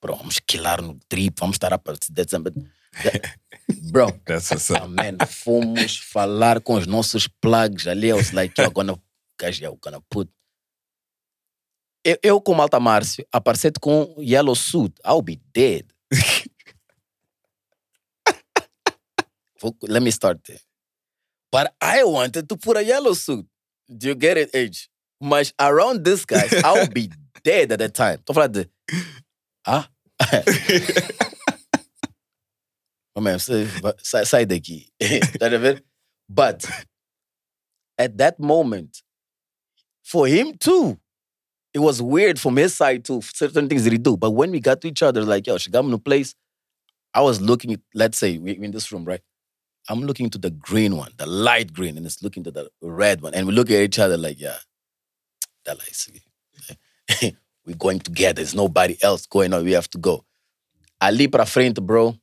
bro, vamos quilar no trip, vamos estar a partir de Bro, ah, up. man, fomos falar com os nossos plugs ali. I was like, yo, gonna, guys, yo, gonna put. Eu, eu com Malta Márcio, aparecer com yellow suit, I'll be dead. Let me start there. But I wanted to put a yellow suit. Do you get it, Age? Much around this guys, I'll be dead at the time. Tô falando de. Ah? Oh, man, vai- sai, sai daqui. tá a? But at that moment, for him too, it was weird from his side too. Certain things that he do. But when we got to each other, like, yo, chegamos no place, I was looking let's say, we in this room, right? I'm looking to the green one, the light green, and it's looking to the red one. And we look at each other like, yeah, that like, we're going together. There's nobody else going on. We have to go. Ali pra frente, bro,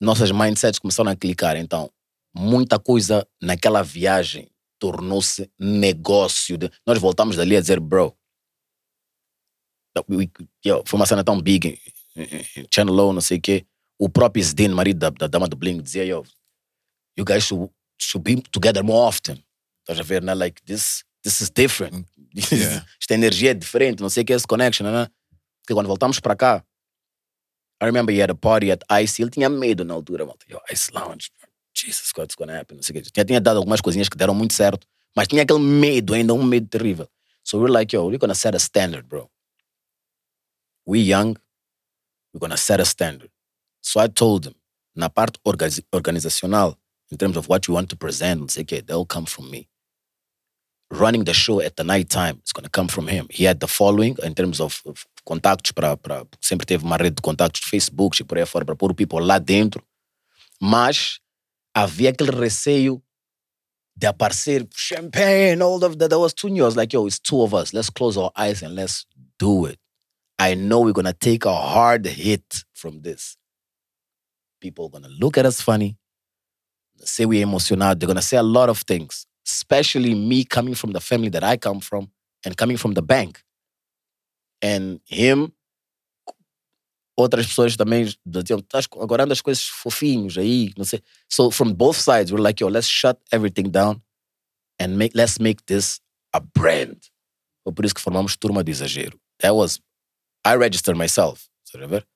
nossas mindsets começaram a clicar. Então, muita coisa naquela viagem tornou-se negócio. de- Nós voltamos dali a dizer, bro, we- yo, foi uma cena tão big, em- em- em Channel O, não sei o quê. O próprio Zdin, marido da, da dama do Bling, dizia, yo, you guys should, should be together more often. Estás a ver, né? Like, this, this is different. Yeah. Esta energia é diferente, não sei o que é esse connection, né? Porque quando voltamos para cá, I remember he had a party at Ice, ele tinha medo na altura, malta. Yo, Ice Lounge, Jesus, what's gonna happen? Não sei o quê. Já tinha dado algumas coisinhas que deram muito certo, mas tinha aquele medo ainda, um medo terrível. So we're like, yo, we're gonna set a standard, bro. We young, we're gonna set a standard. So I told him, na parte organiz- organizacional, in terms of what you want to present, não sei o quê, they'll come from me. Running the show at the night time, it's gonna come from him. He had the following in terms of, of contactos para, para sempre teve uma rede de contactos Facebook e por aí fora para pôr o people lá dentro. Mas havia aquele receio de aparecer champagne, all of that. That was too new. I was like, yo, it's two of us. Let's close our eyes and let's do it. I know we're gonna take a hard hit from this. People are gonna look at us funny, say we're emotional. They're gonna say a lot of things, especially me coming from the family that I come from and coming from the bank. And him, outras pessoas também diziam, "Tás co- agora andas com esses fofinhos aí, não sei. So from both sides, we're like, yo, let's shut everything down and make, let's make this a brand. Foi por isso que formamos Turma do Exagero. That was, I registered myself, ver?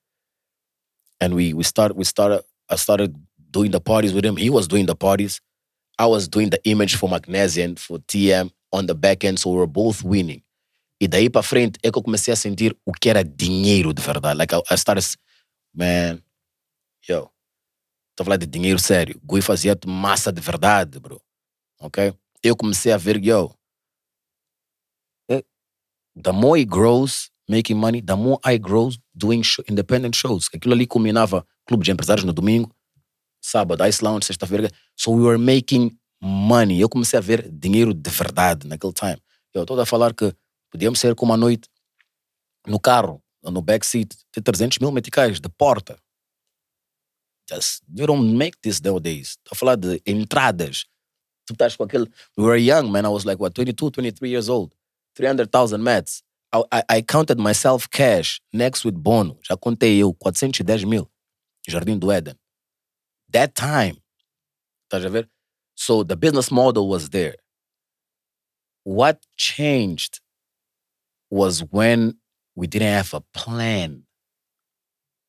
And we, we started, we started, I started doing the parties with him. He was doing the parties. I was doing the image for Magnesium, for TM on the back end, so we were both winning. E daí pra frente é que eu comecei a sentir o que era dinheiro de verdade. Like, I, I started, man, yo, tô falando de dinheiro sério. Gui fazia massa de verdade, bro. Ok? Eu comecei a ver, yo, eh, the more he grows making money, the more I grow doing show, independent shows. Aquilo ali combinava clube de empresários no domingo, sábado, Ice Lounge, sexta-feira. So we were making money. Eu comecei a ver dinheiro de verdade naquele time. Eu estou a falar que podíamos sair com uma noite no carro, no backseat, de 300 mil meticais, de porta. Just, you don't make this nowadays. Estou a falar de entradas. Tu estás com aquele... We were young, man. I was like, what, 22, 23 years old. 300,000 mats. I, I, counted myself cash, next with bono. Já contei eu, 410 mil. Jardim do Éden. That time. Estás a ver? So the business model was there. What changed was when we didn't have a plan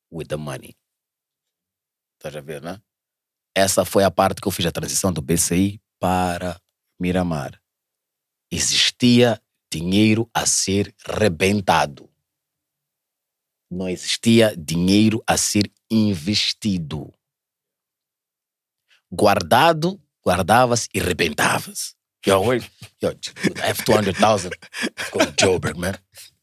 with the money. Estás a ver, né? Essa foi a parte que eu fiz a transição do BCI para Miramar. Existia dinheiro a ser rebentado. Não existia dinheiro a ser investido. Guardado, guardava-se e rebentava-se. Yo, wait, yo, I have 200,000. Let's go to Joburg, man.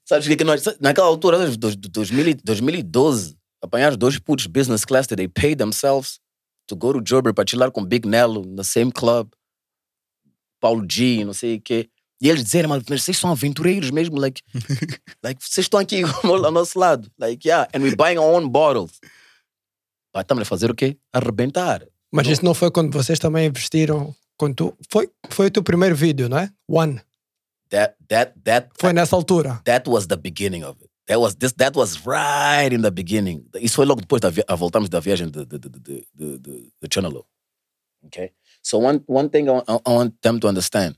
Sabes o que é que nós, naquela altura, de 2012, apanhar dois putos business class, that they paid themselves to go to Joburg para chilar com Big Nello no same club, Paulo G, não sei o quê. E eles dizerem, mas vocês são aventureiros mesmo, like, like vocês estão aqui ao nosso lado. Like, yeah, and we buying our own bottles. Mas estamos a fazer o quê? Arrebentar. Mas isso não foi quando vocês também investiram. Quando tu, foi, foi o teu primeiro vídeo, não é? One. That, that, that, Foi nessa altura. that was the beginning of it. That was this. That was right in the beginning. Isso foi logo depois da via, a voltamos da viagem de, de, de, de, de, de, de Channel O. Okay. So one one thing I, I want them to understand.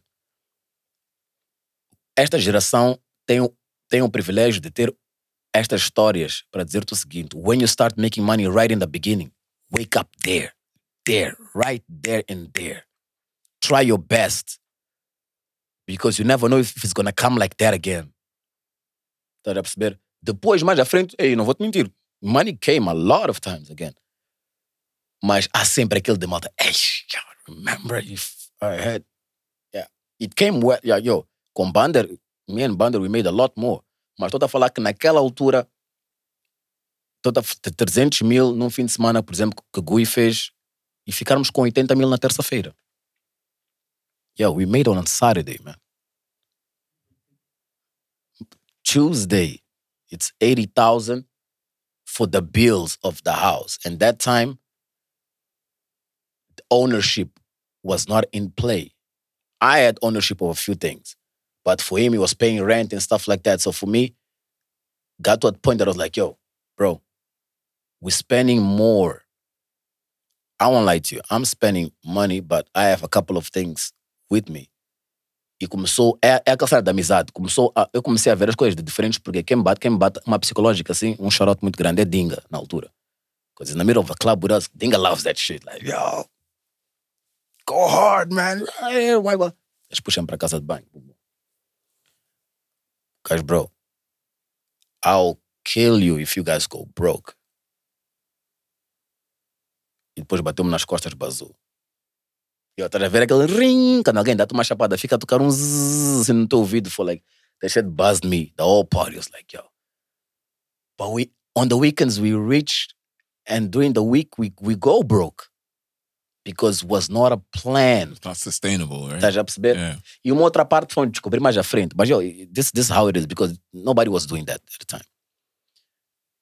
Esta geração tem o, tem o privilégio de ter estas histórias para dizer-te o seguinte: when you start making money right in the beginning, wake up there, there, right there and there. Try your best because you never know if it's gonna come like that again. Estás a perceber? Depois, mais à frente, ei, não vou te mentir, money came a lot of times again. Mas há sempre aquele de malta. Yo, remember if I had. Yeah. It came well. Yeah, yo, com Bander, me and Bander, we made a lot more. Mas estou a falar que naquela altura, toda 300 mil num fim de semana, por exemplo, que Gui fez, e ficarmos com 80 mil na terça-feira. Yeah, we made on Saturday, man. Tuesday, it's 80,000 for the bills of the house. And that time, ownership was not in play. I had ownership of a few things, but for him, he was paying rent and stuff like that. So for me, got to a point that I was like, yo, bro, we're spending more. I won't lie to you. I'm spending money, but I have a couple of things with me. E começou, é, é aquela da amizade. Começou a, eu comecei a ver as coisas de diferentes, porque quem bate, quem bate, uma psicológica assim, um charote muito grande é Dinga, na altura. Because in the middle of a club with us, Dinga loves that shit. Like, yo, go hard, man. Eles puxam para casa de banho. Guys, bro, I'll kill you if you guys go broke. E depois bateu-me nas costas, bazou. E eu estava a aquele ring, quando alguém dá-te uma chapada, fica a tocar um zzz assim no teu ouvido. For like, that shit buzzed me. The whole party was like, yo. But we, on the weekends, we reached, and during the week, we, we go broke. Because was not a plan. It's not sustainable, right? Estás a perceber? Yeah. E uma outra parte foi descobrir mais à frente. Mas, yo, this, this is how it is, because nobody was doing that at the time.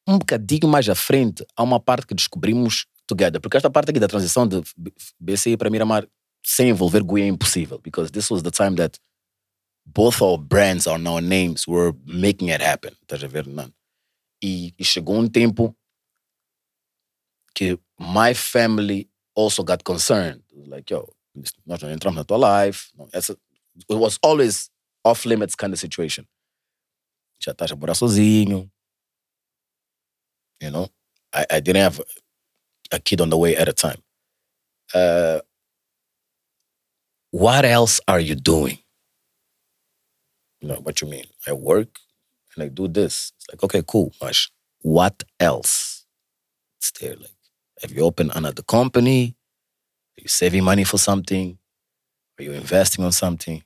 Um bocadinho mais à frente, há uma parte que descobrimos together. Porque esta parte aqui da transição de BCI para Miramar sem envolver Gui é impossível. Because this was the time that both our brands, our now names, were making it happen. Estás a ver? Não. E, e chegou um tempo que my family also got concerned. Like, yo, não entramos na tua life. Não, essa, it was always off limits kind of situation. A. You know? I, I didn't have a kid on the way at a time. Uh, what else are you doing? You know, what you mean? I work and I do this. It's like, okay, cool. Mas what else? It's there. Like, have you opened another company? Are you saving money for something? Are you investing on something?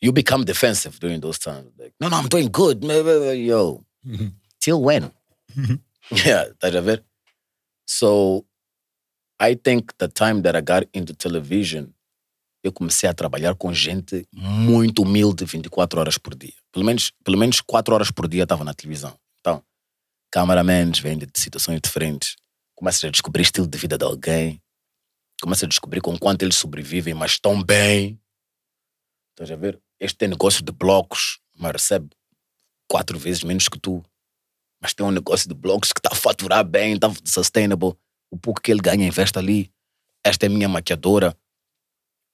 You become defensive during those times. Like, no, no, I'm doing good. Yo, till when? yeah, estás a ver? So, I think the time that I got into television, eu comecei a trabalhar com gente muito humilde 24 horas por dia. Pelo menos, pelo menos 4 horas por dia estava na televisão. Então, cameramans vêm de situações diferentes. Começas a descobrir estilo de vida de alguém. Começas a descobrir com quanto eles sobrevivem, mas estão bem. Estás a ver? Este tem negócio de blocos, mas recebe quatro vezes menos que tu. Mas tem um negócio de blocos que está a faturar bem, está sustainable. O pouco que ele ganha, investe ali. Esta é minha maquiadora.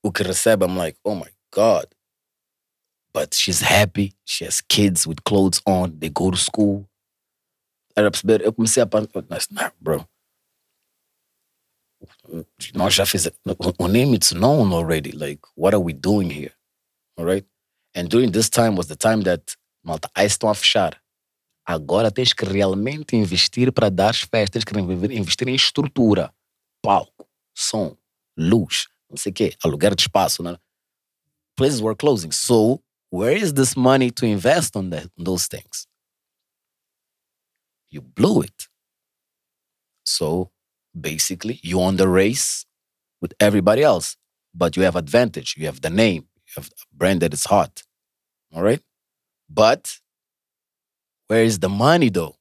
O que recebe, I'm like, oh my God. But she's happy. She has kids with clothes on. They go to school. Era perceber? Eu comecei a pensar, nah, bro. Nós já fizemos. O name it's known already. Like, what are we doing here? All right? And during this time was the time that malta, aí estão a fechar. Agora tens que realmente investir para dar festas, tens que investir em estrutura, palco, som, luz, não sei o quê, aluguer de espaço. Né? Places were closing. So, where is this money to invest on, that, on those things? You blew it. So, basically, you on the race with everybody else, but you have advantage. You have the name, you have a brand that is hot. All right? But where is the money though?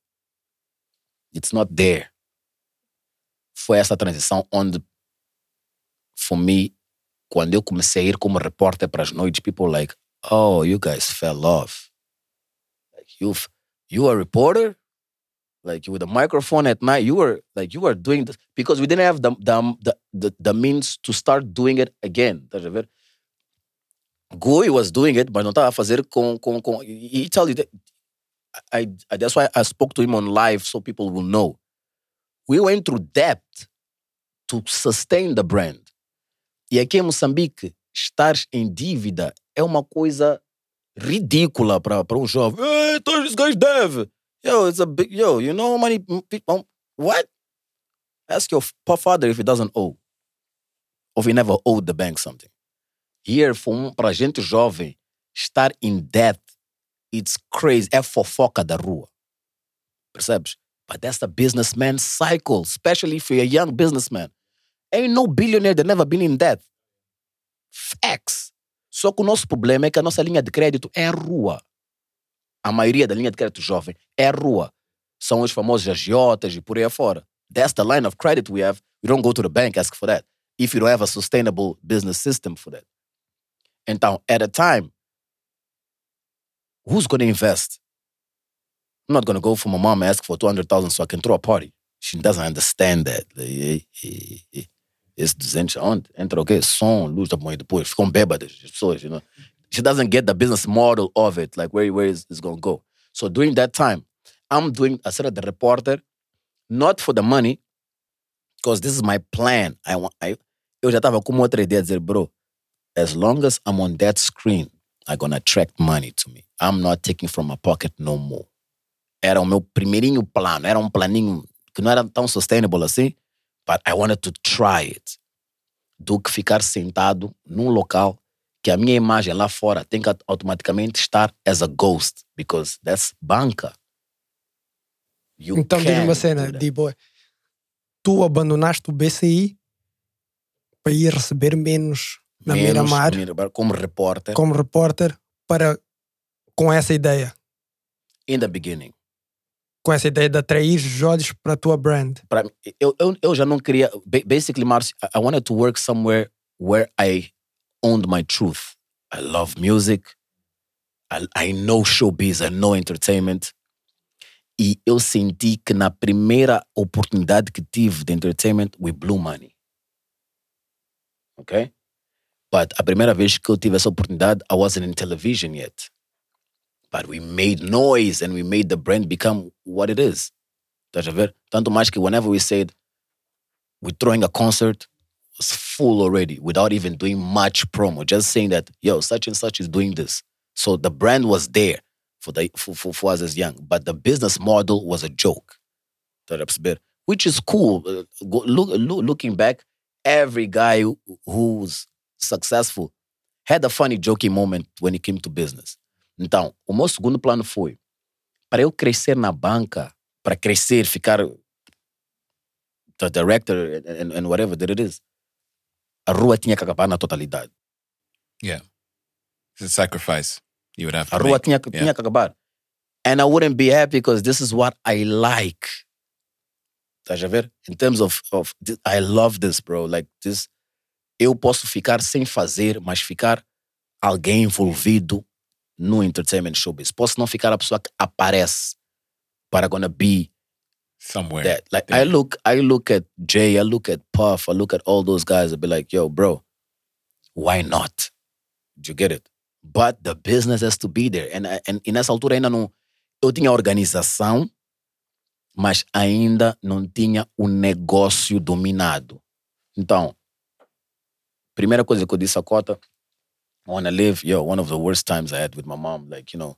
It's not there. Foi essa transição onde, for me, quando eu comecei a ir como repórter para as noites, people like, oh, you guys fell off. Like you, you a reporter? Like with a microphone at night, you were like you were doing this because we didn't have the the the, the means to start doing it again. Ver? Gui was doing it, mas não a fazer com, com, com he tell you that I, I that's why I spoke to him on live so people will know. We went through debt to sustain the brand. E aqui em Moçambique, estar em dívida é uma coisa ridícula para um jovem. Hey, those guys dev. Yo, it's a big yo, you know how many people what? Ask your father if he doesn't owe. Or if he never owed the bank something. Here, for para gente jovem, estar in debt, it's crazy. É fofoca da rua. Percebes? But that's the businessman cycle, especially you're a young businessman. Ain't no billionaire that never been in debt. Facts. Só que o nosso problema é que a nossa linha de crédito é a rua. A maioria da linha de crédito jovem é a rua. São os famosos agiotas e por aí afora. That's the line of credit we have. We don't go to the bank ask for that. If you don't have a sustainable business system for that. Então, at a time, who's going to invest? I'm not going to go for my mom and ask for 200,000 so I can throw a party. She doesn't understand that. Esse 200 onde? Entra o quê? Som, luz da manhã depois. Ficam bêbadas as pessoas, you know. She doesn't get the business model of it, like where, where is it's to go. So during that time, I'm doing a sort the reporter, not for the money, because this is my plan. I want, I, eu já estava com outra ideia bro, as long as I'm on that screen, I'm gonna attract money to me. I'm not taking from my pocket no more. Era o meu primeirinho plano, era um planinho que não era tão sustainable assim, but I wanted to try it. Do que ficar sentado num local que a minha imagem lá fora tem que automaticamente estar as a ghost, because that's banca. You Então diz uma cena. D-Boy. Tu abandonaste o BCI para ir receber menos na Menos Miramar Miramar, como repórter, como repórter para com essa ideia. in the beginning. Com essa ideia de atrair os olhos para a tua brand. Mim, eu, eu, eu já não queria. ba- Basically, Márcio, I wanted to work somewhere where I owned my truth. I love music. I, I know showbiz, I know entertainment. E eu senti que na primeira oportunidade que tive de entertainment, we blew money. Ok? But a primeira vez que eu tive essa oportunidade, I wasn't in television yet. But we made noise and we made the brand become what it is. Estás a ver? Tanto mais que whenever we said we're throwing a concert, full already without even doing much promo, just saying that, yo, such and such is doing this. So the brand was there for, the, for, for, for us as young, but the business model was a joke. Which is cool. Uh, look, look, looking back, every guy who- who's successful had a funny, joking moment when it came to business. Então, o meu segundo plano foi para eu crescer na banca, para crescer, ficar the director and, and whatever that it is, a rua tinha que acabar na totalidade. It's a sacrifice you would have to A rua make. tinha, que- Yeah. tinha que acabar. And I wouldn't be happy because this is what I like. Estás a ver? In terms of, of I love this, bro. Like this, eu posso ficar sem fazer, mas ficar alguém envolvido no entertainment showbiz. Posso não ficar a pessoa que aparece, I'm gonna be Somewhere. that. Like I look, I look at Jay, I look at Puff, I look at all those guys. I'll be like, yo, bro, why not? Do you get it? But the business has to be there. And, I- and, e nessa altura ainda não. Eu tinha organização, mas ainda não tinha o negócio dominado. Então, primeira coisa que eu disse a Cota, I wanna live, yo, one of the worst times I had with my mom, like, you know,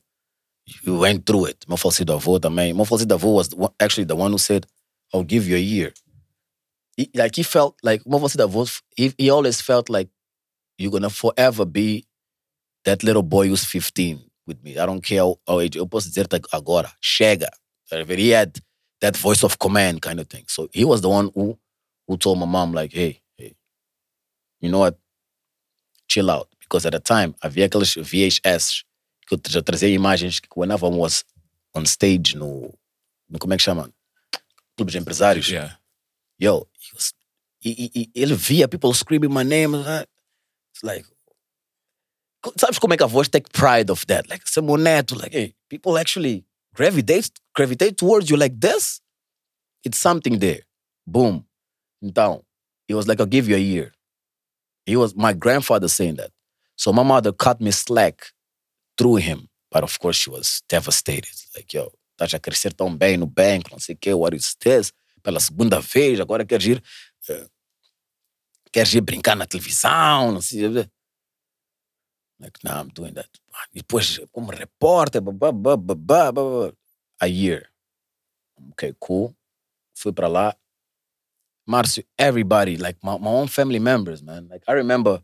you went through it. Meu falecido avô também. Meu falecido avô was actually the one who said, I'll give you a year. He, like he felt like meu falecido avô, he, he always felt like you're gonna forever be that little boy who's 15 with me. I don't care how, how age. Eu posso agora, chega. He had that voice of command kind of thing. So he was the one who who told my mom like, hey, hey, you know what? Chill out. Because at the time, havia aqueles VHS que eu já trazia imagens que whenever I was on stage no, no como é que chama? Clubes de empresários. Yeah. Yo, was, he, he- ele via people screaming my name. uh, It's like, sabes como é que a voz take pride of that? Like, seu neto, like, hey, people actually gravitate, gravitate towards you like this? It's something there. Boom. Então, he was like, I'll give you a year. He was my grandfather saying that. So my mother cut me slack through him. But of course, she was devastated. Like, yo, a crescer tão bem no banco, não sei o quê, what is this? Pela segunda vez, agora queres ir, eh, queres ir brincar na televisão, não sei. Like, no, I'm doing that. E depois, como repórter, babá, babá, babá, a year. Ok, cool. Fui para lá. Marcio, everybody, like my, my own family members, man. Like I remember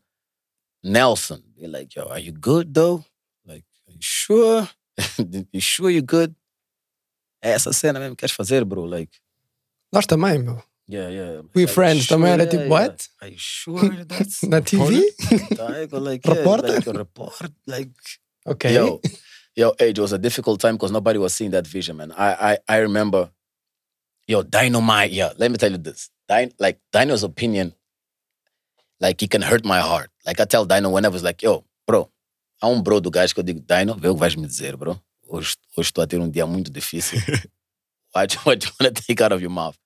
Nelson be like, yo, are you good though? Like, are you sure? you sure you're good? É essa cena mesmo que queres fazer, bro? Like, Nós também, meu. yeah, yeah. We Are you friends também era tipo, what? Are you sure that's Na TV? Like, like, yeah, Repórter? like a report, like Ok. Yo, yo, age was a difficult time because nobody was seeing that vision, man. I, I, I remember, yo, Dynamite. Yeah, let me tell you this. Dyn, like Dino's opinion, like he can hurt my heart. Like I tell Dino whenever, it's like, yo, bro, há um bro do gajo que eu digo, Dino, vê o que vais me dizer, bro. Hoje, hoje estou a ter um dia muito difícil. what, what you want to take out of your mouth?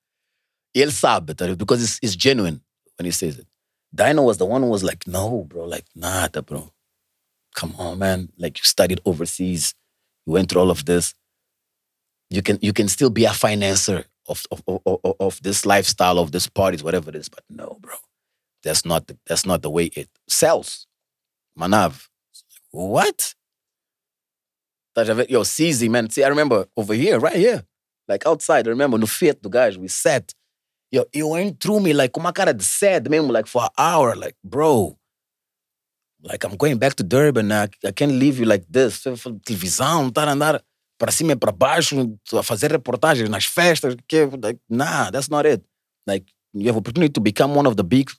E ele sabe, tá ligado? because it's, it's genuine when he says it. Dino was the one who was like, no, bro, like, nada, bro come on, man. Like you studied overseas, you went through all of this. You can you can still be a financer of of, of, of- of this lifestyle, of this parties, whatever it is. But no, bro. That's not the, that's not the way it sells. Manav. What? Estás a ver? Yo, CZ, man. See, I remember over here, right here. Like outside, I remember no Fiat do guys, we sat. Yo, you went through me like com uma cara de sad mesmo, like for an hour. Like, bro, like I'm going back to Durban, I, I can't leave you like this. Televisão, a andar para cima e para baixo, a fazer reportagens nas festas. Que, like, nah, that's not it. Like you have opportunity to become one of the big,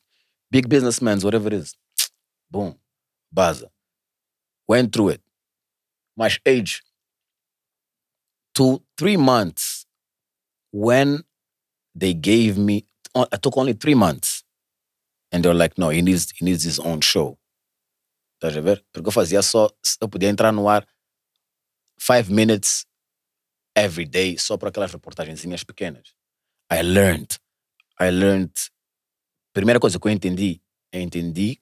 big businessmen, whatever it is. Boom, baza. Went through it. My age, two, three months when they gave me, I took only three months. And they're like, no, he needs, he needs his own show. Estás a ver? Porque eu fazia só, eu podia entrar no ar five minutes every day só para aquelas reportagenzinhas pequenas. I learned. I learned. Primeira coisa que eu entendi, eu entendi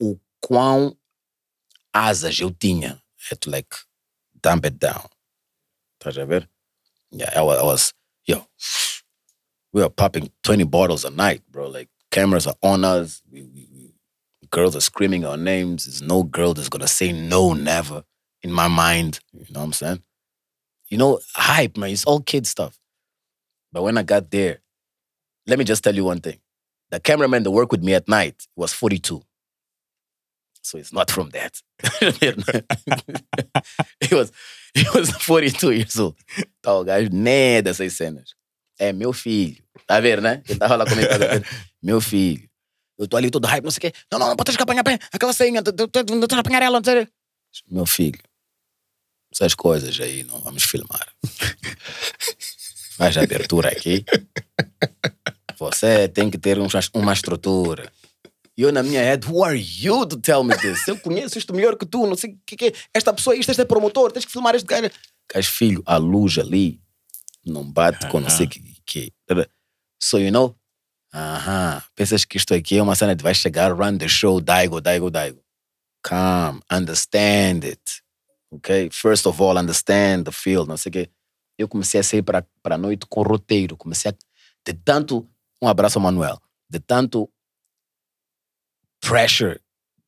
o quão asas eu tinha. I had to like dump it down. Estás a ver? Yeah, I was, I was, yo, we were popping 20 bottles a night, bro. Like cameras are on us. We, we, we, girls are screaming our names. There's no girl that's gonna say no, never in my mind. You know what I'm saying? You know, hype, man. It's all kid stuff. But when I got there, let me just tell you one thing. The cameraman that worked with me at night was 42. So it's not from that. he was he was 42 years old. Então, o gajo nem é dessas cenas. É meu filho. Tá vendo, né? Ele tava lá comigo. tá vendo? Meu filho. Eu tô ali todo hype, não sei o quê. Não, não, não pode apanhar bem. Aquela senha, não tens apanhar ela, não sei. Meu filho, essas coisas aí não vamos filmar. Faz a abertura aqui. Você tem que ter um- uma estrutura. E eu na minha head, who are you to tell me this? Eu conheço isto melhor que tu, não sei o que, que é. Esta pessoa, isto, este é promotor, tens que filmar este cara. Gajo, filho, a luz ali não bate com não sei o que, que. So, you know, aham, pensas que isto aqui é uma cena de vai chegar, run the show, Daigo, Daigo, Daigo. Calm, understand it. Ok? First of all, understand the field, não sei o quê. Eu comecei a sair para a noite com roteiro. Comecei a. De tanto. Um abraço ao Manuel. De tanto pressure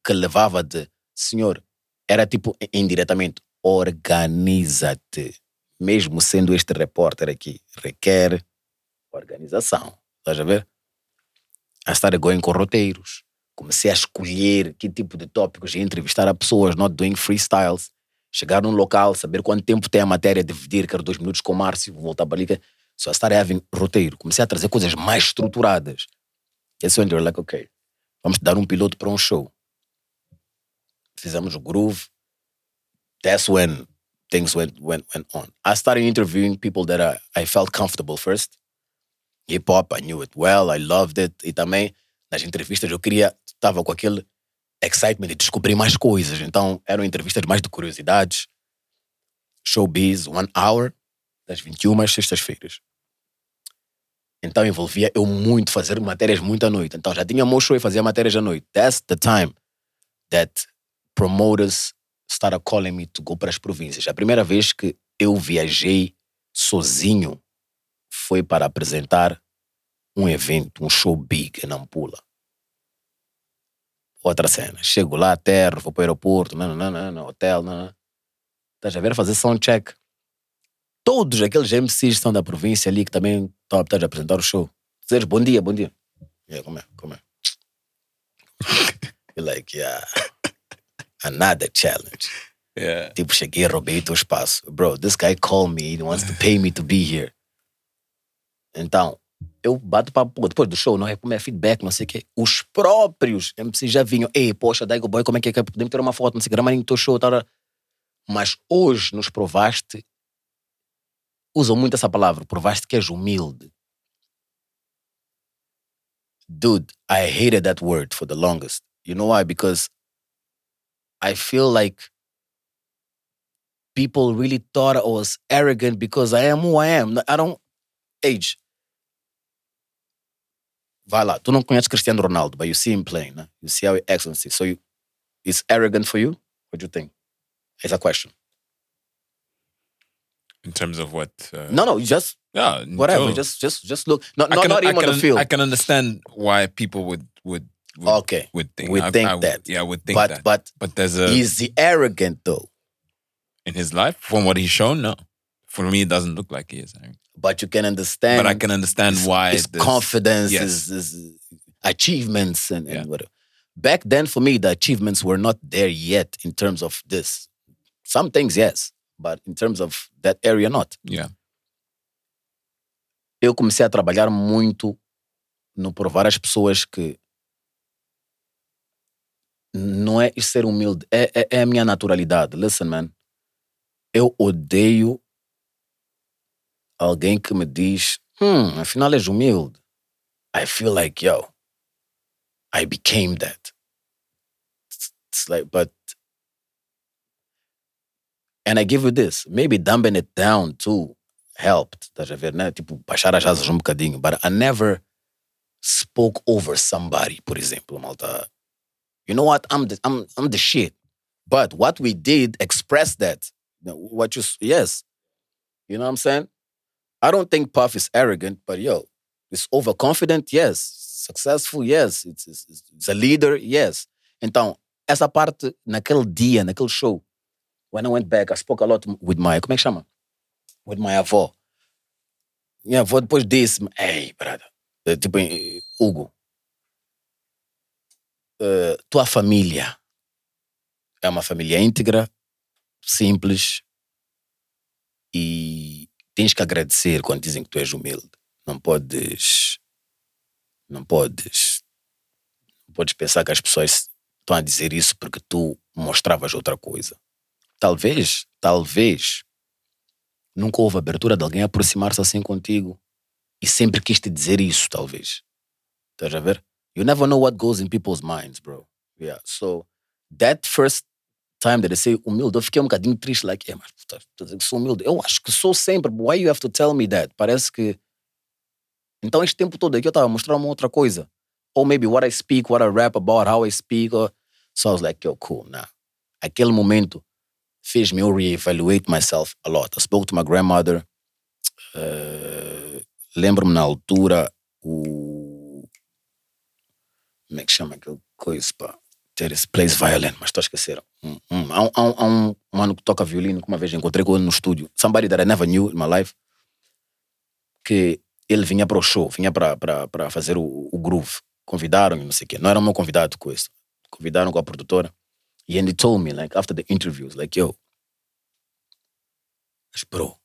que levava de. Senhor, era tipo indiretamente. Organiza-te. Mesmo sendo este repórter aqui, requer organização. Estás a ver? I started going com roteiros. Comecei a escolher que tipo de tópicos e entrevistar a pessoas, not doing freestyles. Chegar num local, saber quanto tempo tem a matéria, dividir, quero dois minutos com o Márcio, voltar para ali. que- So I started having roteiro. Comecei a trazer coisas mais estruturadas. Esse when were like, ok, vamos dar um piloto para um show. Fizemos o groove. That's when things went, went, went on. I started interviewing people that I, I felt comfortable first. Hip hop, I knew it well, I loved it. E também, nas entrevistas, eu queria, estava com aquele excitement de descobrir mais coisas. Então, eram entrevistas mais de curiosidades. Showbiz, one hour, das 21 às sextas-feiras. Então, envolvia eu muito fazer matérias muito à noite. Então, já tinha meu show e fazia matérias à noite. That's the time that promoters started calling me to go para as províncias. A primeira vez que eu viajei sozinho foi para apresentar um evento, um show big em Nampula. Outra cena. Chego lá, aterro, vou para o aeroporto, não, não, não, não, hotel, não, não. Estás a ver? Fazer soundcheck. Todos aqueles MCs que são da província ali que também estão aptos a apresentar o show. dizeres bom dia, bom dia. Yeah, como é, como é? You're like, yeah. Another challenge. Yeah. Tipo, cheguei, roubei o teu espaço. Bro, this guy called me, he wants to pay me to be here. Então, eu bato para pô, depois do show, não é como é feedback, não sei o quê. Os próprios MCs já vinham, ei, poxa, Daigo Boy, como é que é que podemos ter uma foto, não sei o que, do teu show, tal." Mas hoje nos provaste, usam muito essa palavra, provaste que és humilde. Dude, I hated that word for the longest. You know why? Because I feel like people really thought I was arrogant because I am who I am. I don't age. Vai lá, tu não conheces Cristiano Ronaldo, but you see him playing, né? You see how he excellency. So you, it's arrogant for you? What do you think? It's a question. In terms of what? Uh, No, no, just yeah, whatever. Just, just, just look. Not, I not, can, not I even on the field. I can understand why people would would, would okay, would think would I- think I would- that. Yeah, would think but that. but But there's a is he arrogant though? in his life from what he's shown. No, for me, it doesn't look like he is. I But you can understand. but I can understand his, why his there's- confidence, yes. his, his achievements, and, and Yeah. whatever. Back then, for me, the achievements were not there yet in terms of this. Some things, yes, but in terms of that area, not. Yeah, Eu comecei a trabalhar muito no provar às pessoas que não é ser humilde, é, é, é a minha naturalidade. Listen, man, eu odeio alguém que me diz, hum, afinal és humilde. I feel like, yo, I became that. It's like, but, and I give you this, maybe dumbing it down too helped, estás a ver, né? Tipo, um but I never spoke over somebody, por exemplo, malta. You know what? I'm the, I'm, I'm the shit. But what we did express that. What you, yes. You know what I'm saying? I don't think Puff is arrogant, but yo, it's overconfident, yes. Successful, yes. It's, it's, it's a leader, yes. Então, essa parte, naquele dia, naquele show, when I went back, I spoke a lot with my, como é que chama? With my avó. Minha avó depois disse, ei, brother, eh, tipo, eh, Hugo, eh, tua família é uma família íntegra, simples e tens que agradecer quando dizem que tu és humilde. Não podes. Não podes. Não podes pensar que as pessoas estão a dizer isso porque tu mostravas outra coisa. Talvez, talvez, nunca houve abertura de alguém aproximar-se assim contigo e sempre quis te dizer isso, talvez. Estás a ver? You never know what goes in people's minds, bro. Yeah. So, that first time that they say humilde, eu fiquei um bocadinho triste, like, é, mas tu estás a dizer que sou humilde. Eu acho que sou sempre, why you have to tell me that? Parece que. Então, este tempo todo aqui eu estava a mostrar uma outra coisa. Or maybe what I speak, what I rap about, how I speak. Or... So I was like, yo, cool, nah. Aquele momento fez-me eu reevaluate myself a lot. I spoke to my grandmother. Uh, Lembro-me na altura o. Como é que chama aquele coisa, pá? Ter esse plays violin, mas estou a esquecer. Hum, hum. Há, um, há, um, mano que toca violino que uma vez encontrei com ele no estúdio. Somebody that I never knew in my life. Que ele vinha para o show, vinha para, fazer o, o groove. Convidaram, não sei o quê. Não era o meu convidado com isso. Convidaram com a produtora. E and told me, like, after the interviews, like, yo, mas bro,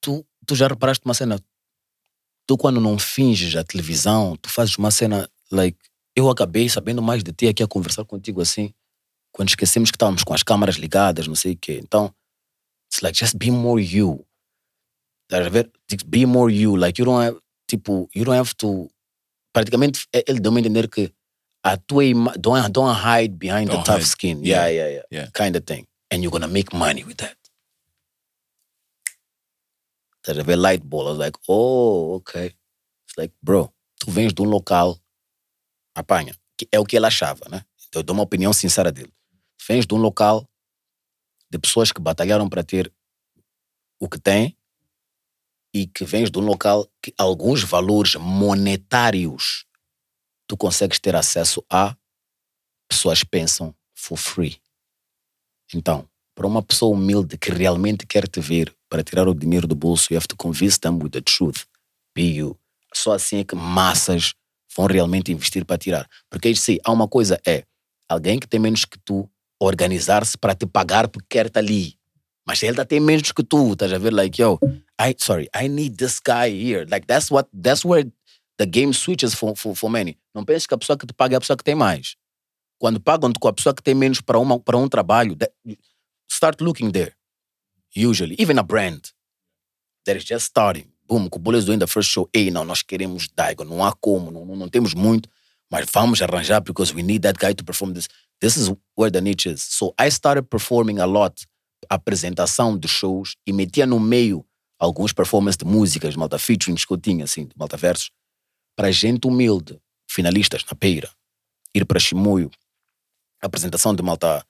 tu, tu já reparaste uma cena? Tu, quando não finges a televisão, tu fazes uma cena, like, eu acabei sabendo mais de ti aqui a conversar contigo assim, quando esquecemos que estávamos com as câmaras ligadas, não sei o quê. Então, it's like, just be more you. Estás a ver? Be more you. Like, you don't have, tipo, you don't have to. Praticamente, eh, ele deu-me a entender que a tua ima- don't, don't hide behind the Don't tough hide. skin. Yeah. Yeah, yeah, yeah. Yeah. Kind of thing. And you're gonna make money with that. Estás a ver light ball. I was like, oh, okay. It's like, bro, tu vens de um local, apanha. Que é o que ele achava, né? Então eu dou uma opinião sincera dele. Tu vens de um local de pessoas que batalharam para ter o que têm e que vens de um local que alguns valores monetários tu consegues ter acesso a pessoas pensam for free. Então, para uma pessoa humilde que realmente quer te ver para tirar o dinheiro do bolso, you have to convince them with the truth. Pio. Só assim é que massas vão realmente investir para tirar. Porque aí sim, há uma coisa é alguém que tem menos que tu organizar-se para te pagar porque quer estar ali. Mas ele ainda tem menos que tu, estás a ver? Like, yo, I sorry, I need this guy here. Like that's what that's where the game switches for, for, for many. Não penses que a pessoa que te paga é a pessoa que tem mais. Quando pagam-te com a pessoa que tem menos para, uma, para um trabalho, that, start looking there. Usually, even a brand that is just starting. Boom, com o Bullies doing the first show. Ei, não, nós queremos Daigo, não há como, não, não, não temos muito, mas vamos arranjar because we need that guy to perform this. This is where the niche is. So I started performing a lot apresentação de shows e metia no meio alguns performances de músicas, malta featurings que eu tinha, assim, de malta versos, para gente humilde, finalistas na Peira, ir para Chimoio, apresentação de malta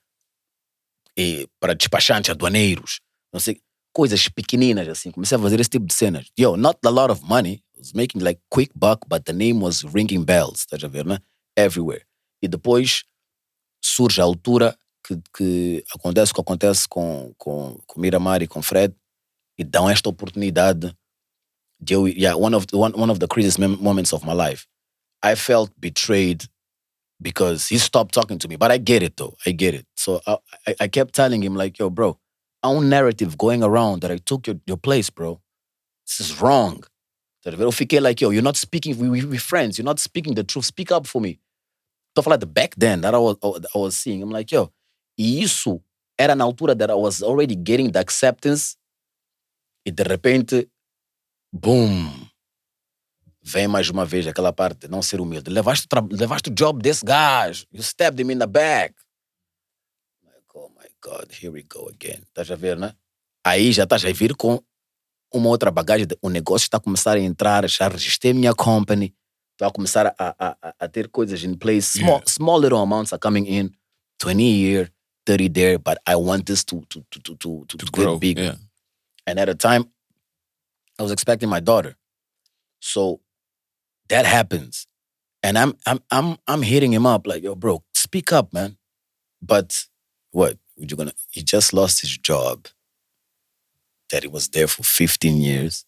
e para despachantes, aduaneiros, não sei, coisas pequeninas assim. Comecei a fazer esse tipo de cenas. Yo, not a lot of money. Was making like quick buck, but the name was ringing bells, estás a ver, né? Everywhere. E depois surge a altura que, que acontece o que acontece com, com, com Miramar e com Fred e dão esta oportunidade de eu, yeah, one of, one, one of the craziest moments of my life. I felt betrayed because he stopped talking to me. But I get it though. I get it. So I, I, I kept telling him like, yo, bro, our narrative going around that I took your, your place, bro. This is wrong. Eu fiquei like, yo, you're not speaking, we, we, we're friends. You're not speaking the truth. Speak up for me. Stuff like the back then that I was, oh, I was seeing. I'm like, yo, isso era na altura that I was already getting the acceptance e de repente, boom, vem mais uma vez aquela parte de não ser humilde. Levaste, levaste o job desse gajo. You stabbed him in the back. Like, oh my God, here we go again. Estás a ver, né? Aí já estás a vir com uma outra bagagem. De, o negócio está a começar a entrar, já registrei minha company. Estou a começar a, a, a, ter coisas in place. Small, yeah. small little amounts are coming in. 20 a year, 30 there, but I want this to to to to to, to, to grow big. Yeah. And at a time, I was expecting my daughter. So that happens. And I'm I'm I'm I'm hitting him up like, yo, bro, speak up, man. But what? You're gonna he just lost his job that he was there for 15 years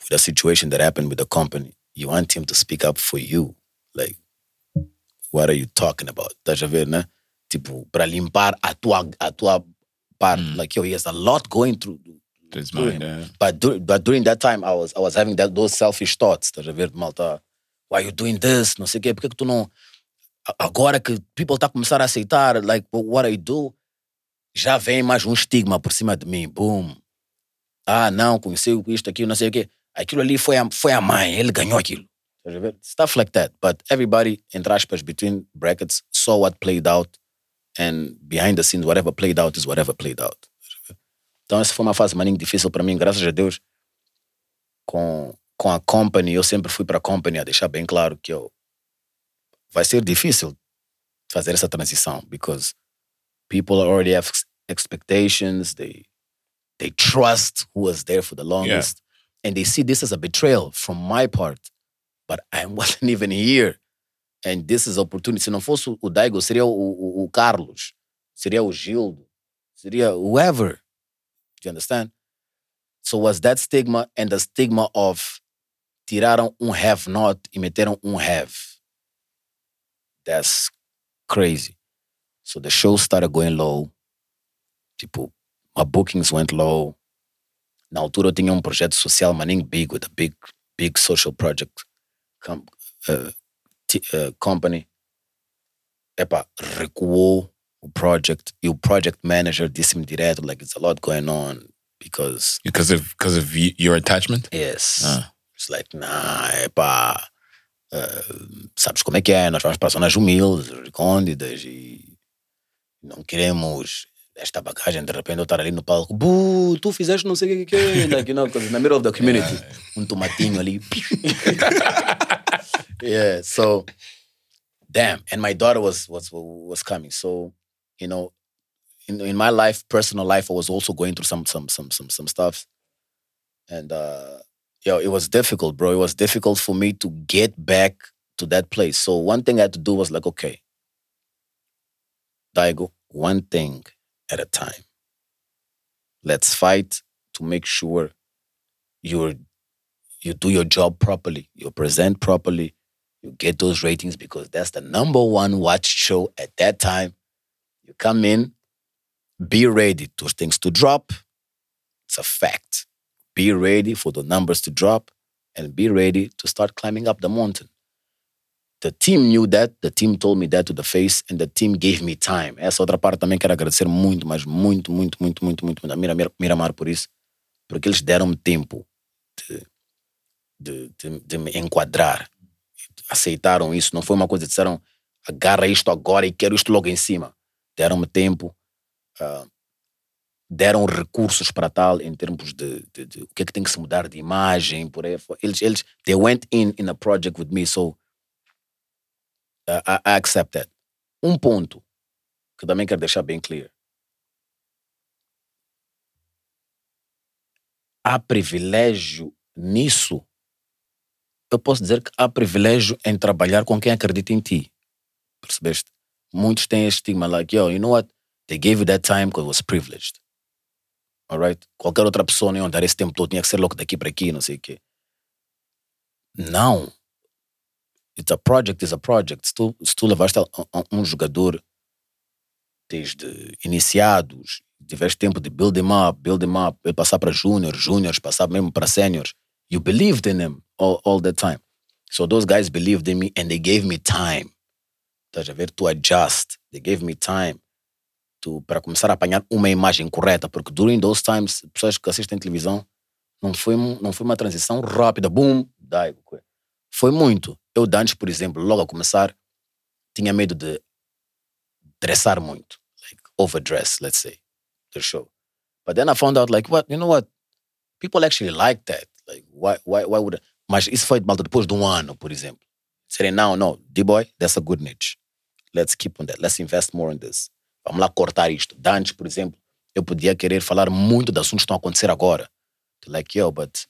with a situation that happened with the company. You want him to speak up for you. Like, what are you talking about? Estás a ver, né? Tipo, para limpar a tua, a tua parte. Mm. Like, yo, he has a lot going through. His mind, yeah. But, do, but during that time, I was, I was having that, those selfish thoughts. Estás a ver, malta? Why are you doing this? Não sei o quê. Por que, tu não. Agora que people tá começando a aceitar, like, what I do, já vem mais um estigma por cima de mim. Boom. Ah, não, conheceu isto, aquilo, não sei o quê. Aquilo ali foi a, foi a mãe, ele ganhou aquilo. Stuff like that. But everybody, entre aspas, between brackets, saw what played out. And behind the scenes, whatever played out is whatever played out. Então, essa foi uma fase maninho difícil para mim, graças a Deus. Com, com a company, eu sempre fui para a company a deixar bem claro que eu, vai ser difícil fazer essa transição, because people already have expectations, they, they trust who was there for the longest, yeah. and they see this as a betrayal from my part. but I wasn't even here. And this is opportunity. Se não fosse o Daigo, seria o, o, o Carlos, seria o Gildo, seria whoever. Do you understand? So was that stigma and the stigma of tiraram um have not e meteram um have. That's crazy. So the show started going low. Tipo, my bookings went low. Na altura eu tinha um projeto social maninho big with a big, big social project com, uh, t, uh, company, epa, recuou o project e o project manager disse-me direto, like, it's a lot going on because... Because of, because of your attachment? Yes. Ah. It's like, nah, epa, uh, sabes como é que é, nós vamos para zonas humildes, recônditas e não queremos esta bagagem, de repente eu estar ali no palco, bu, tu fizeste não sei o que é, like, you know, because in the middle of the community, yeah. um tomatinho ali. yeah, so, damn. And my daughter was, was, was coming. So, you know, in, in my life, personal life, I was also going through some, some, some, some, some stuff. And, uh, yo, it was difficult, bro. It was difficult for me to get back to that place. So one thing I had to do was like, okay, Daigo, one thing at a time. Let's fight to make sure you're you do your job properly, you present properly, you get those ratings because that's the number one watched show at that time. Come in, be ready for things to drop. It's a fact. Be ready for the numbers to drop and be ready to start climbing up the mountain. The team knew that, the team told me that to the face, and the team gave me time. Essa outra parte também quero agradecer muito, mas muito, muito, muito, muito, muito, muito a Mira- Miramar por isso, porque eles deram-me tempo de, de, de, de me enquadrar. Aceitaram isso, não foi uma coisa que disseram agarra isto agora e quero isto logo em cima. Deram-me tempo, ah, deram recursos para tal em termos de, de, de o que é que tem que se mudar de imagem, por aí. Eles, eles, they went in in a project with me, so uh, I, I accept that. Um ponto que também quero deixar bem clear. Há privilégio nisso. Eu posso dizer que há privilégio em trabalhar com quem acredita em ti. Percebeste? Muitos têm estigma, like, yo, you know what? They gave you that time because it was privileged. Alright? Qualquer outra pessoa não ia dar esse tempo todo, tinha que ser louco daqui para aqui, não sei o quê. Não. It's a project, it's a project. Se tu, se tu levaste a- um jogador desde iniciados, tiveste tempo de build him up, build him up, ele passar para júnior, júniores, passar mesmo para seniors, you believed in him all, all the time. So those guys believed in me and they gave me time. Estás a ver? To adjust. They gave me time to, para começar a apanhar uma imagem correta, porque during those times, pessoas que assistem televisão, não foi, não foi uma transição rápida, boom, dai. Foi muito. Eu, antes, por exemplo, logo a começar, tinha medo de dressar muito, like overdress, let's say, the show. But then I found out, like, what, you know what? People actually like that. Like, why, why, why would I? Mas isso foi malta depois de um ano, por exemplo. Serem, não, não, D-boy, that's a good niche. Let's keep on that. Let's invest more in this. Vamos lá cortar isto. De antes, por exemplo, eu podia querer falar muito de assuntos que estão a acontecer agora. Like, yo, but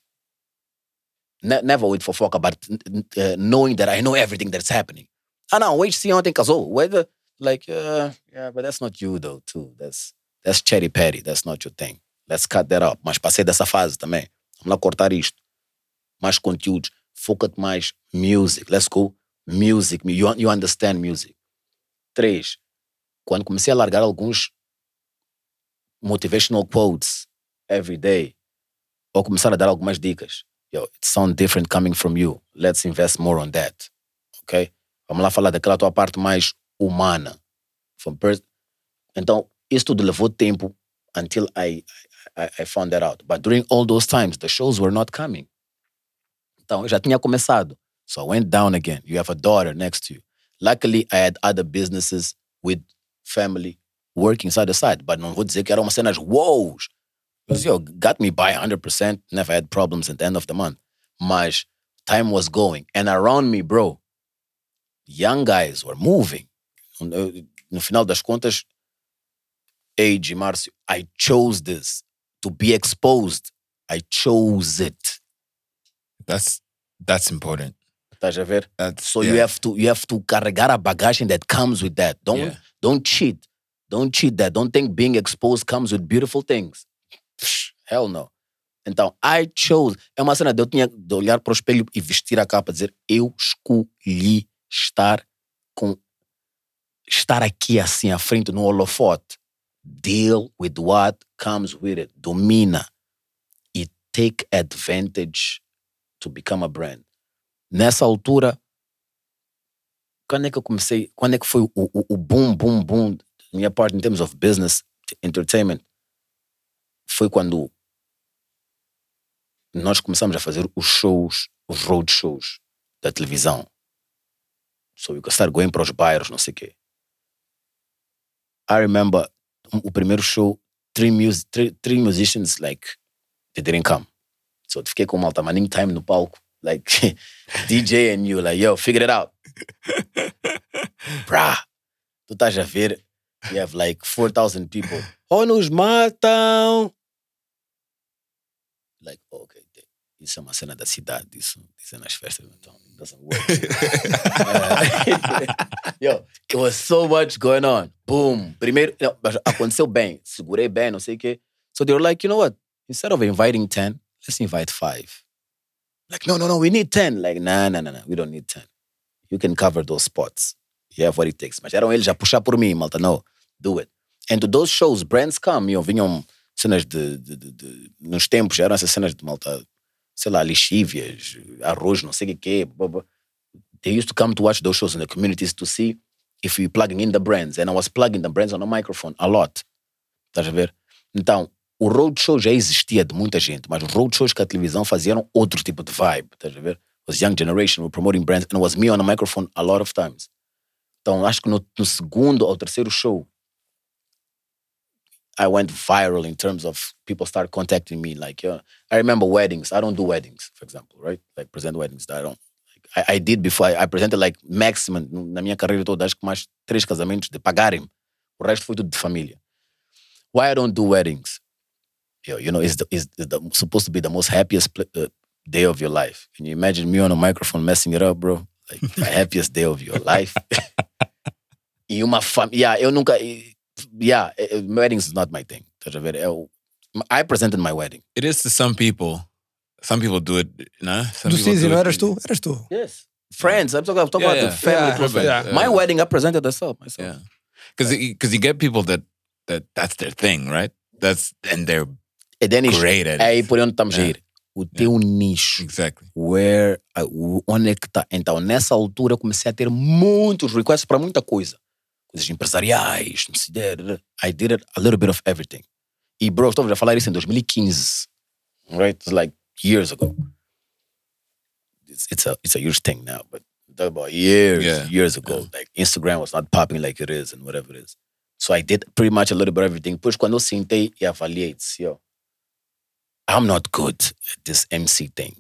ne- never with fofoca, but uh, knowing that I know everything that's happening. Ah, não, o HC ontem casou. Whether, like, uh, yeah, but that's not you, though, too. That's, that's cherry patty. That's not your thing. Let's cut that up. Mas passei dessa fase também. Vamos lá cortar isto. Mais conteúdos. Foca-te mais. Music. Let's go. Music. You, you understand music. Três. Quando comecei a largar alguns motivational quotes every day, ou começar a dar algumas dicas. Yo, it sounds different coming from you. Let's invest more on that. Ok? Vamos lá falar daquela tua parte mais humana. Então, isso tudo levou tempo until I, I, I found that out. But during all those times, the shows were not coming. Então, eu já tinha começado. So I went down again. You have a daughter next to you. Luckily, I had other businesses with family working side to side. But não vou dizer que eram umas cenas wows. Because, yo, got me by 100%. Never had problems at the end of the month. Mas time was going. And around me, bro, young guys were moving. Uh, no, no final das contas, Age, Márcio, I chose this to be exposed. I chose it. That's that's important. Estás a ver? That's So yeah. you have to you have to carregar a bagagem that comes with that. Don't Yeah. don't cheat. Don't cheat that. Don't think being exposed comes with beautiful things. Psh, Hell no. Então, I chose. É uma cena de eu tinha de olhar para o espelho e vestir a capa e dizer eu escolhi estar com estar aqui assim à frente no holofote. Deal with what comes with it. Domina e take advantage to become a brand. Nessa altura, quando é que eu comecei? Quando é que foi o, o, o boom, boom, boom da minha parte in terms of business, entertainment? Foi quando nós começamos a fazer os shows, os road shows da televisão. So we could start going para os bairros, não sei o quê. I remember o primeiro show, three, mus three, three musicians, like, they didn't come. So fiquei com malta maninho time no palco, like, DJ and you, like, yo, figure it out. Brah, tu estás a ver, you have like 4,000 people. Oh, nos matam! Like, oh, okay, de- isso é uma cena da cidade, isso, isso é nas festas, então, it doesn't work. Yo, it was so much going on. Boom. Primeiro, não, aconteceu bem, segurei bem, não sei o quê. So they were like, you know what? Instead of inviting 10, let's invite five. Like, no, no, no, we need 10. Like, nah, nah, nah, nah, we don't need 10. You can cover those spots. You have what it takes. Mas eram eles a puxar por mim, malta. No, do it. And to those shows, brands come, eu vinham cenas de, de, de, de- Nos tempos, eram essas cenas de malta, sei lá, lixívias, arroz, não sei o que. They used to come to watch those shows in the communities to see if we plugging in the brands. And I was plugging the brands on the microphone a lot. Estás a ver? Então, o roadshow já existia de muita gente, mas os roadshows que a televisão fazia eram outro tipo de vibe. Estás a ver? Was young generation, were promoting brands, and it was me on a microphone a lot of times. Então, acho que no, no segundo ou terceiro show, I went viral in terms of people start contacting me. Like, yeah, I remember weddings. I don't do weddings, for example, right? Like, present weddings. I don't. Like, I, I did before. I, I presented like maximum na minha carreira toda, acho que mais três casamentos de pagarem. O resto foi tudo de família. Why I don't do weddings? Yo, you know, it's, the, it's the, supposed to be the most happiest pl- uh, day of your life. Can you imagine me on a microphone messing it up, bro? Like the happiest day of your life. e uma família. Yeah, eu nunca. e- Yeah, eh, eh, weddings is not my thing. Estás a ver? Eu, I presented my wedding. It is to some people. Some people do it, you know? Some Do people Cizi, do não it- eras tu? Eras tu. Yes. Friends. I'm talking, I'm talking Yeah, about yeah. the family. Yeah, close friends. yeah. My wedding, I presented myself. myself. Yeah. Because because you get people that that that's their thing, right? That's and they're Then isto- great at é aí por onde estamos a Yeah. ir. O teu nicho. Exactly. where uh, onde é que tá. Então, nessa altura, eu comecei a ter muitos requests para muita coisa. Coisas empresariais, não sei, I did it, a little bit of everything. E, bro, estava a falar isso em 2015. Right? It's like years ago. It's, it's, a, it's a huge thing now, but talking about years, Yeah. years ago. Like, Instagram was not popping like it is and whatever it is. So I did pretty much a little bit of everything. Depois, quando eu sentei e avaliei, disse, yo, I'm not good at this MC thing.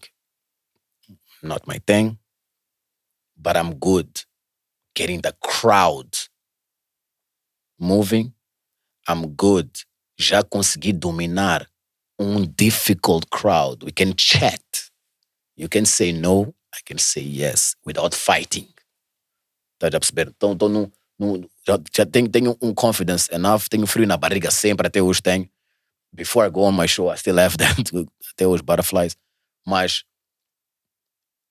Not my thing. But I'm good getting the crowd moving. I'm good. Já consegui dominar um difficult crowd. We can chat. You can say no, I can say yes without fighting. Tá a perceber? Então, então não, já, já tenho, tenho um confidence enough, tenho frio na barriga sempre, até hoje tenho. Before I go on my show, I still have that, até hoje, butterflies. Mas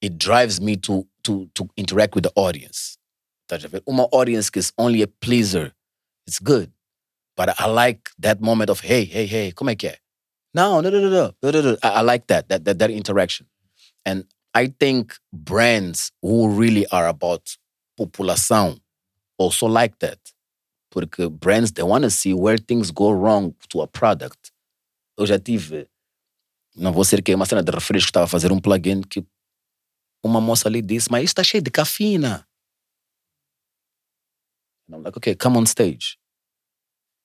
it drives me to, to, to interact with the audience. Uma audience is only a pleaser, it's good. But I like that moment of, hey, hey, hey, é? No, no, no, no, no, no, no, no. I, I like that, that, that, that interaction. And I think brands who really are about população also like that. Porque brands, they want to see where things go wrong to a product. Eu já tive, não vou ser que uma cena de refresco, estava a fazer um plugin que uma moça ali disse, mas isso está cheio de cafeína. And I'm like, okay, come on stage.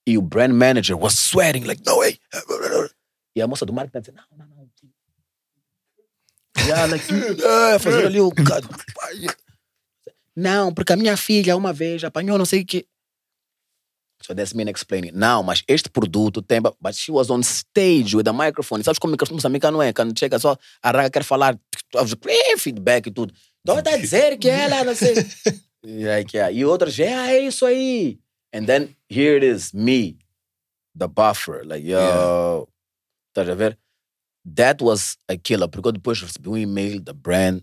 E o brand manager was sweating, like, no way. E a moça do marketing disse, não, não, não. Yeah, like, ah, fazer ali o... Não, porque a minha filha uma vez apanhou não sei o que. So that's me explaining. Não, mas este produto tem... But she was on stage with a microphone. Sabes como o moçambicano é? Quando chega só, a raga quer falar, eh, feedback e tudo. Então está a dizer que ela, não sei... like, yeah. E outros, yeah, é isso aí. And then here it is, me, the buffer. Like, yo, Yeah. estás a ver? That was a killer, porque eu depois recebi um e-mail da brand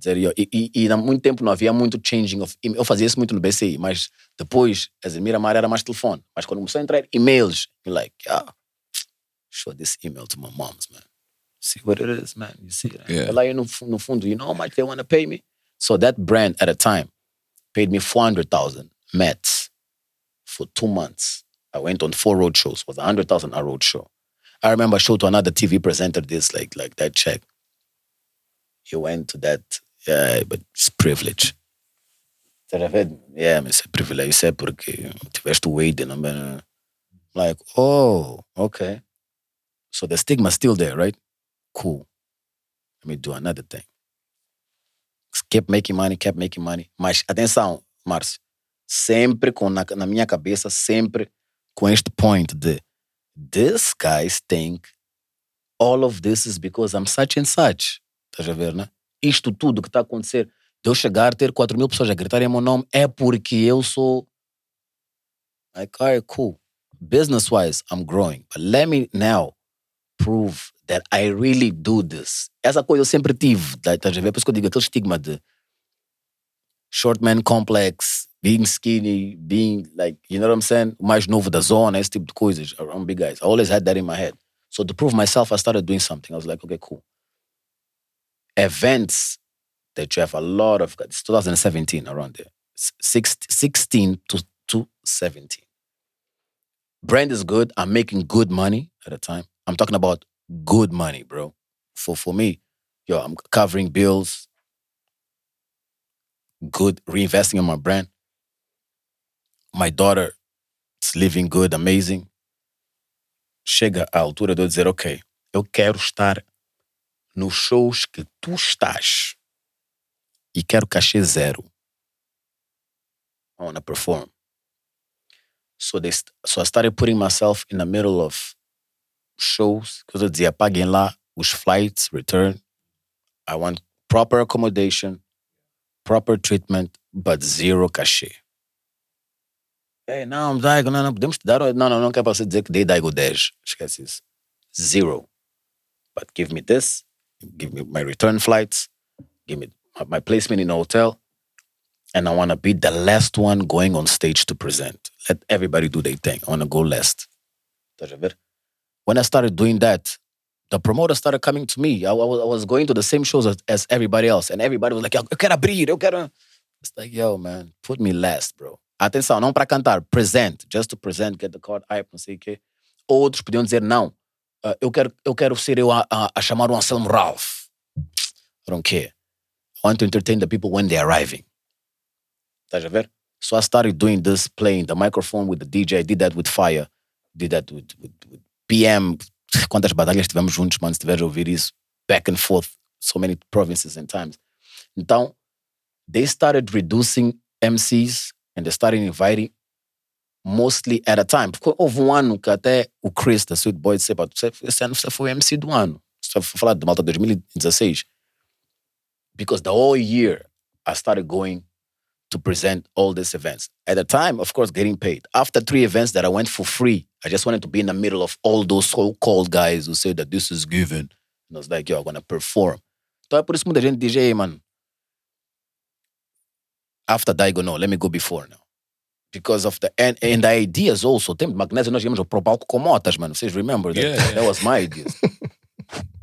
dizer, e, e, e há muito tempo não havia muito changing of. Eu fazia isso muito no BCI, mas depois, as Miramar era mais telefone. Mas quando começou a entrar e-mails, you're like, yeah, show this email to my moms, man. See what it is, man. You see that? Yeah. Lá no, no fundo, you know how much they want to pay me? So that brand at a time paid me 400,000 Mets for two months. I went on four road shows. It was 100,000 a road show. I remember I showed to another TV presenter this, like, like that check. He went to that, yeah, but it's privilege. Estás a ver? Yeah, mas é privilégio. Isso é porque tiveste o Wade, não é? Like, oh, okay. So the stigma's still there, right? Cool. Let me do another thing. Kept making money, kept making money. Mas atenção, Márcio, sempre com na, na minha cabeça, sempre com este point de this guys think all of this is because I'm such and such. Estás a ver, né? Isto tudo que está a acontecer, de eu chegar, ter 4 mil pessoas a gritarem meu nome, é porque eu sou. Like, alright, cool. Business wise, I'm growing. But let me now prove that I really do this. Essa coisa eu sempre tive, tá, estás a ver? Por isso que eu digo aquele estigma de short man complex, being skinny, being like, you know what I'm saying? O mais novo da zona, esse tipo de coisas around big guys. I always had that in my head. So to prove myself, I started doing something. I was like, okay, cool. Events that you have a lot of, it's 2017 around there, S- six- 16 to, to 17. Brand is good. I'm making good money at the time. I'm talking about good money, bro. For for me, yo, I'm covering bills, good, reinvesting in my brand. My daughter is living good, amazing. Chega a altura de eu dizer, ok, eu quero estar nos shows que tu estás e quero cachê zero. I wanna perform. So they st- so I started putting myself in the middle of shows because eu dizia, paguem lá os flights, return. I want proper accommodation, proper treatment, but zero cachê. Ei, não, Daigo, não, não, podemos te dar. Não, não, não quer para você dizer que dei Daigo 10. Esquece isso. Zero. But give me this, give me my return flights, give me my- placement in a hotel, and I want to be the last one going on stage to present. Let everybody do their thing. I want to go last. When I started doing that, the promoter started coming to me. I, I was, I going to the same shows as, as everybody else, and everybody was like, "Eu quero abrir, eu quero." It's like, yo, man, put me last, bro. Atenção, não para cantar, present, just to present, get the card hype, não sei o quê. Outros podiam dizer, não, ah, eu, quero, eu quero ser eu a, a, a chamar o Anselmo Ralph. I don't care. I want to entertain the people when they're arriving. Estás a ver? So I started doing this, playing the microphone with the DJ. Did that with Fire. Did that with, with, with PM. Quantas batalhas tivemos juntos, mano, se tiveres a ouvir isso. Back and forth. So many provinces and times. Então, they started reducing MCs and they started inviting mostly at a time. Porque houve um ano que até o Chris da Sweet Boy disse, "Pá, você- esse ano você foi MC do ano. Você foi falar de Malta 2016. Because the whole year I started going to present all these events. At the time, of course, getting paid. After three events that I went for free, I just wanted to be in the middle of all those so-called guys who say that this is given. And I was like, yo, I'm gonna perform. Então é por isso que muita gente diz, hey, mano, after Daigo, no, let me go before now. Because of the, and, and the ideas also, tem magnésio, nós íamos pro palco com motas, mano. Vocês remember that? Yeah, yeah. That was my ideas.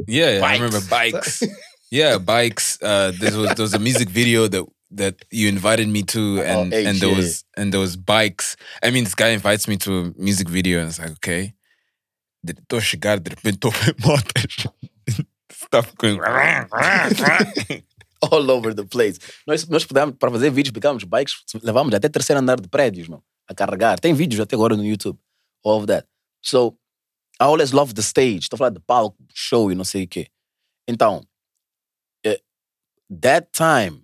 Yeah, yeah, I remember bikes. yeah, bikes. Uh, there was there was a music video that that you invited me to, and hey, and there was and there was bikes. I mean, this guy invites me to a music video, and it's like, okay, estou a chegar, de repente estou a ver motas. Stuff going. all over the place. Nós, nós pudemos, para fazer vídeos, pegamos bikes, levamos até terceiro andar de prédios, mano, a carregar. Tem vídeos até agora no YouTube. All of that. So, I always love the stage. Estou falar de palco, show e não sei o quê. Então, eh, that time,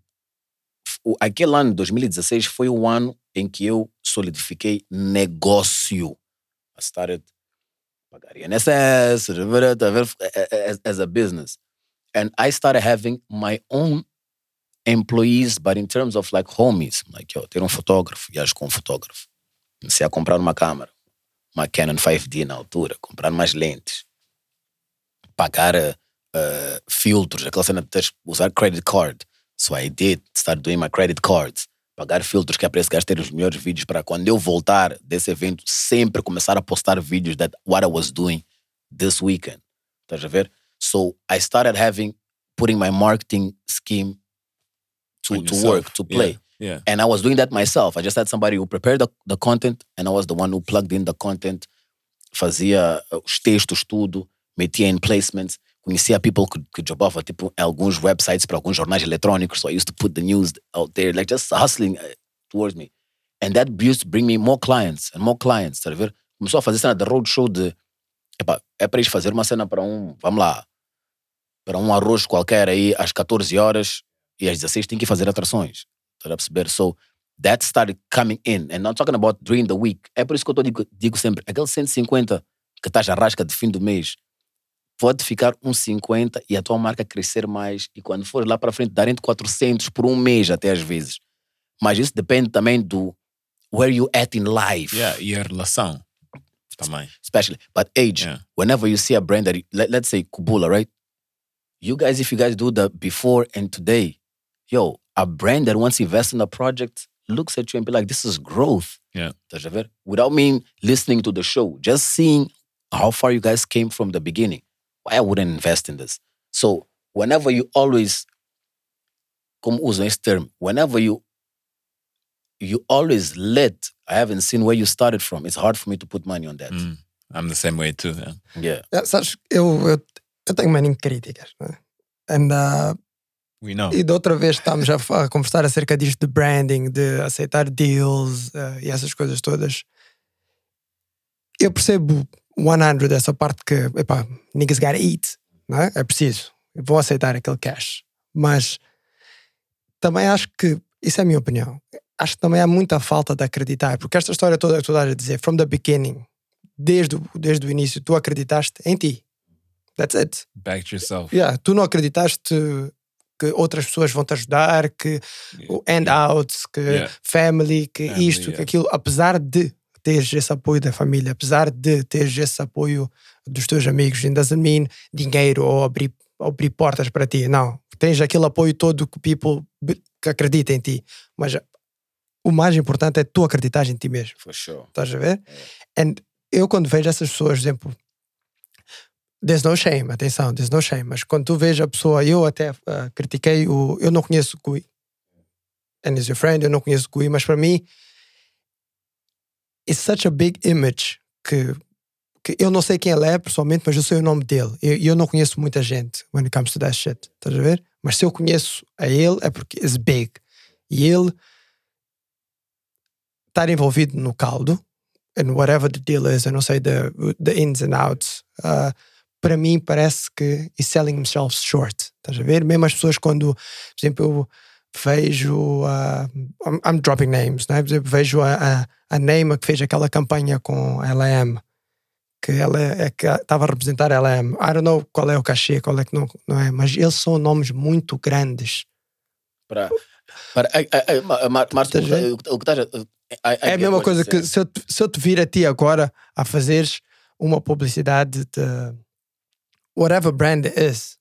aquele ano, 2016, foi o ano em que eu solidifiquei negócio. I started pagar INSS, tá vendo? as, as a business. And I started having my own employees, but in terms of like homies, like, yo, ter um fotógrafo, viajo com um fotógrafo. Comecei a comprar uma câmera, uma Canon 5D na altura, comprar mais lentes, pagar uh, filtros, aquela cena de usar credit card. So I did start doing my credit cards, pagar filtros que é para esse gajo ter os melhores vídeos para quando eu voltar desse evento, sempre começar a postar vídeos that what I was doing this weekend. Estás a ver? So I started having, putting my marketing scheme to, to work, to play. Yeah. And I was doing that myself. I just had somebody who prepared the, the content and I was the one who plugged in the content, fazia uh, os textos, tudo, metia in placements, conhecia people que, que jobava tipo, alguns websites para alguns jornais eletrônicos. So I used to put the news out there, like just hustling uh, towards me. And that used to bring me more clients and more clients, tá a ver? Começou a fazer cena de roadshow de, epá, é para ir fazer uma cena para um, vamos lá, para um arroz qualquer aí às 14 horas e às 16 tem que fazer atrações. Tá a perceber? So that started coming in. And I'm talking about during the week. É por isso que eu tô digo, digo sempre, aquele 150 que estás a rasca de fim do mês, pode ficar uns 50 e a tua marca crescer mais. E quando for lá para frente, darem 400 por um mês até às vezes. Mas isso depende também do where you at in life. Yeah, e a relação. Também. especially. But age, Yeah. whenever you see a brand that, let, let's say Kubula, right? You guys, if you guys do the before and today, yo, a brand that wants to invest in a project looks at you and be like, this is growth. Yeah. Estás a ver? Without me listening to the show, just seeing how far you guys came from the beginning. Why I wouldn't invest in this? So whenever you always, como usam esse term, whenever you you always let, I haven't seen where you started from. It's hard for me to put money on that. Mm. I'm the same way too. Yeah. Yeah. That's such, eu, eu, eu tenho many críticas. Né? And, uh, We know. e da outra vez estamos a, a conversar acerca disto de branding, de aceitar deals uh, e essas coisas todas. Eu percebo 100 dessa parte que, epá, niggas gotta eat, não é? É preciso. Vão aceitar aquele cash. Mas também acho que, isso é a minha opinião, acho que também há muita falta de acreditar, porque esta história toda que tu estás a dizer, from the beginning, desde, desde o início, tu acreditaste em ti. That's it. Back to yourself. Yeah, tu não acreditaste que outras pessoas vão te ajudar, que o handouts, que Yeah. family, que Family, isto, que yeah. aquilo, apesar de teres esse apoio da família, apesar de teres esse apoio dos teus amigos, it doesn't mean dinheiro ou abrir, abrir portas para ti, não. Tens aquele apoio todo que people que acredita em ti, mas o mais importante é tu acreditar em ti mesmo. For sure. Estás a ver? And eu quando vejo essas pessoas, por exemplo, there's no shame, atenção, there's no shame, mas quando tu vês a pessoa, eu até ah, critiquei o. Eu não conheço o Gui. And is your friend, eu não conheço o Gui, mas para mim, it's such a big image que, que eu não sei quem ele é pessoalmente, mas eu sei o nome dele. E eu, eu não conheço muita gente when it comes to that shit. Estás a ver? Mas se eu conheço a ele, é porque it's big. E ele estar envolvido no caldo, and whatever the deal is, eu não sei the, the ins and outs, uh, para mim parece que he's selling himself short. Estás a ver? Mesmo as pessoas quando, por exemplo, eu vejo, uh, I'm, I'm dropping names, né? por exemplo, vejo a, a, a Neymar que fez aquela campanha com a LM, que ela é que estava a representar a LM. I don't know qual é o cachê, qual é que não, não é, mas eles são nomes muito grandes. Para, para, Márcio, a o que estás a. É a mesma coisa que se eu, te- se eu te vir a ti agora a fazeres uma publicidade de whatever brand it is,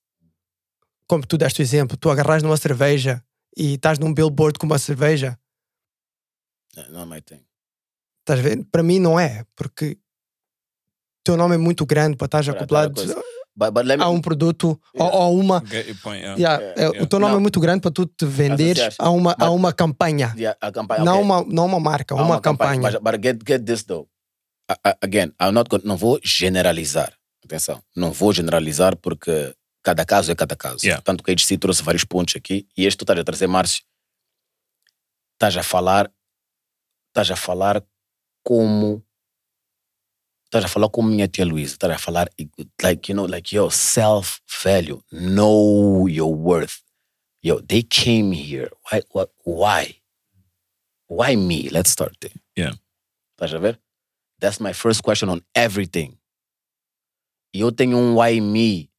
como tu deste o exemplo, tu agarras numa cerveja e estás num billboard com uma cerveja, Not my thing. estás a ver? Para mim não é, porque o teu nome é muito grande para estar acoplado. But, but me, a um produto Yeah. ou, ou uma. Point. Yeah. Yeah, Yeah, é, yeah. O teu nome Não. é muito grande para tu te venderes Associaste. a uma, a But- uma campanha. yeah, a campanha. Não, okay. uma, não uma marca, Há uma, campanha. Mas, but get, get this though. A- a- again, I'm not going, não vou generalizar. Atenção, não vou generalizar porque cada caso é cada caso. Yeah. Tanto que a HC trouxe vários pontos aqui e este tu estás a trazer, Márcio, estás a falar, estás a falar como estás a falar como minha tia Luísa, estás a falar like, you know, like your self value, know your worth. Yo, they came here. Why? What? Why? Why me? Let's start there. Yeah. Estás a ver? That's my first question on everything. E eu tenho um why me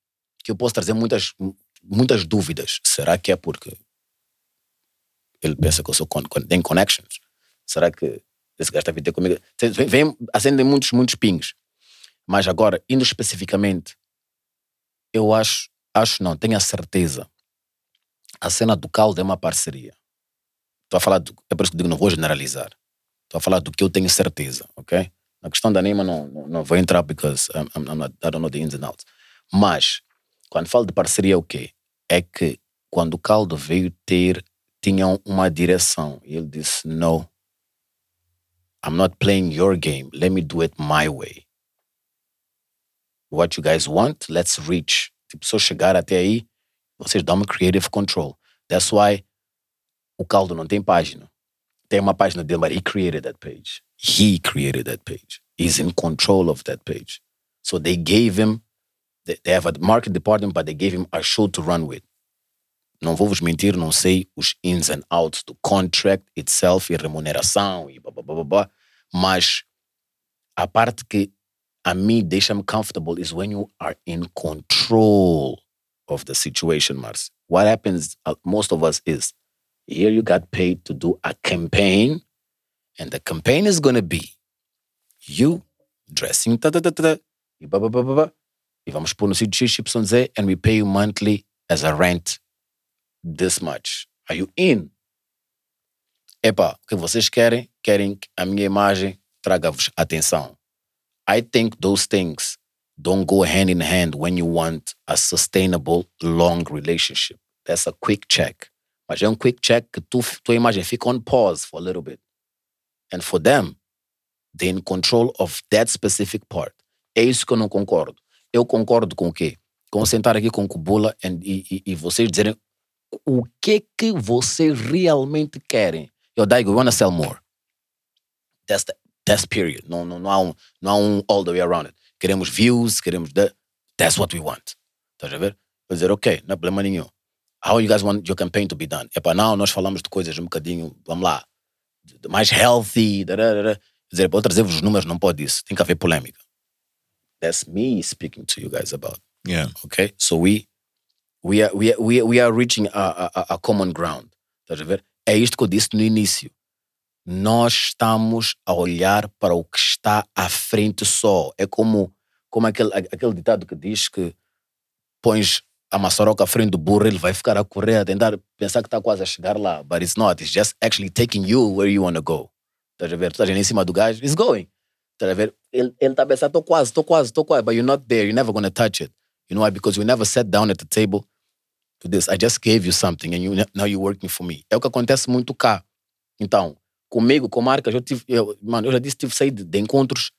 que eu posso trazer muitas, muitas dúvidas. Será que é porque ele pensa que eu sou con tem connections? Será que esse gajo está a vir comigo? Vem, vem, acendem muitos, muitos pings. Mas agora, indo especificamente, eu acho, acho não, tenho a certeza. A cena do caldo é uma parceria. Estou a falar, do, é por isso que digo, não vou generalizar. Estou a falar do que eu tenho certeza, ok? Na questão da Neymar não, não, não vou entrar because I'm, I'm, not, I don't know the ins and outs. Mas, quando falo de parceria, o quê? É que quando o caldo veio ter, tinham uma direção. E ele disse, no, I'm not playing your game. Let me do it my way. What you guys want, let's reach. Tipo, se eu chegar até aí, vocês dão-me creative control. That's why o caldo não tem página. Tem uma página dele, but he created that page. He created that page. He's in control of that page. So they gave him, they they have a marketing department, but they gave him a show to run with. Não vou vos mentir, não sei os ins and outs do contract itself e remuneração e blá blá blá blá, blá. mas a parte que a mim deixa-me comfortable is when you are in control of the situation, Mars. What happens, uh, most of us, is here you got paid to do a campaign, and the campaign is going to be you dressing, tá, tá, tá, tá, e blá, blá, blá, blá, blá. E vamos pôr no sítio XYZ and we pay you monthly as a rent this much. Are you in? Epa, o que vocês querem? Querem que a minha imagem traga-vos atenção. I think those things don't go hand in hand when you want a sustainable, long relationship. That's a quick check. Mas é um quick check que tu, tua imagem fica on pause for a little bit. And for them, they're in control of that specific part. É isso que eu não concordo. Eu concordo com o quê? Com sentar aqui com o Kubula and, e, e, e vocês dizerem o que que vocês realmente querem. Yo, Daigo, we want to sell more. That's the, that's period. Não, não, não, há um, não há um all the way around it. Queremos views, queremos... The, that's what we want. Estás a ver? Vou dizer, ok, não há problema nenhum. How you guys want your campaign to be done? Epá, não, nós falamos de coisas um bocadinho, vamos lá, mais healthy, dararara. dizer, vou trazer-vos os números, não pode isso. Tem que haver polêmica. That's me speaking to you guys about. Yeah. Okay? So we we are we are, we are, we are reaching a, a, a common ground. Estás a ver? É isto que eu disse no início. Nós estamos a olhar para o que está à frente só. É como, como aquele, aquele ditado que diz que pões a maçaroca à frente do burro, ele vai ficar a correr, a tentar pensar que está quase a chegar lá. But it's not. It's just actually taking you where you want to go. Estás a ver? Tu estás em cima do gajo, it's going. Estás a ver? Ele está a pensar, estou quase, estou quase, estou quase, but you're not there. You're never going to touch it. You know why? Because we never sat down at the table to this. I just gave you something and you, now you're working for me. É o que acontece muito cá. Então, comigo, com marcas, eu tive, eu, mano, eu já disse, tive sair de, de encontros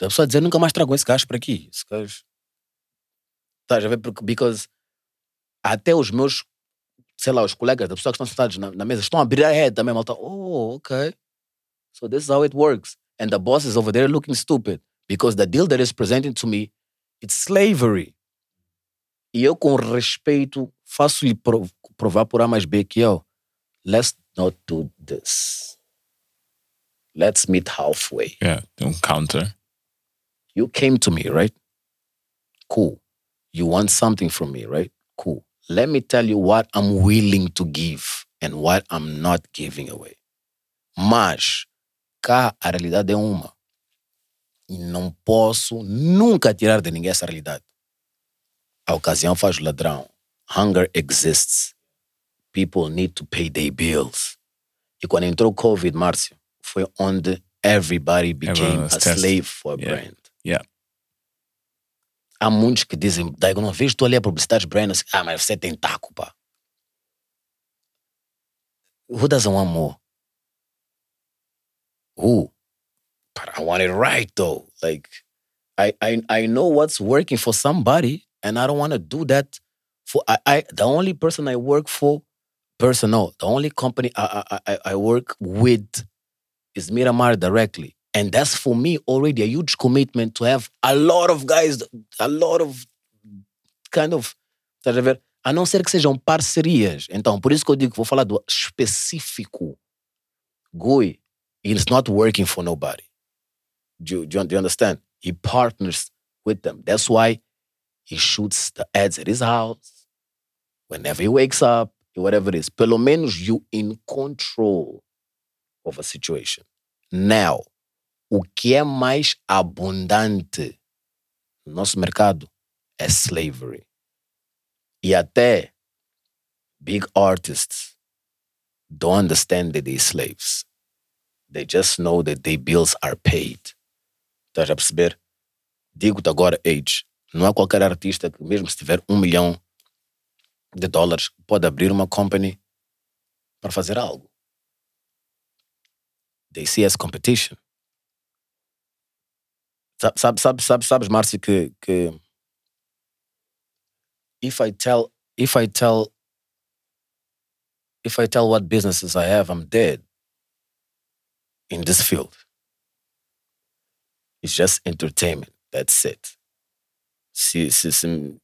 da pessoa dizer, nunca mais trago esse gajo para aqui. Esse gajo. Estás a ver? Porque, because até os meus, sei lá, os colegas da pessoa que estão sentados na, na mesa estão a abrir a head também, malta. Oh, ok. So this is how it works. And the boss is over there looking stupid because the deal that is presented to me, it's slavery. E eu, com respeito, faço-lhe pro- provar por A mais B que eu, let's not do this. Let's meet halfway. Yeah. Don't counter. You came to me, right? Cool. You want something from me, right? Cool. Let me tell you what I'm willing to give and what I'm not giving away. Mas cá a realidade é uma. E não posso nunca tirar de ninguém essa realidade. A ocasião faz o ladrão. Hunger exists. People need to pay their bills. E quando entrou o Covid, Márcio, foi onde everybody became a slave for a Yeah. brand. Yeah. Há muitos que dizem, Daigo, não vejo tu ali a publicidade brand, assim, ah, mas você tem taco, pá. Who doesn't want more? Who? But I want it right though. Like, I I, I know what's working for somebody, and I don't want to do that for I, I the only person I work for, personal, the only company I, I, I work with is Miramar directly. And that's for me already a huge commitment to have a lot of guys, a lot of kind of. Estás a ver? A não ser que sejam parcerias. Então, por isso que eu digo que vou falar do específico. Gui, it's not working for nobody. Do you, do do you understand? He partners with them. That's why he shoots the ads at his house, whenever he wakes up, whatever it is. Pelo menos you in control of a situation. Now, o que é mais abundante no nosso mercado é slavery. E até big artists don't understand that they're slaves. They just know that their bills are paid. Estás a perceber? Digo-te agora, Age, não há qualquer artista que, mesmo se tiver um milhão de dólares, pode abrir uma company para fazer algo. They see as competition. Sabe, sabe, sabe, sabe, sabes, Márcio, que, que if I tell if I tell if I tell what businesses I have, I'm dead in this field. It's just entertainment. That's it. Se, se, se me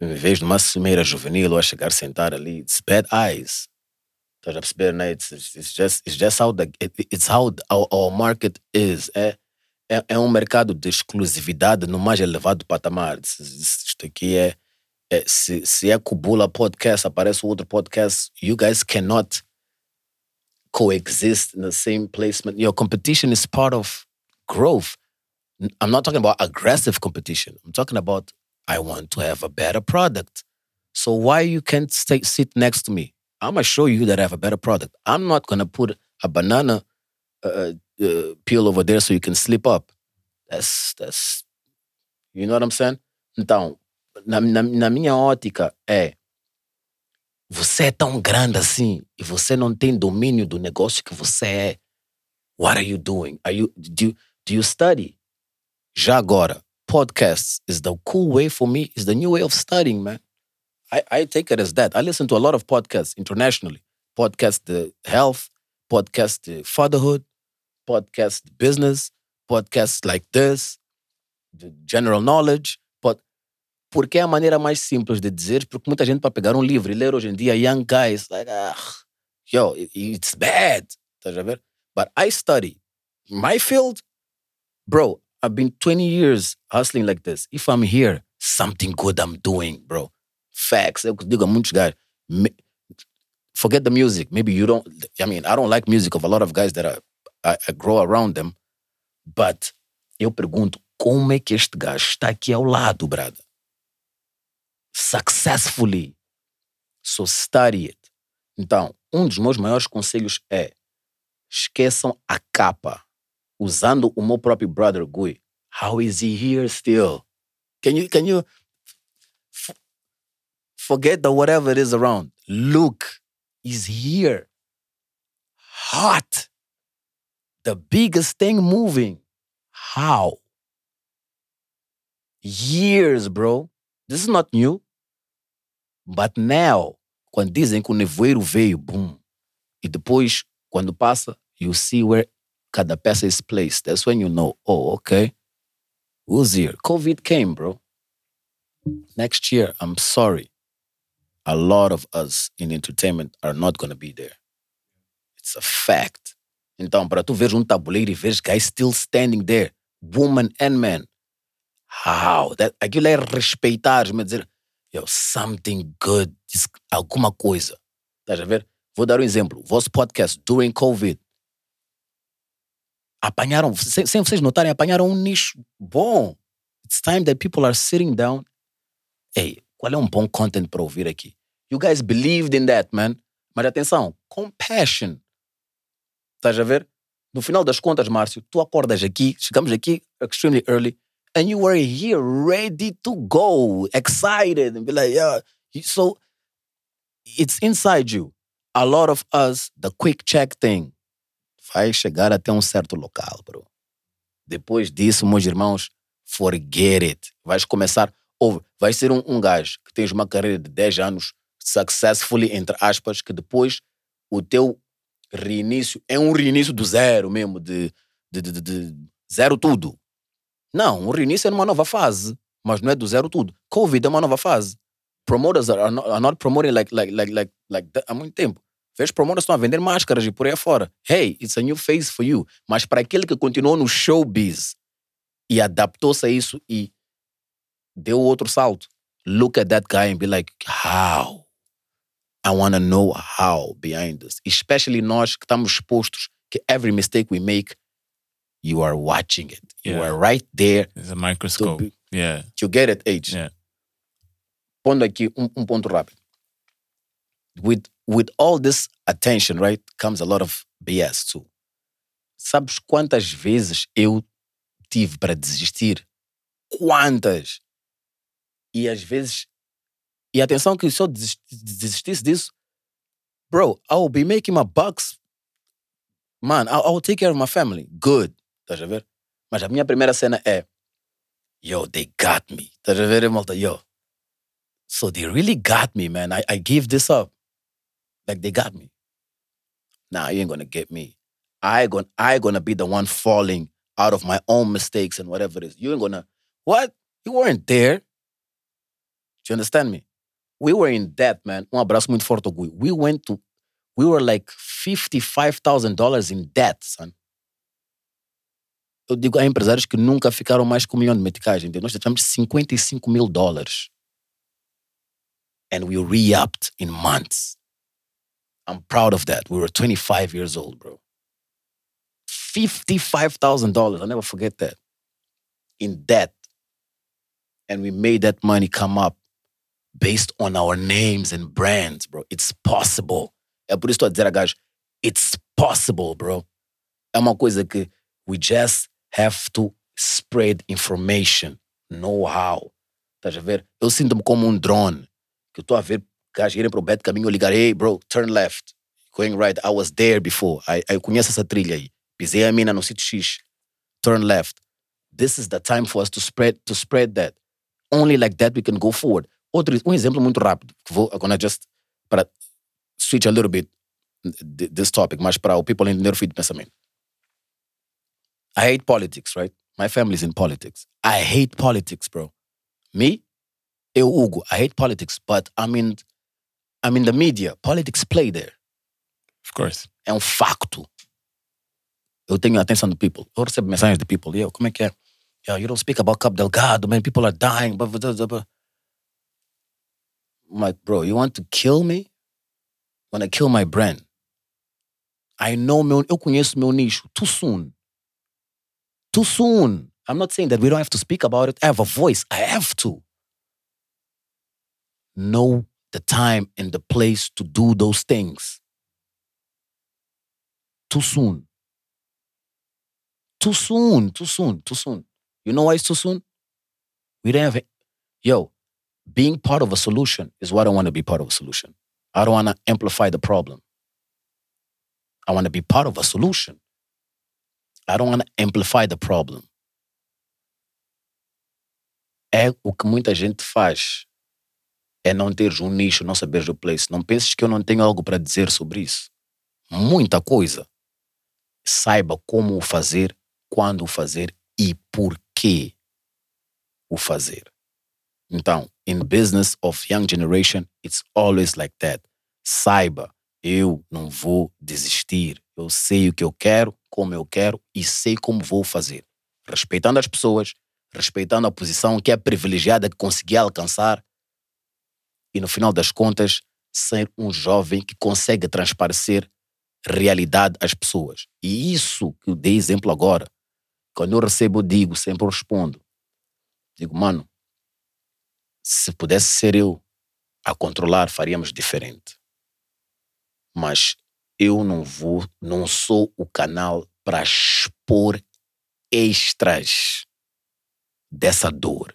me vejo numa cimeira juvenil ou a chegar sentar ali, it's bad eyes. Estás a perceber, né? It's, it's it's just, it's just how the, it, it's how our, our market is. É, é, é um mercado de exclusividade no mais elevado patamar. Isto aqui é, é se, se é Kubula podcast, aparece outro podcast, you guys cannot coexist in the same placement. Your competition is part of growth. I'm not talking about aggressive competition. I'm talking about I want to have a better product. So why you can't stay sit next to me? I'm gonna show you that I have a better product. I'm not gonna put a banana uh, uh, peel over there so you can slip up. That's that's you know what I'm saying? Então, na, na, na minha ótica é você é tão grande assim e você não tem domínio do negócio que você é. What are you doing? Are you do do you study? Já agora, podcasts is the cool way for me. Is the new way of studying, man. I, I take it as that. I listen to a lot of podcasts internationally. Podcast the health, podcast the fatherhood, podcast the business, podcasts like this, the general knowledge. But porque é a maneira mais simples de dizer, porque muita gente para pegar um livro e ler hoje em dia, young guys, like, ah, yo, it- it's bad. Estás a ver? But I study. My field, bro, I've been 20 years hustling like this. If I'm here, something good I'm doing, bro. Facts. Eu digo a muitos guys, forget the music. Maybe you don't, I mean, I don't like music of a lot of guys that are, I, I grow around them. But eu pergunto, como é que este gajo está aqui ao lado, brother? Successfully. So study it. Então, um dos meus maiores conselhos é esqueçam a capa. Usando o meu próprio brother Gui. How is he here still? Can you, can you forget the whatever it is around? Look, he's here. Hot. The biggest thing moving. How? Years, bro. This is not new. But now, quando dizem que o nevoeiro veio, boom. E depois, quando passa, you see where cada peça is placed. That's when you know, oh, okay. Who's here? COVID came, bro. Next year, I'm sorry. A lot of us in entertainment are not going to be there. It's a fact. Então, para tu veres um tabuleiro e veres guys still standing there, woman and man, how? That, aquilo é respeitar, mas dizer, yo, something good, alguma coisa. Estás a ver? Vou dar um exemplo. Vosso podcast, during COVID, apanharam, sem, sem vocês notarem, apanharam um nicho bom. It's time that people are sitting down. Ei, qual é um bom content para ouvir aqui? You guys believed in that, man. Mas atenção, compassion. Estás a ver? No final das contas, Márcio, tu acordas aqui, chegamos aqui extremely early, and you were here ready to go, excited, and be like, yeah. So it's inside you. A lot of us, the quick check thing, vai chegar até um certo local, bro. Depois disso, meus irmãos, forget it. Vais começar, ou vai ser um, um gajo que tens uma carreira de 10 anos, successfully, entre aspas, que depois o teu reinício é um reinício do zero mesmo, de, de, de, de- zero tudo. Não, um reinício é numa nova fase, mas não é do zero tudo. Covid é uma nova fase. Promoters are not, are not promoting like, like, like, like, like há muito tempo. Vês promoters estão a vender máscaras e por aí afora. Hey, it's a new phase for you. Mas para aquele que continuou no showbiz e adaptou-se a isso e deu outro salto, look at that guy and be like, how? I want to know how behind this. Especially nós que estamos expostos que every mistake we make, you are watching it. You Yeah. are right there. It's a microscope. be- Yeah. You get it, H. Yeah. Pondo aqui um, um ponto rápido. With, with all this attention, right, comes a lot of BS too. Sabes quantas vezes eu tive para desistir? Quantas? E às vezes. E atenção que se eu desis- desistisse disso, bro, I will be making my bucks. Man, I, I will take care of my family. Good. Estás a ver? Mas a minha primeira cena é. Eh. Yo, they got me. Estás a ver, malta? Yo. So they really got me, man. I, I give this up. Like they got me. Nah, you ain't gonna get me. I gon' I gonna be the one falling out of my own mistakes and whatever it is. You ain't gonna what? You weren't there. Do you understand me? We were in debt, man. Um abraço muito forte ao Gui. We went to, we were like $55,000 in debt, son. Eu digo a empresários que nunca ficaram mais com um milhão de meticais, entendeu? Nós tivemos 55 mil dólares. And we re-upped in months. I'm proud of that. We were 25 years old, bro. $55,000. I'll never forget that. in debt and we made that money come up based on our names and brands, bro. It's possible. É por isso que estou a dizer gajo, it's possible, bro. É uma coisa que we just have to spread information, know-how. Estás a ver? Eu sinto-me como um drone, que eu estou a ver gajos irem para o bad caminho, eu ligar, hey, bro, turn left. Going right, I was there before. I, eu conheço essa trilha aí. Pisei a mina no sítio X. Turn left. This is the time for us to spread, to spread that. Only like that we can go forward. Outro, um exemplo muito rápido, que vou agora just para switch a little bit th- this topic, mas para o people entender o fio de pensamento. I hate politics, right? My family's in politics. I hate politics, bro. Me, eu Hugo, I hate politics, but I'm in, I'm in the media. Politics play there. Of course. É um facto. Eu tenho a atenção do people. Eu recebo mensagens de people. Eu, como é que é? Yo, you don't speak about Cabo Delgado, man. People are dying. Blah, blah, blah, blah. I'm like, bro, you want to kill me? Want to kill my brand? I know meu, eu conheço meu nicho. Too soon. Too soon. I'm not saying that we don't have to speak about it. I have a voice. I have to. Know the time and the place to do those things. Too soon. Too soon. Too soon. Too soon. You know why it's too soon? We don't have it. Yo, being part of a solution is what I want to be part of a solution. I don't want to amplify the problem. I want to be part of a solution. I don't want to amplify the problem. É o que muita gente faz. É não teres um nicho, não saberes o place. Não penses que eu não tenho algo para dizer sobre isso. Muita coisa. Saiba como o fazer, quando o fazer e por que o fazer. Então, in business of young generation, it's always like that. Saiba, eu não vou desistir. Eu sei o que eu quero, como eu quero e sei como vou fazer. Respeitando as pessoas, respeitando a posição que é privilegiada que consegui alcançar e no final das contas ser um jovem que consegue transparecer realidade às pessoas. E isso que eu dei exemplo agora, quando eu recebo, eu digo, sempre eu respondo. Digo, mano, se pudesse ser eu a controlar, faríamos diferente. Mas eu não vou, não sou o canal para expor extras dessa dor.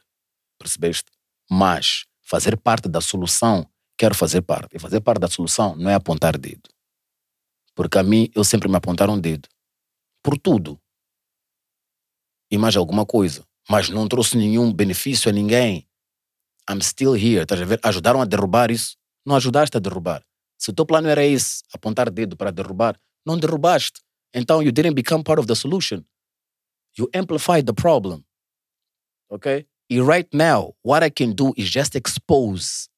Percebeste? Mas fazer parte da solução, quero fazer parte. E fazer parte da solução não é apontar dedo. Porque a mim, eu sempre me apontaram um dedo. Por tudo. E mais alguma coisa. Mas não trouxe nenhum benefício a ninguém. I'm still here. Estás a? Ajudaram a derrubar isso. Não ajudaste a derrubar. Se o teu plano era esse, apontar dedo para derrubar, não derrubaste. Então, you didn't become part of the solution. You amplified the problem. Okay? E right now, what I can do is just expose.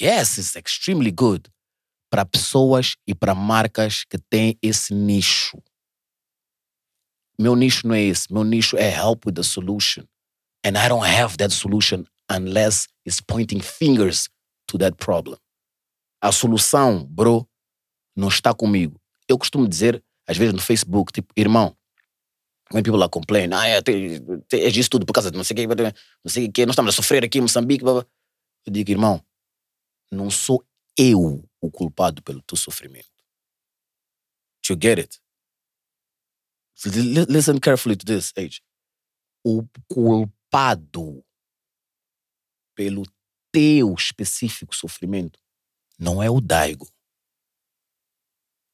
Yes, it's extremely good para pessoas e para marcas que têm esse nicho. Meu nicho não é esse. Meu nicho é help with the solution. And I don't have that solution unless it's pointing fingers to that problem. A solução, bro, não está comigo. Eu costumo dizer, às vezes no Facebook, tipo, irmão, when people are complaining, ah, é, é isso tudo por causa de não sei o que, não sei o que, nós estamos a sofrer aqui em Moçambique. blá, blá. Eu digo, irmão, não sou eu o culpado pelo teu sofrimento. Do you get it? Li- Listen carefully to this, H. O culpado pelo teu específico sofrimento não é o Daigo.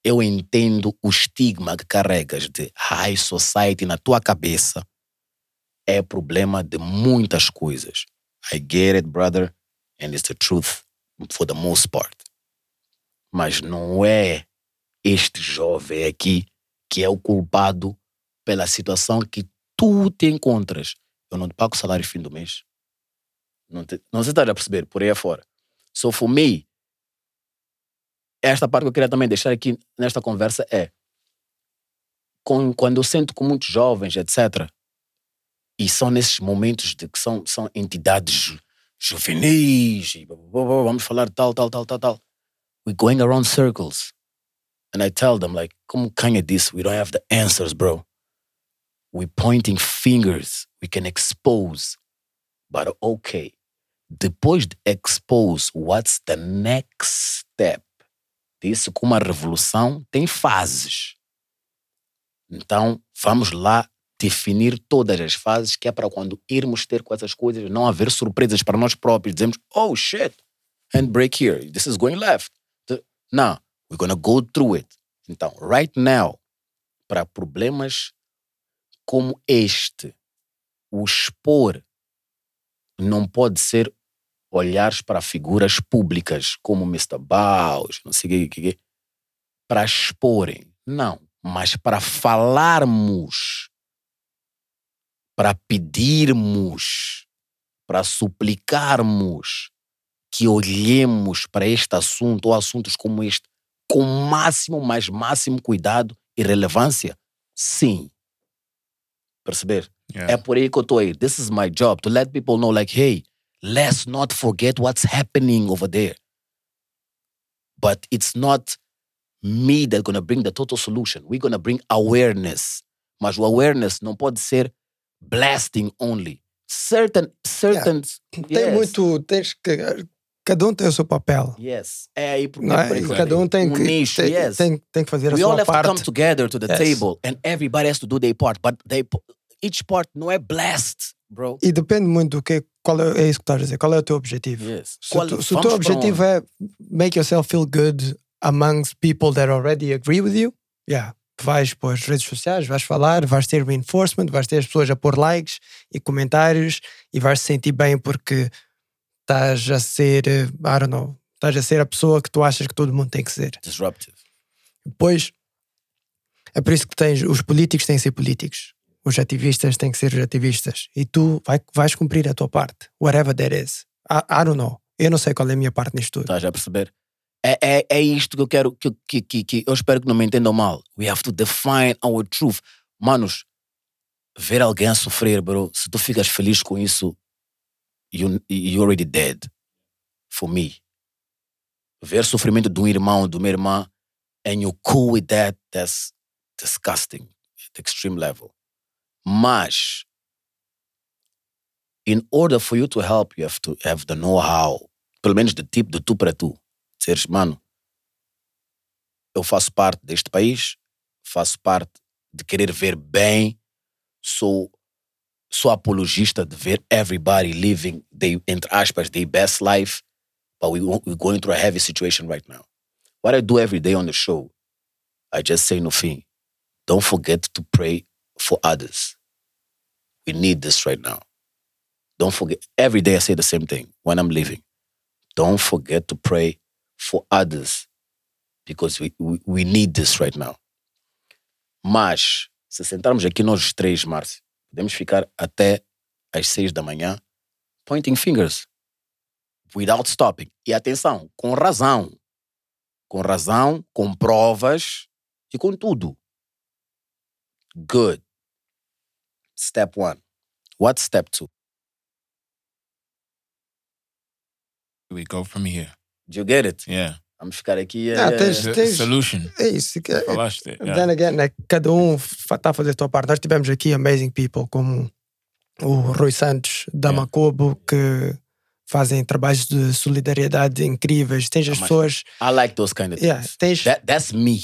Eu entendo o estigma que carregas de high society na tua cabeça. É problema de muitas coisas. I get it, brother, and it's the truth for the most part. Mas não é este jovem aqui que é o culpado pela situação que tu te encontras. Eu não te pago salário fim do mês. Não, te, não sei se estás a perceber, por aí afora. For me, esta parte que eu queria também deixar aqui nesta conversa é com- quando eu sento com muitos jovens, etc. E são nesses momentos de que são, são entidades ju- juvenis, e vamos falar tal, tal, tal, tal, tal. We're going around circles. And I tell them, like, como Kanye disse, we don't have the answers, bro. we pointing fingers, we can expose. But okay, depois de expose, what's the next step? Disse que uma revolução tem fases. Então, vamos lá definir todas as fases, que é para quando irmos ter com essas coisas, não haver surpresas para nós próprios. Dizemos, oh shit, handbrake here, this is going left. Não, we're gonna go through it. Então, right now, para problemas como este, o expor não pode ser olhares para figuras públicas como Mr. Baus, não sei o que, para exporem. Não, mas para falarmos, para pedirmos, para suplicarmos que olhemos para este assunto ou assuntos como este com máximo, mais máximo cuidado e relevância? Sim. Perceber? Yeah. É por aí que eu estou aí. This is my job to let people know, like, hey, let's not forget what's happening over there. But it's not me that's gonna bring the total solution. We're gonna bring awareness. Mas o awareness não pode ser blasting only. Certain, certain. Tem yes, muito. Tens que, cada um tem o seu papel. Yes. É aí porque é por Cada um tem um que, nicho, tem, yes. tem, tem que fazer a we all sua have to come parte. together to the Yes. table and everybody has to do their part. But they, each part não é blast, bro. E depende muito do que. Qual é, é isso que estás a dizer? Qual é o teu objetivo? Yes. Se, Qual- tu- se o teu objetivo é make yourself feel good amongst people that already agree with you, yeah. Vais para as redes sociais, vais falar, vais ter reinforcement, vais ter as pessoas a pôr likes e comentários e vais te sentir bem porque estás a ser, eh, I don't know, estás a ser a pessoa que tu achas que todo mundo tem que ser. Disruptive. Depois, é por isso que tens, os políticos têm que ser políticos, os ativistas têm que ser ativistas e tu vai, vais cumprir a tua parte, whatever that is. I, I don't know. Eu não sei qual é a minha parte nisto tudo. Estás a perceber? É, é, é isto que eu quero, que, que, que, que eu espero que não me entendam mal. We have to define our truth. Manos, ver alguém sofrer, bro, se tu ficas feliz com isso, you, you're already dead. For me. Ver sofrimento de um irmão, de uma irmã, and you're cool with that, that's disgusting at extreme level. Mas, in order for you to help, you have to have the know-how. Pelo menos de tipo de tu para tu. Dizeres, mano, eu faço parte deste país, faço parte de querer ver bem, sou, sou apologista de ver everybody living, they, entre aspas, their best life, but we, we're going through a heavy situation right now. What I do every day on the show, I just say no fim, don't forget to pray for others. We need this right now. Don't forget, every day I say the same thing when I'm leaving. Don't forget to pray for others because we, we, we need this right now. Mas, se sentarmos aqui nós três, Márcio, podemos ficar até às seis da manhã pointing fingers without stopping. E atenção, com razão. Com razão, com provas e com tudo. Good. Step one. What's step two? we go from here. Do you get it? Yeah. Vamos ficar aqui. Ah, eh, tens- The tens- solution. É isso. que- Falaste. Yeah. Then again, né, cada um está a fazer a sua parte. Nós tivemos aqui amazing people como o Rui Santos da Yeah. Macobo que fazem trabalhos de solidariedade incríveis. Tens as Ah, pessoas. I like those kind of Yeah, things. tens, That, that's me.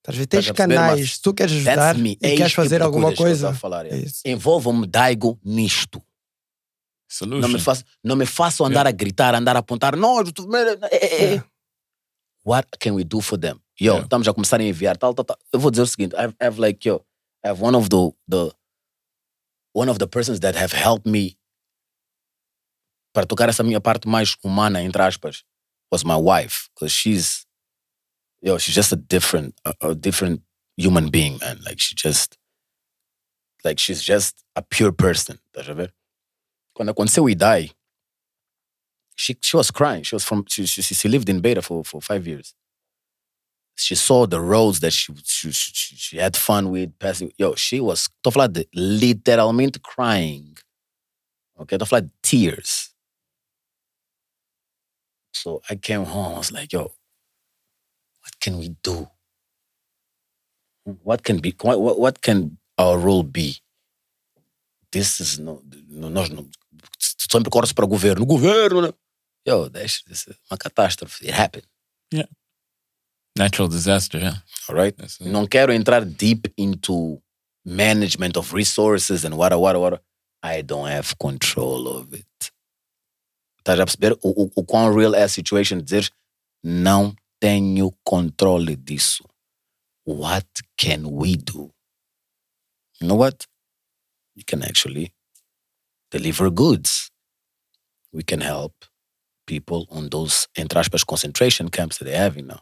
Estás a ver? tens canais. mas tu queres ajudar That's me. e É queres fazer alguma coisa. falar, é yeah. isso. Envolvam-me Daigo nisto. Solution. Não me, faço, não me faço andar a gritar, andar a apontar. Não, tu- eh, eh. Yeah. What can we do for them? Yo, Yeah. estamos a começar a enviar tal, tal, tal. Eu vou dizer o seguinte: I have, I have like, yo, I have one of the, the one of the persons that have helped me para tocar essa minha parte mais humana, entre aspas, was my wife. Because she's, yo, she's just a different, a, a different human being, man. Like, she just, like, she's just a pure person. Ver? Quando aconteceu o Idai, she, she was crying. She was from, she, she, she lived in Beta for, for five years. She saw the roads that she, she, she, she had fun with, passing. Yo, she was, tô de literalmente crying. Okay, tô de tears. So I came home, I was like, yo, what can we do? What can be, what, what- can our role be? This is no, no nós não sempre corre para o governo. O governo, né? Yo, deixa, isso é uma catástrofe. It happened. Natural disaster, yeah. All right? That's. Não quero entrar deep into management of resources and what, what, what. I don't have control of it. Estás a perceber o, o, o quão real é a situation? Dizer, não tenho controle disso. What can we do? You know what? We can actually deliver goods. We can help people on those, entre aspas, concentration camps that they have, you know.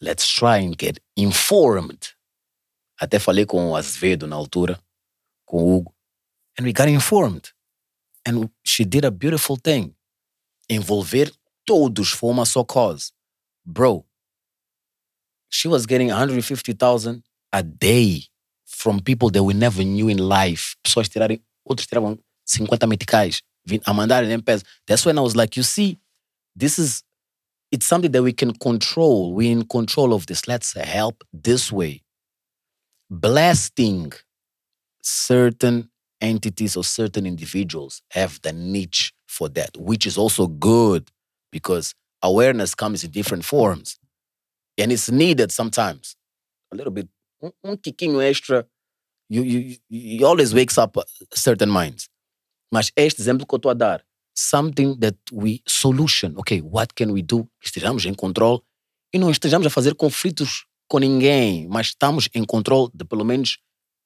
Let's try and get informed. Até falei com o Azevedo na altura, com o Hugo, and we got informed. And she did a beautiful thing. Envolver todos for uma só cause. Bro, she was getting 150,000 a day from people that we never knew in life. Pessoas tirarem, outros tiravam 50 meticais, a mandarem em peso. That's when I was like, you see, this is, it's something that we can control. We're in control of this. Let's help this way. Blasting certain entities or certain individuals have the niche for that, which is also good because awareness comes in different forms and it's needed sometimes. A little bit, um, tiquinho extra, you, you, you always wakes up uh, certain minds. Mas este exemplo que eu estou a dar, something that we, solution, ok, what can we do? Estejamos em controle e não estejamos a fazer conflitos com ninguém, mas estamos em controle de pelo menos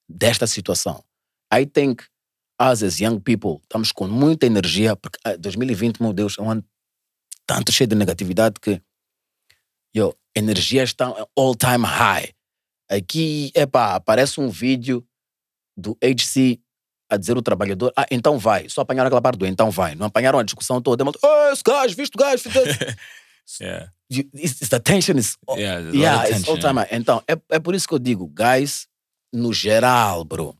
desta situação. I think us as young people estamos com muita energia, porque ah, 2020, meu Deus, é um ano tanto cheio de negatividade que yo, energia está all time high. Aqui, epá, aparece um vídeo do HC a dizer o trabalhador, ah, então vai. Só apanharam aquela parte do então vai. Não apanharam a discussão toda. Oh, esse gajo, visto o gajo, visto esse." Yeah. You- it's, it's the tension is Yeah, there's a lot yeah, it's tension, all time high. Então, é, é por isso que eu digo, guys, no geral, bro,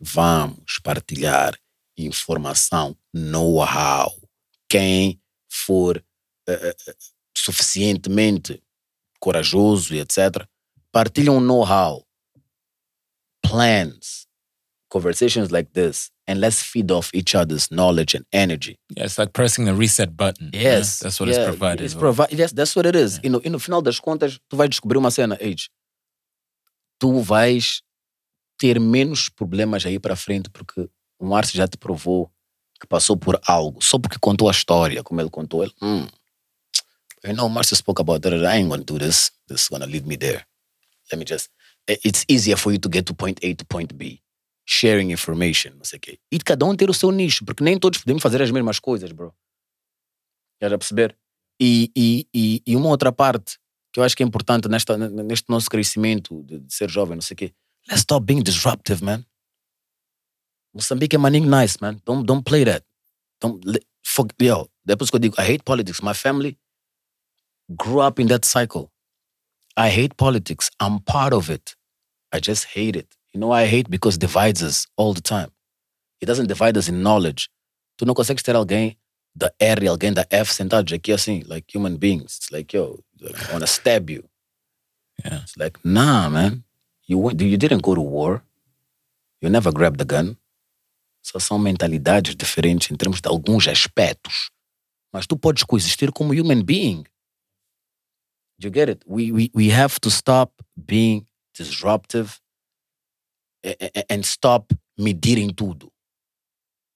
vamos partilhar informação, know-how. Quem for eh, suficientemente corajoso e etc., partilham know-how, plans, conversations like this, and let's feed off each other's knowledge and energy. Yeah, it's like pressing the reset button. Yes. That's what yeah, it's provided. It's provi- yes, that's what it is. E, no, e no final das contas, tu vais descobrir uma cena, Age. Tu vais ter menos problemas aí para frente porque o Márcio já te provou que passou por algo. Só porque contou a história, como ele contou. Ele, hum, you know, Márcio spoke about that. I ain't gonna do this. This is gonna lead me there. Let me just... i- It's easier for you to get to point A to point B. Sharing information, não sei o quê. E cada um ter o seu nicho, porque nem todos podemos fazer as mesmas coisas, bro. Já perceber? E, e, e, e uma outra parte que eu acho que é importante nesta, neste nosso crescimento de, de ser jovem, não sei o quê. Let's stop being disruptive, man. Moçambique é maninho nice, man. Don't, don't play that. Don't, fuck, yo, depois que eu digo, I hate politics. My family grew up in that cycle. I hate politics. I'm part of it. I just hate it. You know why I hate? Because it divides us all the time. It doesn't divide us in knowledge. Tu não consegues ter alguém da R e alguém da F sentados aqui assim, like human beings. It's like, yo, I wanna stab you. Yeah. It's like, nah, man. You, went, you didn't go to war. You never grabbed the gun. Só são mentalidades diferentes em termos de alguns aspectos. Mas tu podes coexistir como human being. You get it? We, we, we have to stop being disruptive a- a- and stop medirem tudo.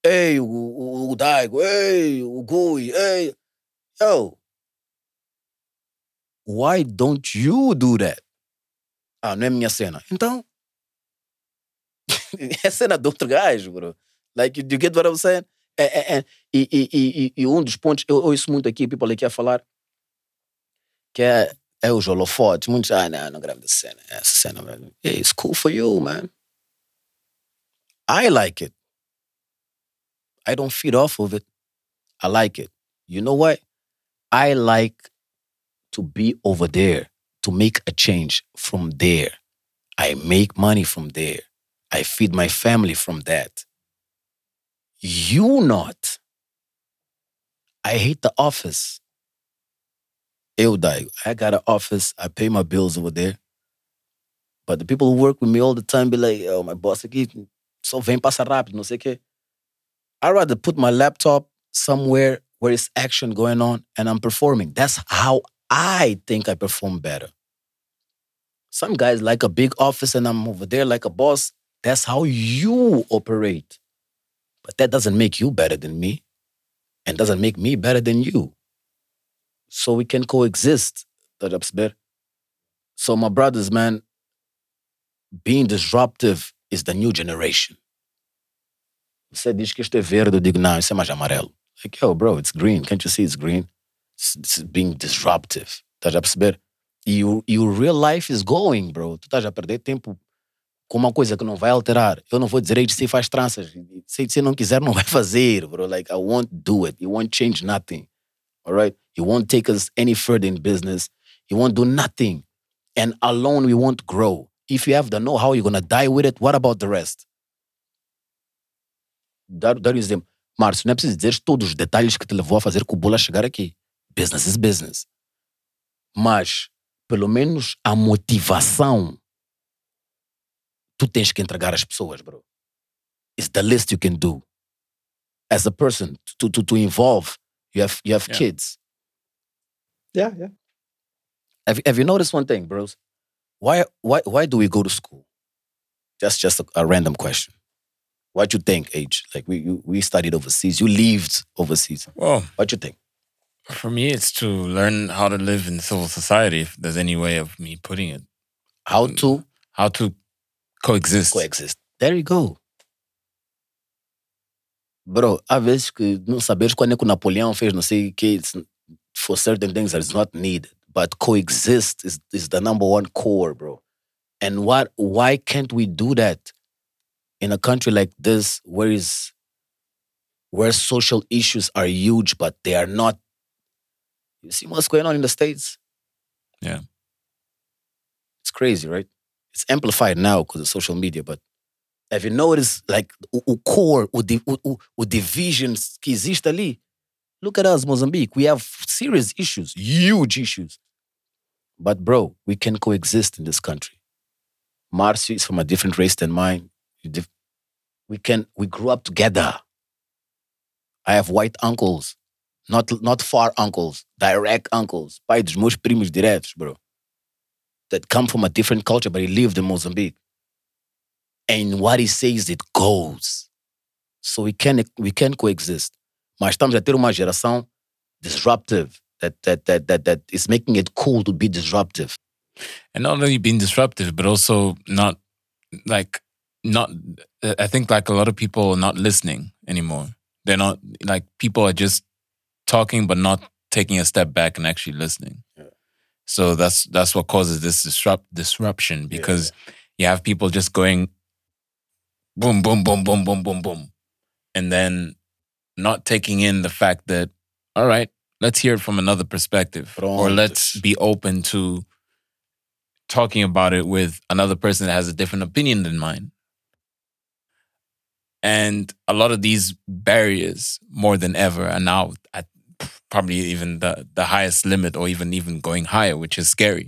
Ei, o, o, o Daigo, ei, o Gui, ei. Yo. Why don't you do that? Ah, não é minha cena. Então. é cena do outro gajo, bro. Like, you, you get what I'm saying? É, é. E, e, e, um dos pontos, eu ouço muito aqui, people aqui a falar, que é, é os holofotes. Muitos, ah, não, não gravo dessa cena. Essa cena. Hey, it's cool for you, man. I like it. I don't feed off of it. I like it. You know what? I like to be over there, to make a change from there. I make money from there. I feed my family from that. You not. I hate the office. Eu, Daigo, I got an office. I pay my bills over there. But the people who work with me all the time be like, oh, my boss aqui só vem passa rápido, não sei o quê. I'd rather put my laptop somewhere where it's action going on and I'm performing. That's how I think I perform better. Some guys like a big office and I'm over there like a boss. That's how you operate. But that doesn't make you better than me and doesn't make me better than you. So we can coexist. Tá? So my brothers, man, being disruptive is the new generation. Você diz que isto é verde, eu digo, não, isso é mais amarelo. Like, yo, bro, it's green. Can't you see it's green? It's, it's being disruptive. Estás a perceber? Real life is going, bro. Tu estás a perder tempo com uma coisa que não vai alterar. Eu não vou dizer aí se faz tranças. Se você não quiser, não vai fazer, bro. Like, I won't do it. You won't change nothing. All right? You won't take us any further in business. You won't do nothing. And alone, we won't grow. If you have the know how, you're going to die with it. What about the rest? Dar, dar um exemplo. Márcio, não é preciso dizer todos os detalhes que te levou a fazer com o Bula chegar aqui. Business is business. Mas, pelo menos, a motivação tu tens que entregar às pessoas, bro. It's the least you can do. As a person, to, to, to involve, you have, you have Yeah. kids. Yeah, yeah. Have, have you noticed one thing, bros? Why, why, why do we go to school? Just, just a, a random question. What you think, age? Like we, you, we studied overseas. You lived overseas. Well, What you think? for me, it's to learn how to live in civil society, if there's any way of me putting it. How to How to coexist. coexist. There you go. Bro, há vezes que não saberes quando é que o Napoleão fez não sei o que, it's- for certain things that is not needed. But coexist is, is the number one core, bro. And what why can't we do that in a country like this where is where social issues are huge but they are not you see what's going on in the States? Yeah. It's crazy, right? It's amplified now because of social media, but have you noticed like o core, o divisions que existe ali? Look at us, Mozambique. We have serious issues, huge issues. But bro, we can coexist in this country. Marcio is from a different race than mine. We can we grew up together. I have white uncles, not not far uncles, direct uncles, pai dos meus primos diretos, bro. That come from a different culture, but he lived in Mozambique. And what he says, it goes. So we can we can coexist. Mas estamos a ter uma geração disruptive that that that that that is making it cool to be disruptive. and not only being disruptive, but also not like not. I think like a lot of people are not listening anymore. They're not like people are just talking, but not taking a step back and actually listening. So that's that's what causes this disrupt disruption because you have people just going boom, boom, boom, boom, boom, boom, boom, and then not taking in the fact that all right, let's hear it from another perspective, or let's be open to talking about it with another person that has a different opinion than mine. And a lot of these barriers, more than ever, are now at probably even the, the highest limit or even even going higher, which is scary.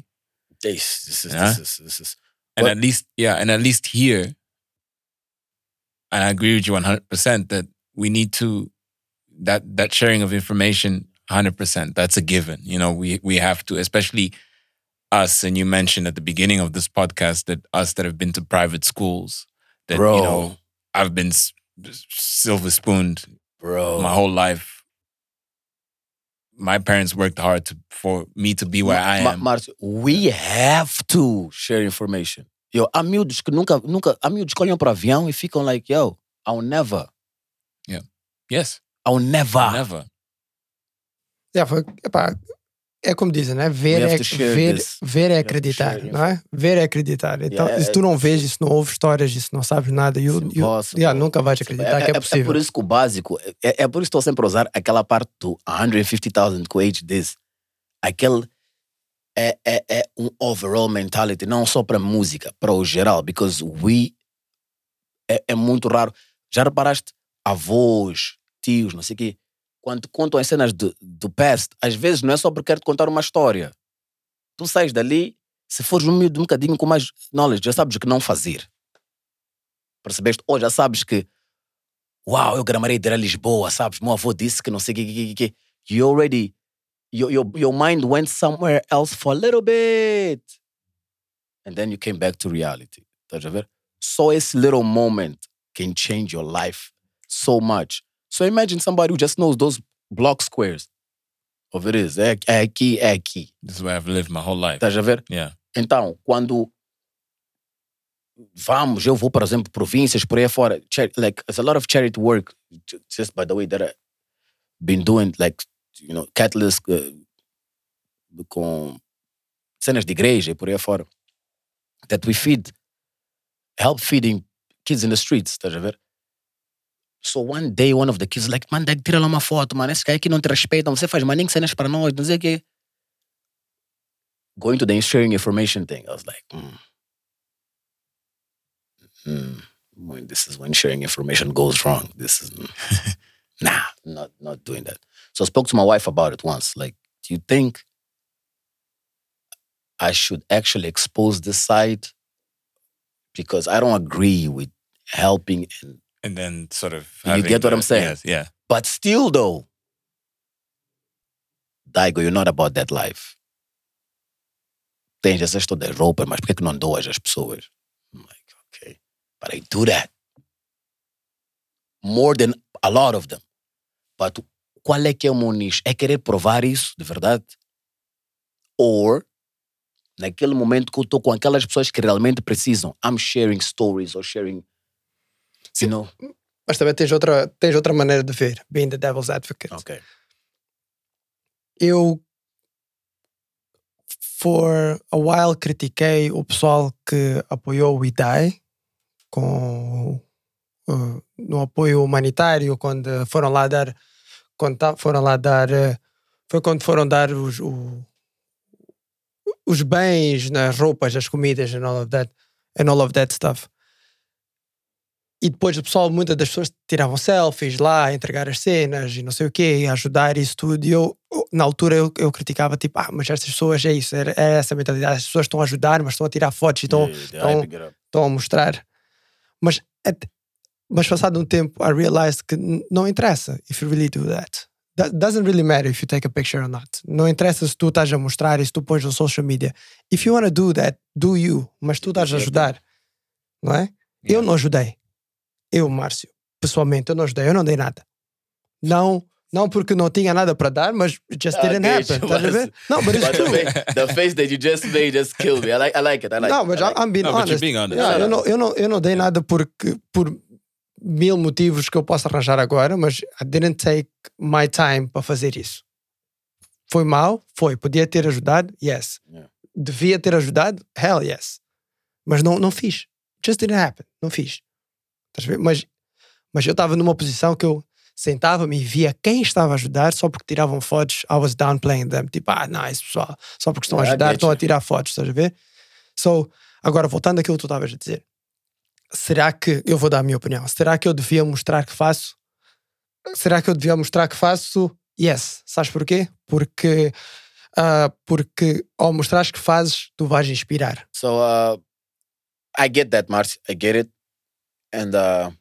This, this is Yeah. this is this is And But- at least, yeah, and at least here, and I agree with you 100% that we need to, that that sharing of information, 100%, that's a given. You know, we, we have to, especially us, and you mentioned at the beginning of this podcast that us that have been to private schools, that, bro, you know, I've been silver spooned bro. my whole life. My parents worked hard to, for me to be where I am. Márcio, we have to share information. Yo, há miúdos que nunca, nunca, há miúdos que olham para o avião e ficam like, yo, I'll never, yes, I'll never. never. Yeah, foi, epá, é como dizem, né? Ver, é, ver, this. ver é acreditar, não é? Ver é acreditar. Então, Yeah, se tu não vês isso, não ouves histórias disso, não sabes nada, you, you, yeah, nunca vais acreditar que é, possível. por isso que o básico, é, é por isso que estou sempre a usar aquela parte do 150,000 que o Age diz. Aquele é, é, é um overall mentality, não só para música, para o geral, because we é, é muito raro. Já reparaste? Avós, tios, não sei o quê, quando contam as cenas do, do past, às vezes não é só porque quer te contar uma história. Tu sais dali Se fores um miúdo um bocadinho com mais knowledge, já sabes o que não fazer. Percebeste? Ou já sabes que, uau, eu gramarei de ir a Lisboa, sabes? Meu avô disse que não sei o que, que, que, que. You already, your, your, your mind went somewhere else for a little bit. And then you came back to reality. Estás a ver? Só esse little moment can change your life so much. So imagine somebody who just knows those block squares of it is. É, é aqui, é aqui. This is where I've lived my whole life. Estás a ver? Yeah. Então, quando vamos, eu vou, por exemplo, províncias, por aí fora, chari- like, there's a lot of charity work, ju- just by the way, that I've been doing, like, you know, catalyst uh, com cenas de igreja e por aí fora, that we feed, help feeding kids in the streets, estás a ver? So one day, one of the kids like, man, Dag, tira lá uma foto, mano, esse cara aqui não te respeita, você faz maninho cenas para nós, não sei o quê. Going to the sharing information thing, I was like, hmm. Hmm. When this is when sharing information goes wrong. This is nah, not not doing that. So I spoke to my wife about it once. Like, do you think I should actually expose this side? Because I don't agree with helping and And then sort of. You get what the- I'm saying? Yes, yeah. But still, though, Daigo, you're not about that life. Tens essas todas roupas, mas por que que não doas às pessoas? I'm like, okay, but I do that. More than a lot of them. But qual é que é o meu nicho? É querer provar isso, de verdade? Or, naquele momento que eu estou com aquelas pessoas que realmente precisam, I'm sharing stories or sharing, you know? Mas também tens outra, tens outra maneira de ver, being the devil's advocate. Okay. Eu, for a while, critiquei o pessoal que apoiou o IDAI com, uh, no apoio humanitário, quando foram lá dar. Quando foram lá dar. uh, foi quando foram dar os, o- os bens, nas roupas, as comidas and all of that, and all of that stuff. E depois o pessoal, muitas das pessoas tiravam selfies lá, a entregar as cenas e não sei o quê, a ajudar isso tudo. E eu, na altura, eu, eu criticava, tipo, ah, mas estas pessoas é isso, é, é essa a mentalidade. As pessoas estão a ajudar, mas estão a tirar fotos e estão, Yeah, estão, estão a mostrar. Mas, mas passado um tempo, I realized que não interessa if you really do that. That doesn't really matter if you take a picture or not. Não interessa se tu estás a mostrar e se tu pões no social media. If you want to do that, do you. Mas tu estás a ajudar. Não é? Eu não ajudei. Eu, Márcio, pessoalmente, eu não ajudei. Eu não dei nada. Não, não porque não tinha nada para dar, mas it just Ah, didn't okay, happen. so Estás a ver? was- Não, but it's But true. the, face, that you just made just killed me. I like, I like it. I like Não, it. mas I like I'm being No, honest. being honest. Yeah, Yeah. eu, não, eu, não, eu não dei nada porque, por mil motivos que eu posso arranjar agora, mas I didn't take my time para fazer isso. Foi mal? Foi. Podia ter ajudado? Yes. Yeah. Devia ter ajudado? Hell yes. Mas não, não fiz. Just didn't happen. Não fiz. Estás a ver? Mas, mas eu estava numa posição que eu sentava-me e via quem estava a ajudar só porque tiravam fotos. I was downplaying them. Tipo, ah, nice, pessoal. Só porque estão a I ajudar, estão a tirar fotos. Estás a ver? So, agora voltando àquilo que tu estavas a dizer. Será que, eu vou dar a minha opinião, será que eu devia mostrar que faço? Será que eu devia mostrar que faço? Yes. Sabes porquê? Porque, ah, porque ao mostrares que fazes, tu vais inspirar. So uh, I get that, Marcy. I get it. And uh,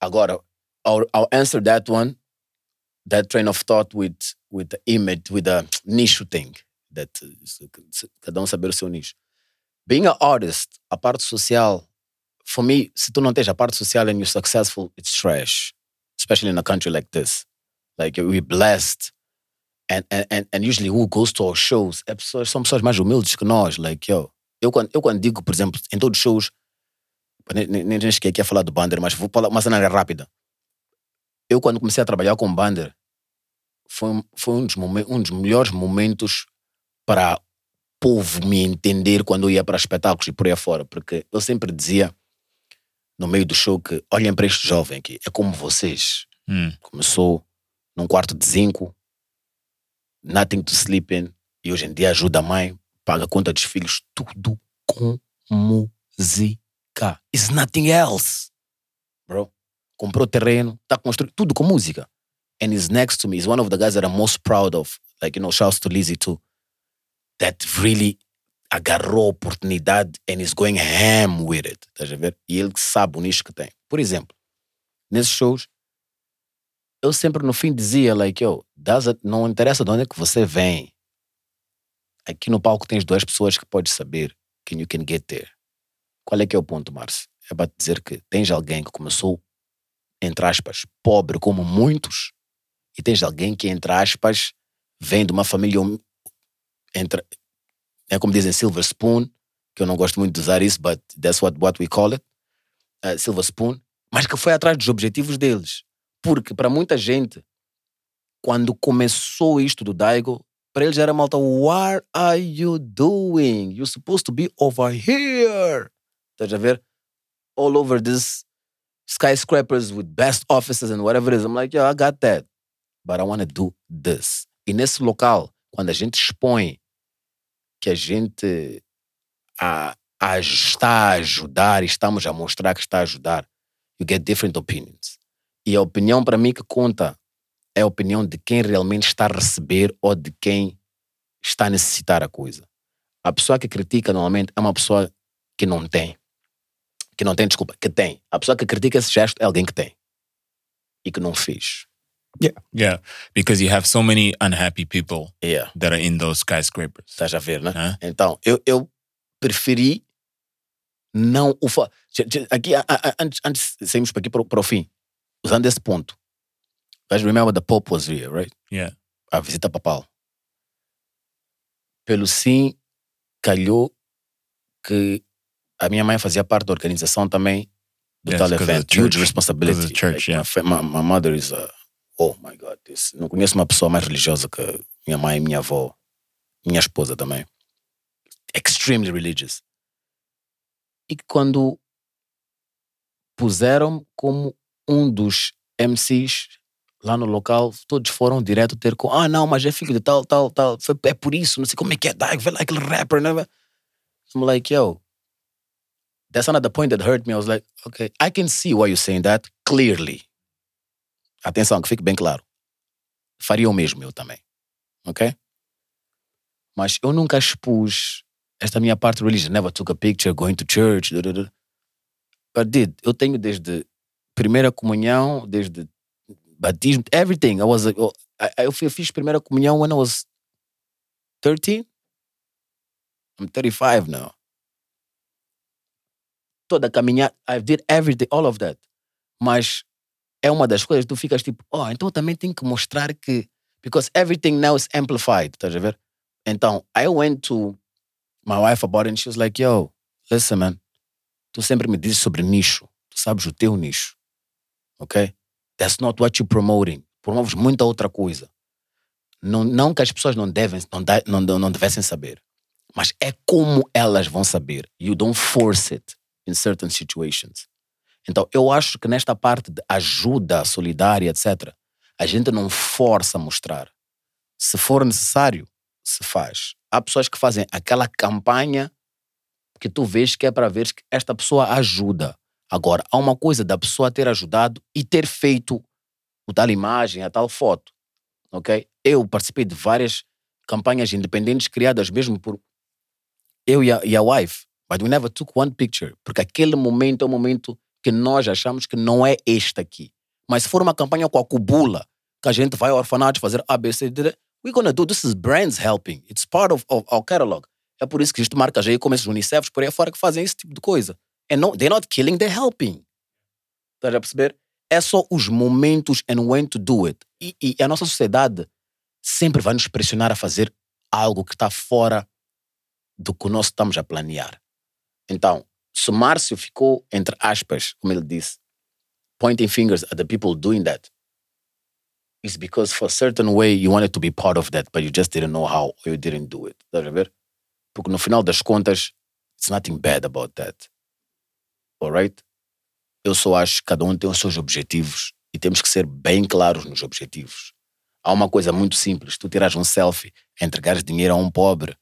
agora, I'll, I'll answer that one, that train of thought with with the image, with the niche thing. that cada um saber o seu nicho. Being an artist, a parte social, for me, se tu não tens a parte social and you're successful, it's trash. Especially in a country like this. Like we're blessed. And, and, and, and usually who goes to our shows é pessoas, são pessoas mais humildes que nós. Like, yo, eu, quando, eu quando digo, por exemplo, em todos os shows, nem, nem, nem cheguei aqui a falar do Bander, mas vou falar uma cena rápida. Eu, quando comecei a trabalhar com Bander, foi, um- foi um, dos momen- um dos melhores momentos para o povo me entender quando eu ia para espetáculos e por aí afora, porque eu sempre dizia no meio do show que olhem para este jovem aqui, é como vocês. Mm. Começou num quarto de zinco, nothing to sleep in, e hoje em dia ajuda a mãe, paga a conta dos filhos, tudo com música. It's nothing else. Bro, comprou terreno, tá construindo tudo com música. And he's next to me. He's one of the guys that I'm most proud of. Like, you know, shouts to Lizzie too. That really agarrou a oportunidade and is going ham with it. Estás a ver? E ele sabe o nicho que tem. Por exemplo, nesses shows, eu sempre no fim dizia, like, yo, não interessa de onde é que você vem. Aqui no palco tens duas pessoas que podes saber can you can get there. Qual é que é o ponto, Márcio? É para dizer que tens alguém que começou, entre aspas, pobre como muitos, e tens alguém que, entre aspas, vem de uma família, hum- entre, é como dizem silver spoon, que eu não gosto muito de usar isso, but that's what, what we call it, uh, silver spoon, mas que foi atrás dos objetivos deles. Porque para muita gente, quando começou isto do Daigo, para eles era malta, what are you doing? You're supposed to be over here. Estás a ver? All over this skyscrapers with best offices and whatever it is. I'm like, yeah, I got that. But I want to do this. E nesse local, quando a gente expõe que a gente a, a- está a ajudar e estamos a mostrar que está a ajudar, you get different opinions. E a opinião para mim que conta é a opinião de quem realmente está a receber ou de quem está a necessitar a coisa. A pessoa que critica normalmente é uma pessoa que não tem. Que não tem, desculpa, que tem. A pessoa que critica esse gesto é alguém que tem. E que não fez. Yeah, because you have so many unhappy people Yeah. that are in those skyscrapers. Estás a ver, né? Hã? Então, eu, eu preferi não o fa... Aqui, antes, antes de sairmos para aqui para, o- para o fim, usando esse ponto. Guys, remember the Pope was here, right? Yeah. A visita papal. Pelo sim, calhou que a minha mãe fazia parte da organização também do Yes, tal evento. Huge responsibility. The church, Like, yeah. my, my, mother is a... Oh my God. This, não conheço uma pessoa mais religiosa que minha mãe minha avó. Minha esposa também. Extremely religious. E quando puseram como um dos MCs lá no local, todos foram direto ter com ah não, mas é filho de tal, tal, tal, é por isso, não sei como é que é, dá, vê lá aquele rapper, né? I'm like, yo, that's another point that hurt me. I was like, okay, I can see why you're saying that clearly. Atenção, que fique bem claro. Faria o mesmo eu também, ok? Mas eu nunca expus esta minha parte religiosa. Never took a picture going to church. duh, duh, duh. But did. Eu tenho desde primeira comunhão, desde batismo, everything. I was, eu, eu fiz primeira comunhão when I was 13. I'm 35 now. Toda a caminhada, I did everything, all of that. Mas é uma das coisas, tu ficas tipo, oh, então também tenho que mostrar que. Because everything now is amplified, estás a ver? Então, I went to my wife about it and she was like, yo, listen, man, tu sempre me dizes sobre nicho, tu sabes o teu nicho, ok? That's not what you're promoting. Promoves muita outra coisa. Não, não que as pessoas não devem, não, não, não, não devessem saber, mas é como elas vão saber. You don't force it in certain situations. Então, eu acho que nesta parte de ajuda solidária, etc., a gente não força a mostrar. Se for necessário, se faz. Há pessoas que fazem aquela campanha que tu vês que é para ver que esta pessoa ajuda. Agora, há uma coisa da pessoa ter ajudado e ter feito o tal imagem, a tal foto. Ok? Eu participei de várias campanhas independentes criadas mesmo por eu e a, e a wife, but we never took one picture, porque aquele momento é um momento que nós achamos que não é este aqui. Mas se for uma campanha com a cubula, que a gente vai ao orfanato fazer ABC, we're gonna do, this is brands helping, it's part of, of our catalog. É por isso que existe marcas aí como esses Unicefs por aí fora que fazem esse tipo de coisa. And no, they're not killing, they're helping. Estás a perceber? É só os momentos and when to do it. E, e a nossa sociedade sempre vai nos pressionar a fazer algo que está fora do que nós estamos a planear. Então, se Márcio ficou, entre aspas, como ele disse, pointing fingers at the people doing that, it's because for a certain way you wanted to be part of that, but you just didn't know how or you didn't do it. Estás a ver? Porque no final das contas, it's nothing bad about that. Alright? Eu só acho que cada um tem os seus objetivos e temos que ser bem claros nos objetivos. Há uma coisa muito simples: tu tiras um selfie, entregares dinheiro a um pobre,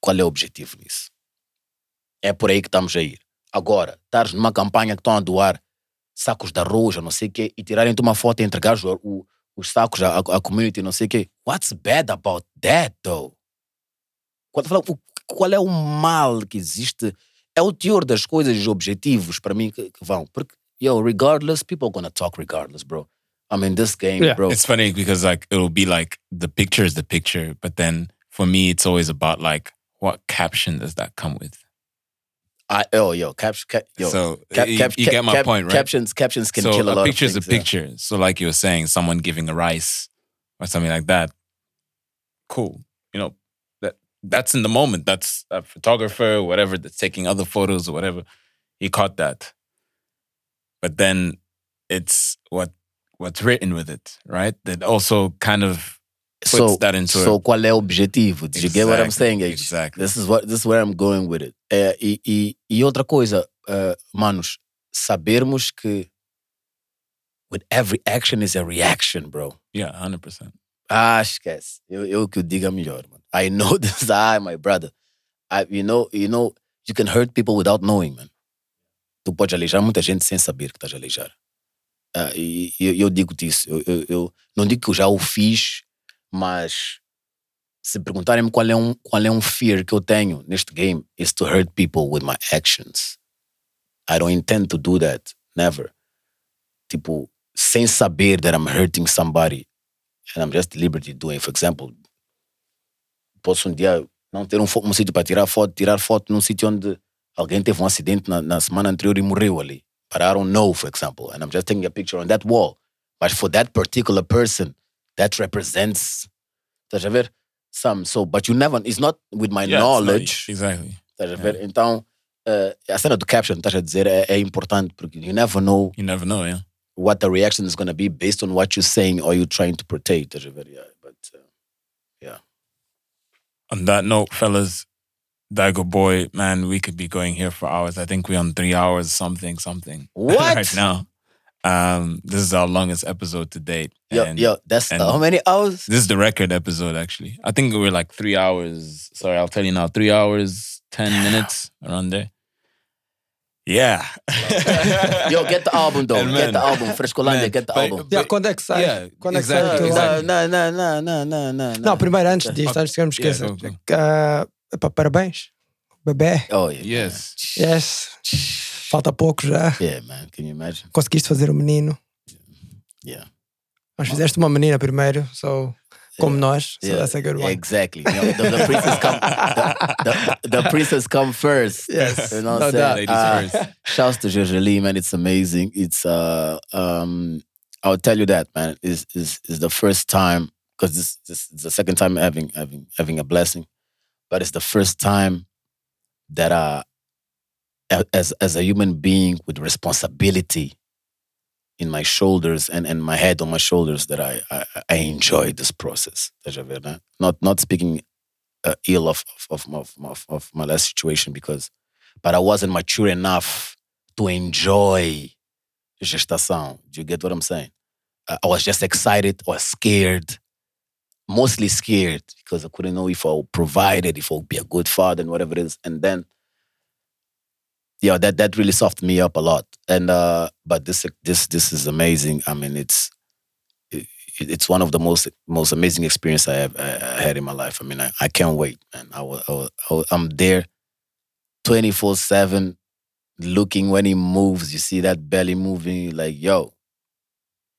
qual é o objetivo nisso? É por aí que estamos a ir. Agora, estares numa campanha que estão a doar sacos de arroz, não sei o quê, e tirarem-te uma foto e entregares o, o- os sacos à, à community, não sei o quê. What's bad about that, though? O- qual é o mal que existe. É o teor das coisas, os objetivos, para mim, que, que vão. Porque, yo, regardless, people gonna talk regardless, bro. I mean, this game, Yeah. bro. It's funny because like it'll be like the picture is the picture, but then for me it's always about like what caption does that come with? I, oh, yo, caps, cap, yo. so cap- you, cap- you cap- get my point, right? Captions, captions can so kill a lot picture of is a yeah. picture. So like you were saying, someone giving a rice or something like that. Cool. You know, that that's in the moment. That's a photographer, whatever, that's taking other photos or whatever. He caught that. But then it's what what's written with it, right? That also kind of So, that into so a, qual é o objetivo? Did you get what I'm Exactly, saying? Exactly. This is what this is where I'm going with it. É, e, e, e outra coisa, uh, manos, sabermos que with every action is a reaction, bro. yeah, hundred percent. Ah, esquece. Eu, eu que o diga melhor, mano. I know this. Ah, my brother. I, you know, you know, you can hurt people without knowing, man. Tu podes aleijar muita gente sem saber que estás a aleijar. Ah, e e eu, eu digo-te isso. Eu, eu, eu não digo que eu já o fiz, mas se perguntarem-me qual é um qual é um fear que eu tenho neste game, is to hurt people with my actions. I don't intend to do that. Never. Tipo, sem saber that I'm hurting somebody and I'm just deliberately doing. For example, posso um dia não ter um, um sítio para tirar foto, tirar foto num sítio onde alguém teve um acidente na, na semana anterior e morreu ali. But I don't know, for example, and I'm just taking a picture on that wall. But for that particular person, that represents, estás? Some. So, but you never, it's not with my Yeah, not- knowledge. exactly. Estás ver? Então, eh, a cena do caption, estás a dizer, é, é importante porque you never know You never know, yeah. what the reaction is going to be based on what you're saying or you're trying to portray. Estás? Yeah, but, uh, On that note, fellas, Daigo boy, man, we could be going here for hours. I think we're on three hours, something, something. What? right now. Um, this is our longest episode to date. yo, and yo, that's and- how many hours? This is the record episode, actually. I think we're like three hours. Sorry, I'll tell you now. Three hours, 10 minutes around there. Yeah. Yo, get the album though. And get the album. Frescolândia, man, get the but- album. Yeah, quando é que sai? Yeah, quando é que sai o teu exactly. álbum? No, no, no, no, no, no, Não, primeiro, antes Okay. disto, antes que eu me Yeah, esqueça. go, go. Ah, epá, parabéns. Bebê. Oh, yeah. yes. Yes. Falta pouco já. Yeah, man. Can you imagine? Conseguiste fazer um menino. Yeah. Mas fizeste uma menina primeiro, so, como nós. So Yeah, that's a good one. Exactly. You know, the, the princess come. The, the, the princess come first. Yes, You know no what I'm saying? doubt. Uh, first. Shouts to Jojolie, man. It's amazing. It's uh um I'll tell you that, man. Is is is the first time because this this is the second time having having having a blessing, but it's the first time that uh a- as as a human being with responsibility in my shoulders and, and my head on my shoulders that I I, I enjoy this process. Not not speaking uh, ill of of, of of of my last situation because but I wasn't mature enough to enjoy gestação. Do you get what I'm saying? Uh, I was just excited or scared, mostly scared because I couldn't know if I'll provide it, if I'll be a good father and whatever it is. And then, yeah, that that really softened me up a lot. And uh, but this this this is amazing. I mean, it's it, it's one of the most most amazing experience I have I, I had in my life. I mean, I, I can't wait, man. I will, I will, I will, I'm there 24 7 looking when he moves. You see that belly moving, like, yo,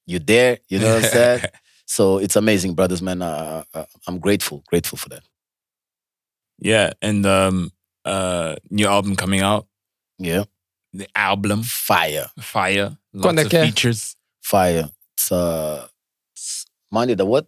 you there? You know what I'm saying? so it's amazing, brothers, man. Uh, uh, I'm grateful, grateful for that. yeah. And um uh new album coming out. Yeah. The album Fire, Fire. Lots Quando of que features. fire. It's, uh, it's Monday, the what?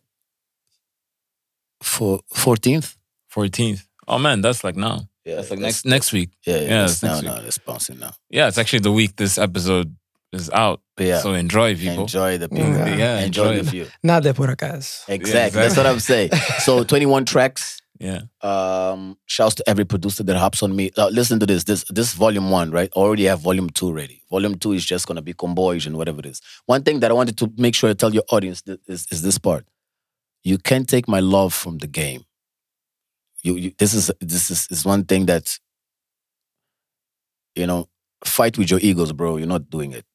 For 14th? 14th. Oh man, that's like now. Yeah, That's like that's- next next week. Yeah, yeah, Yeah, that's it's now, next now, week. that's bouncing now. Yeah, it's actually the week this episode is out. Yeah. So enjoy people. Enjoy the people. Yeah. Yeah, enjoy, enjoy the it. view. Nada é por acaso. Exactly. That's what I'm saying. So 21 tracks. Yeah. Um, shouts to every producer that hops on me. Listen to this. This this volume one, right? Already have volume two ready. Volume two is just gonna be convoys and whatever it is. One thing that I wanted to make sure I tell your audience is, is this part. You can't take my love from the game. You, you this is this is, is one thing that you know, fight with your egos, bro. You're not doing it.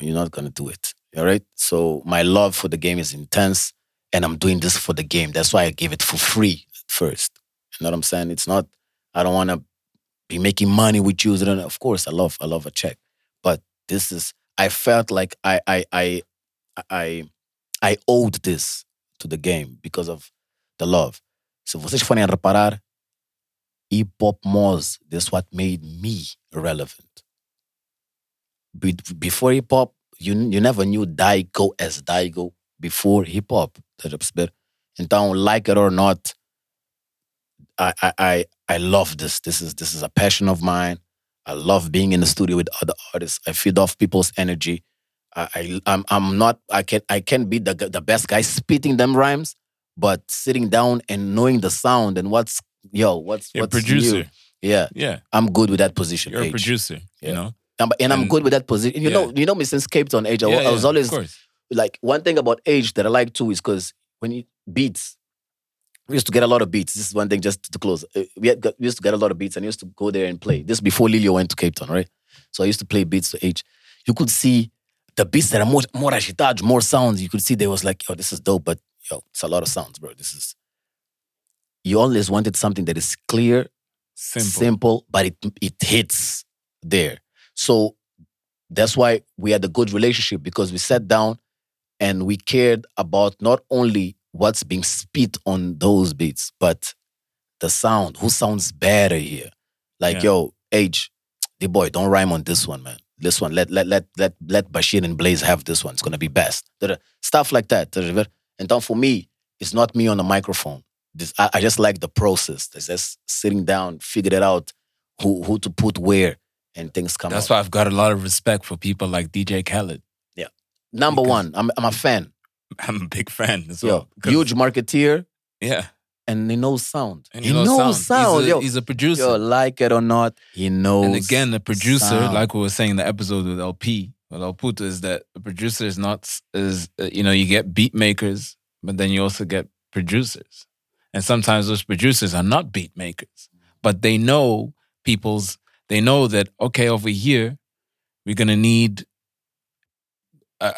You're not gonna do it. All right. So my love for the game is intense, and I'm doing this for the game. That's why I gave it for free first. You know what I'm saying? It's not. I don't want to be making money with you. Of course, I love I love a check, but this is I felt like I I I I I owed this to the game because of the love. Se vocês forem reparar, hip hop Moz, that's what made me relevant. Be- before hip hop, you, you never knew Daigo as Daigo before hip hop. Então, like it or not, I, I, I, I love this. This is this is a passion of mine. I love being in the studio with other artists. I feed off people's energy. I, I I'm I'm not I can I can be the the best guy spitting them rhymes, but sitting down and knowing the sound and what's yo what's You're what's producer. new. Yeah, Yeah, I'm good with that position. you're a Age. producer. You know, Um, and I'm And- good with that position. You know, you know me since Cape Town age. I, yeah, I was yeah, always like one thing about age that I like too is because when you beats, we used to get a lot of beats. This is one thing just to close. Uh, We, had, got- we used to get a lot of beats and I used to go there and play. This before Lilio went to Cape Town, right? So I used to play beats to age. You could see the beats that are more more agitados, more sounds. You could see there was like, yo, this is dope, but yo, it's a lot of sounds, bro. This is. You always wanted something that is clear, Simple. simple, but it it hits there. So that's why we had a good relationship because we sat down and we cared about not only what's being spit on those beats, but the sound. Who sounds better here? Like, Yeah. yo, Age, the boy, don't rhyme on this one, man. This one, let let let let let Bashir and Blaze have this one. It's gonna be best. Stuff like that. And then for me, it's not me on the microphone. This I, I just like the process. It's just sitting down, figure it out, who who to put where, and things come That's out. why I've got a lot of respect for people like DJ Khaled. Yeah, number because- one, I'm I'm a fan. I'm a big fan as Yo, huge marketeer, Yeah, and he knows sound. and he he knows, knows sound. sound. He's, a, yo, he's a producer. yo, like it or not, he knows. and again, the producer, sound. like we were saying in the episode with LP, with El Puto, is that the producer is not is uh, you know you get beat makers, but then you also get producers, and sometimes those producers are not beat makers, but they know people's. They know that okay, over here, we're gonna need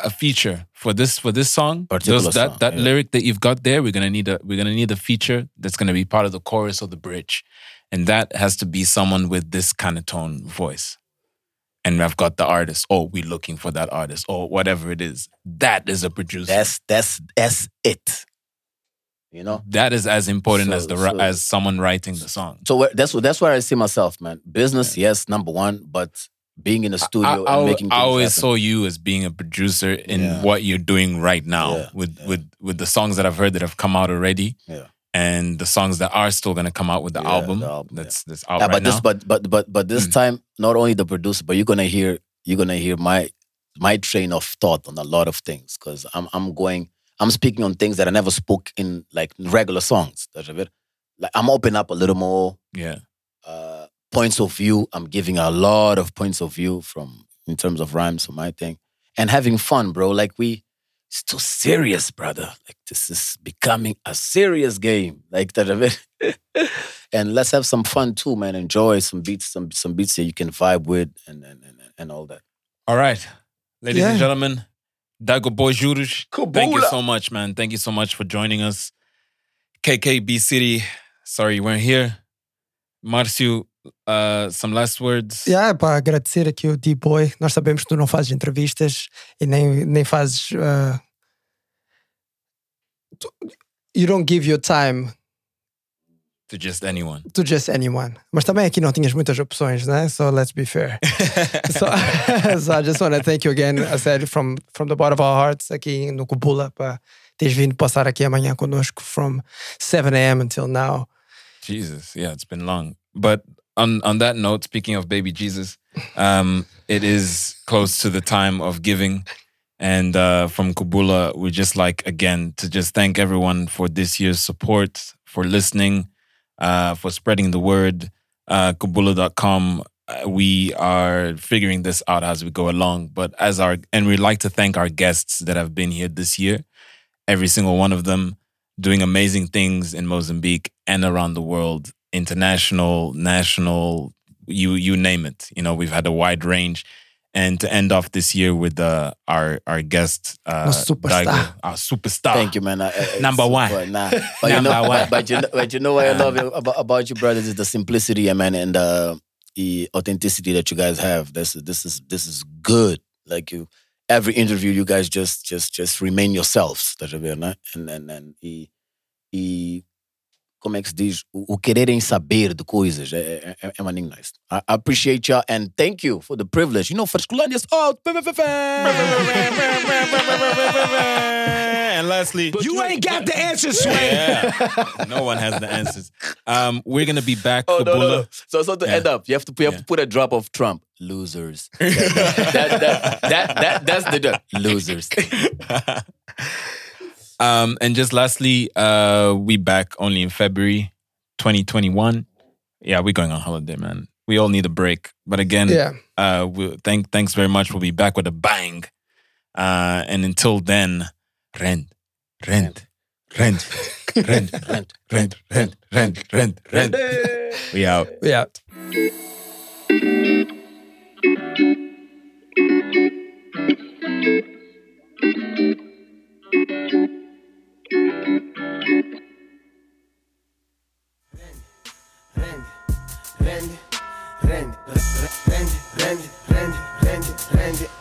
a, feature for this for this song. Particular Those- that song, that yeah. lyric that you've got there, we're gonna need a we're gonna need a feature that's gonna be part of the chorus or the bridge, and that has to be someone with this kind of tone voice. And I've got the artist. Oh, we're looking for that artist, or whatever it is. That is a producer. that's that's that's it. You know. that is as important So- as the so- as someone writing the song. So that's that's where I see myself, man. Business, yes, number one, but being in the studio I, I, and making I always happen. saw you as being a producer in Yeah. what you're doing right now Yeah, with yeah. with with the songs that I've heard that have come out already, Yeah. and the songs that are still gonna come out with the album. the album, that's that's out Yeah, right but this, but but but but this Mm. time, not only the producer, but you're gonna hear you're gonna hear my my train of thought on a lot of things because I'm I'm going I'm speaking on things that I never spoke in like regular songs. Like I'm opening up a little more yeah, points of view. I'm giving a lot of points of view from in terms of rhymes for my thing and having fun, bro. Like we, it's too serious, brother. Like this is becoming a serious game. Like that, a bit. and let's have some fun too, man. Enjoy some beats, some some beats that you can vibe with, and and and, and all that. All right, ladies and Yeah. gentlemen, Dago Boy Juros, thank you so much, man. Thank you so much for joining us. KKB City, sorry you weren't here. Marcio, uh, some last words. Yeah, para agradecer aqui o D-Boy. Nós sabemos que tu não fazes entrevistas e nem, nem fazes. uh, you don't give your time To just anyone. to just anyone. Mas também aqui não tinhas muitas opções, né? So let's be fair. so, so I just want to thank you again, I said, from, from the bottom of our hearts aqui no Kubula para teres vindo passar aqui amanhã conosco from 7 a.m. until now. Jesus, yeah, it's been long. But on on that note, speaking of baby Jesus, um, it is close to the time of giving. And uh, from Kubula, we just like again to just thank everyone for this year's support, for listening, uh, for spreading the word. Uh, Kubula.com. Uh, we are figuring this out as we go along. But as our and we'd like to thank our guests that have been here this year, every single one of them doing amazing things in Mozambique and around the world, international, national, you you name it. You know, we've had a wide range. and to end off this year with uh, our our guest, uh, Nosso superstar. Daigo, our superstar. Thank you, man. I- I- Number one. super, Nah. But, you Number know, one. But, but you know, but you know what I love about, about you, brothers, is the simplicity, man, and uh, the authenticity that you guys have. This is this is this is good. Like you, every interview, you guys just just just remain yourselves, tá a ver. And and and e, e como é que se diz? O, o quererem saber de coisas é, é, é maninho nice. I, I appreciate you and thank you for the privilege. You know, Frescolândia's out. and lastly, You ain't got the answer, Sway. yeah, no one has the answers. Um, we're gonna be back, Oh no, no, no. So so to Yeah. end up, you have to you have Yeah. to put a drop of Trump. Losers. that, that, that, that, that, that's the drop. Losers. um, and just lastly, uh, we back only in February 2021. Yeah, we're going on holiday, man. We all need a break. But again, Yeah. uh, we thank thanks very much. We'll be back with a bang. Uh, and until then, rent, rent, rent, rent, rent, rent, rent, rent, rent, rent. We out. Yeah. Rende, rende, Randy, Randy, Randy, Randy, Randy, Randy, Randy.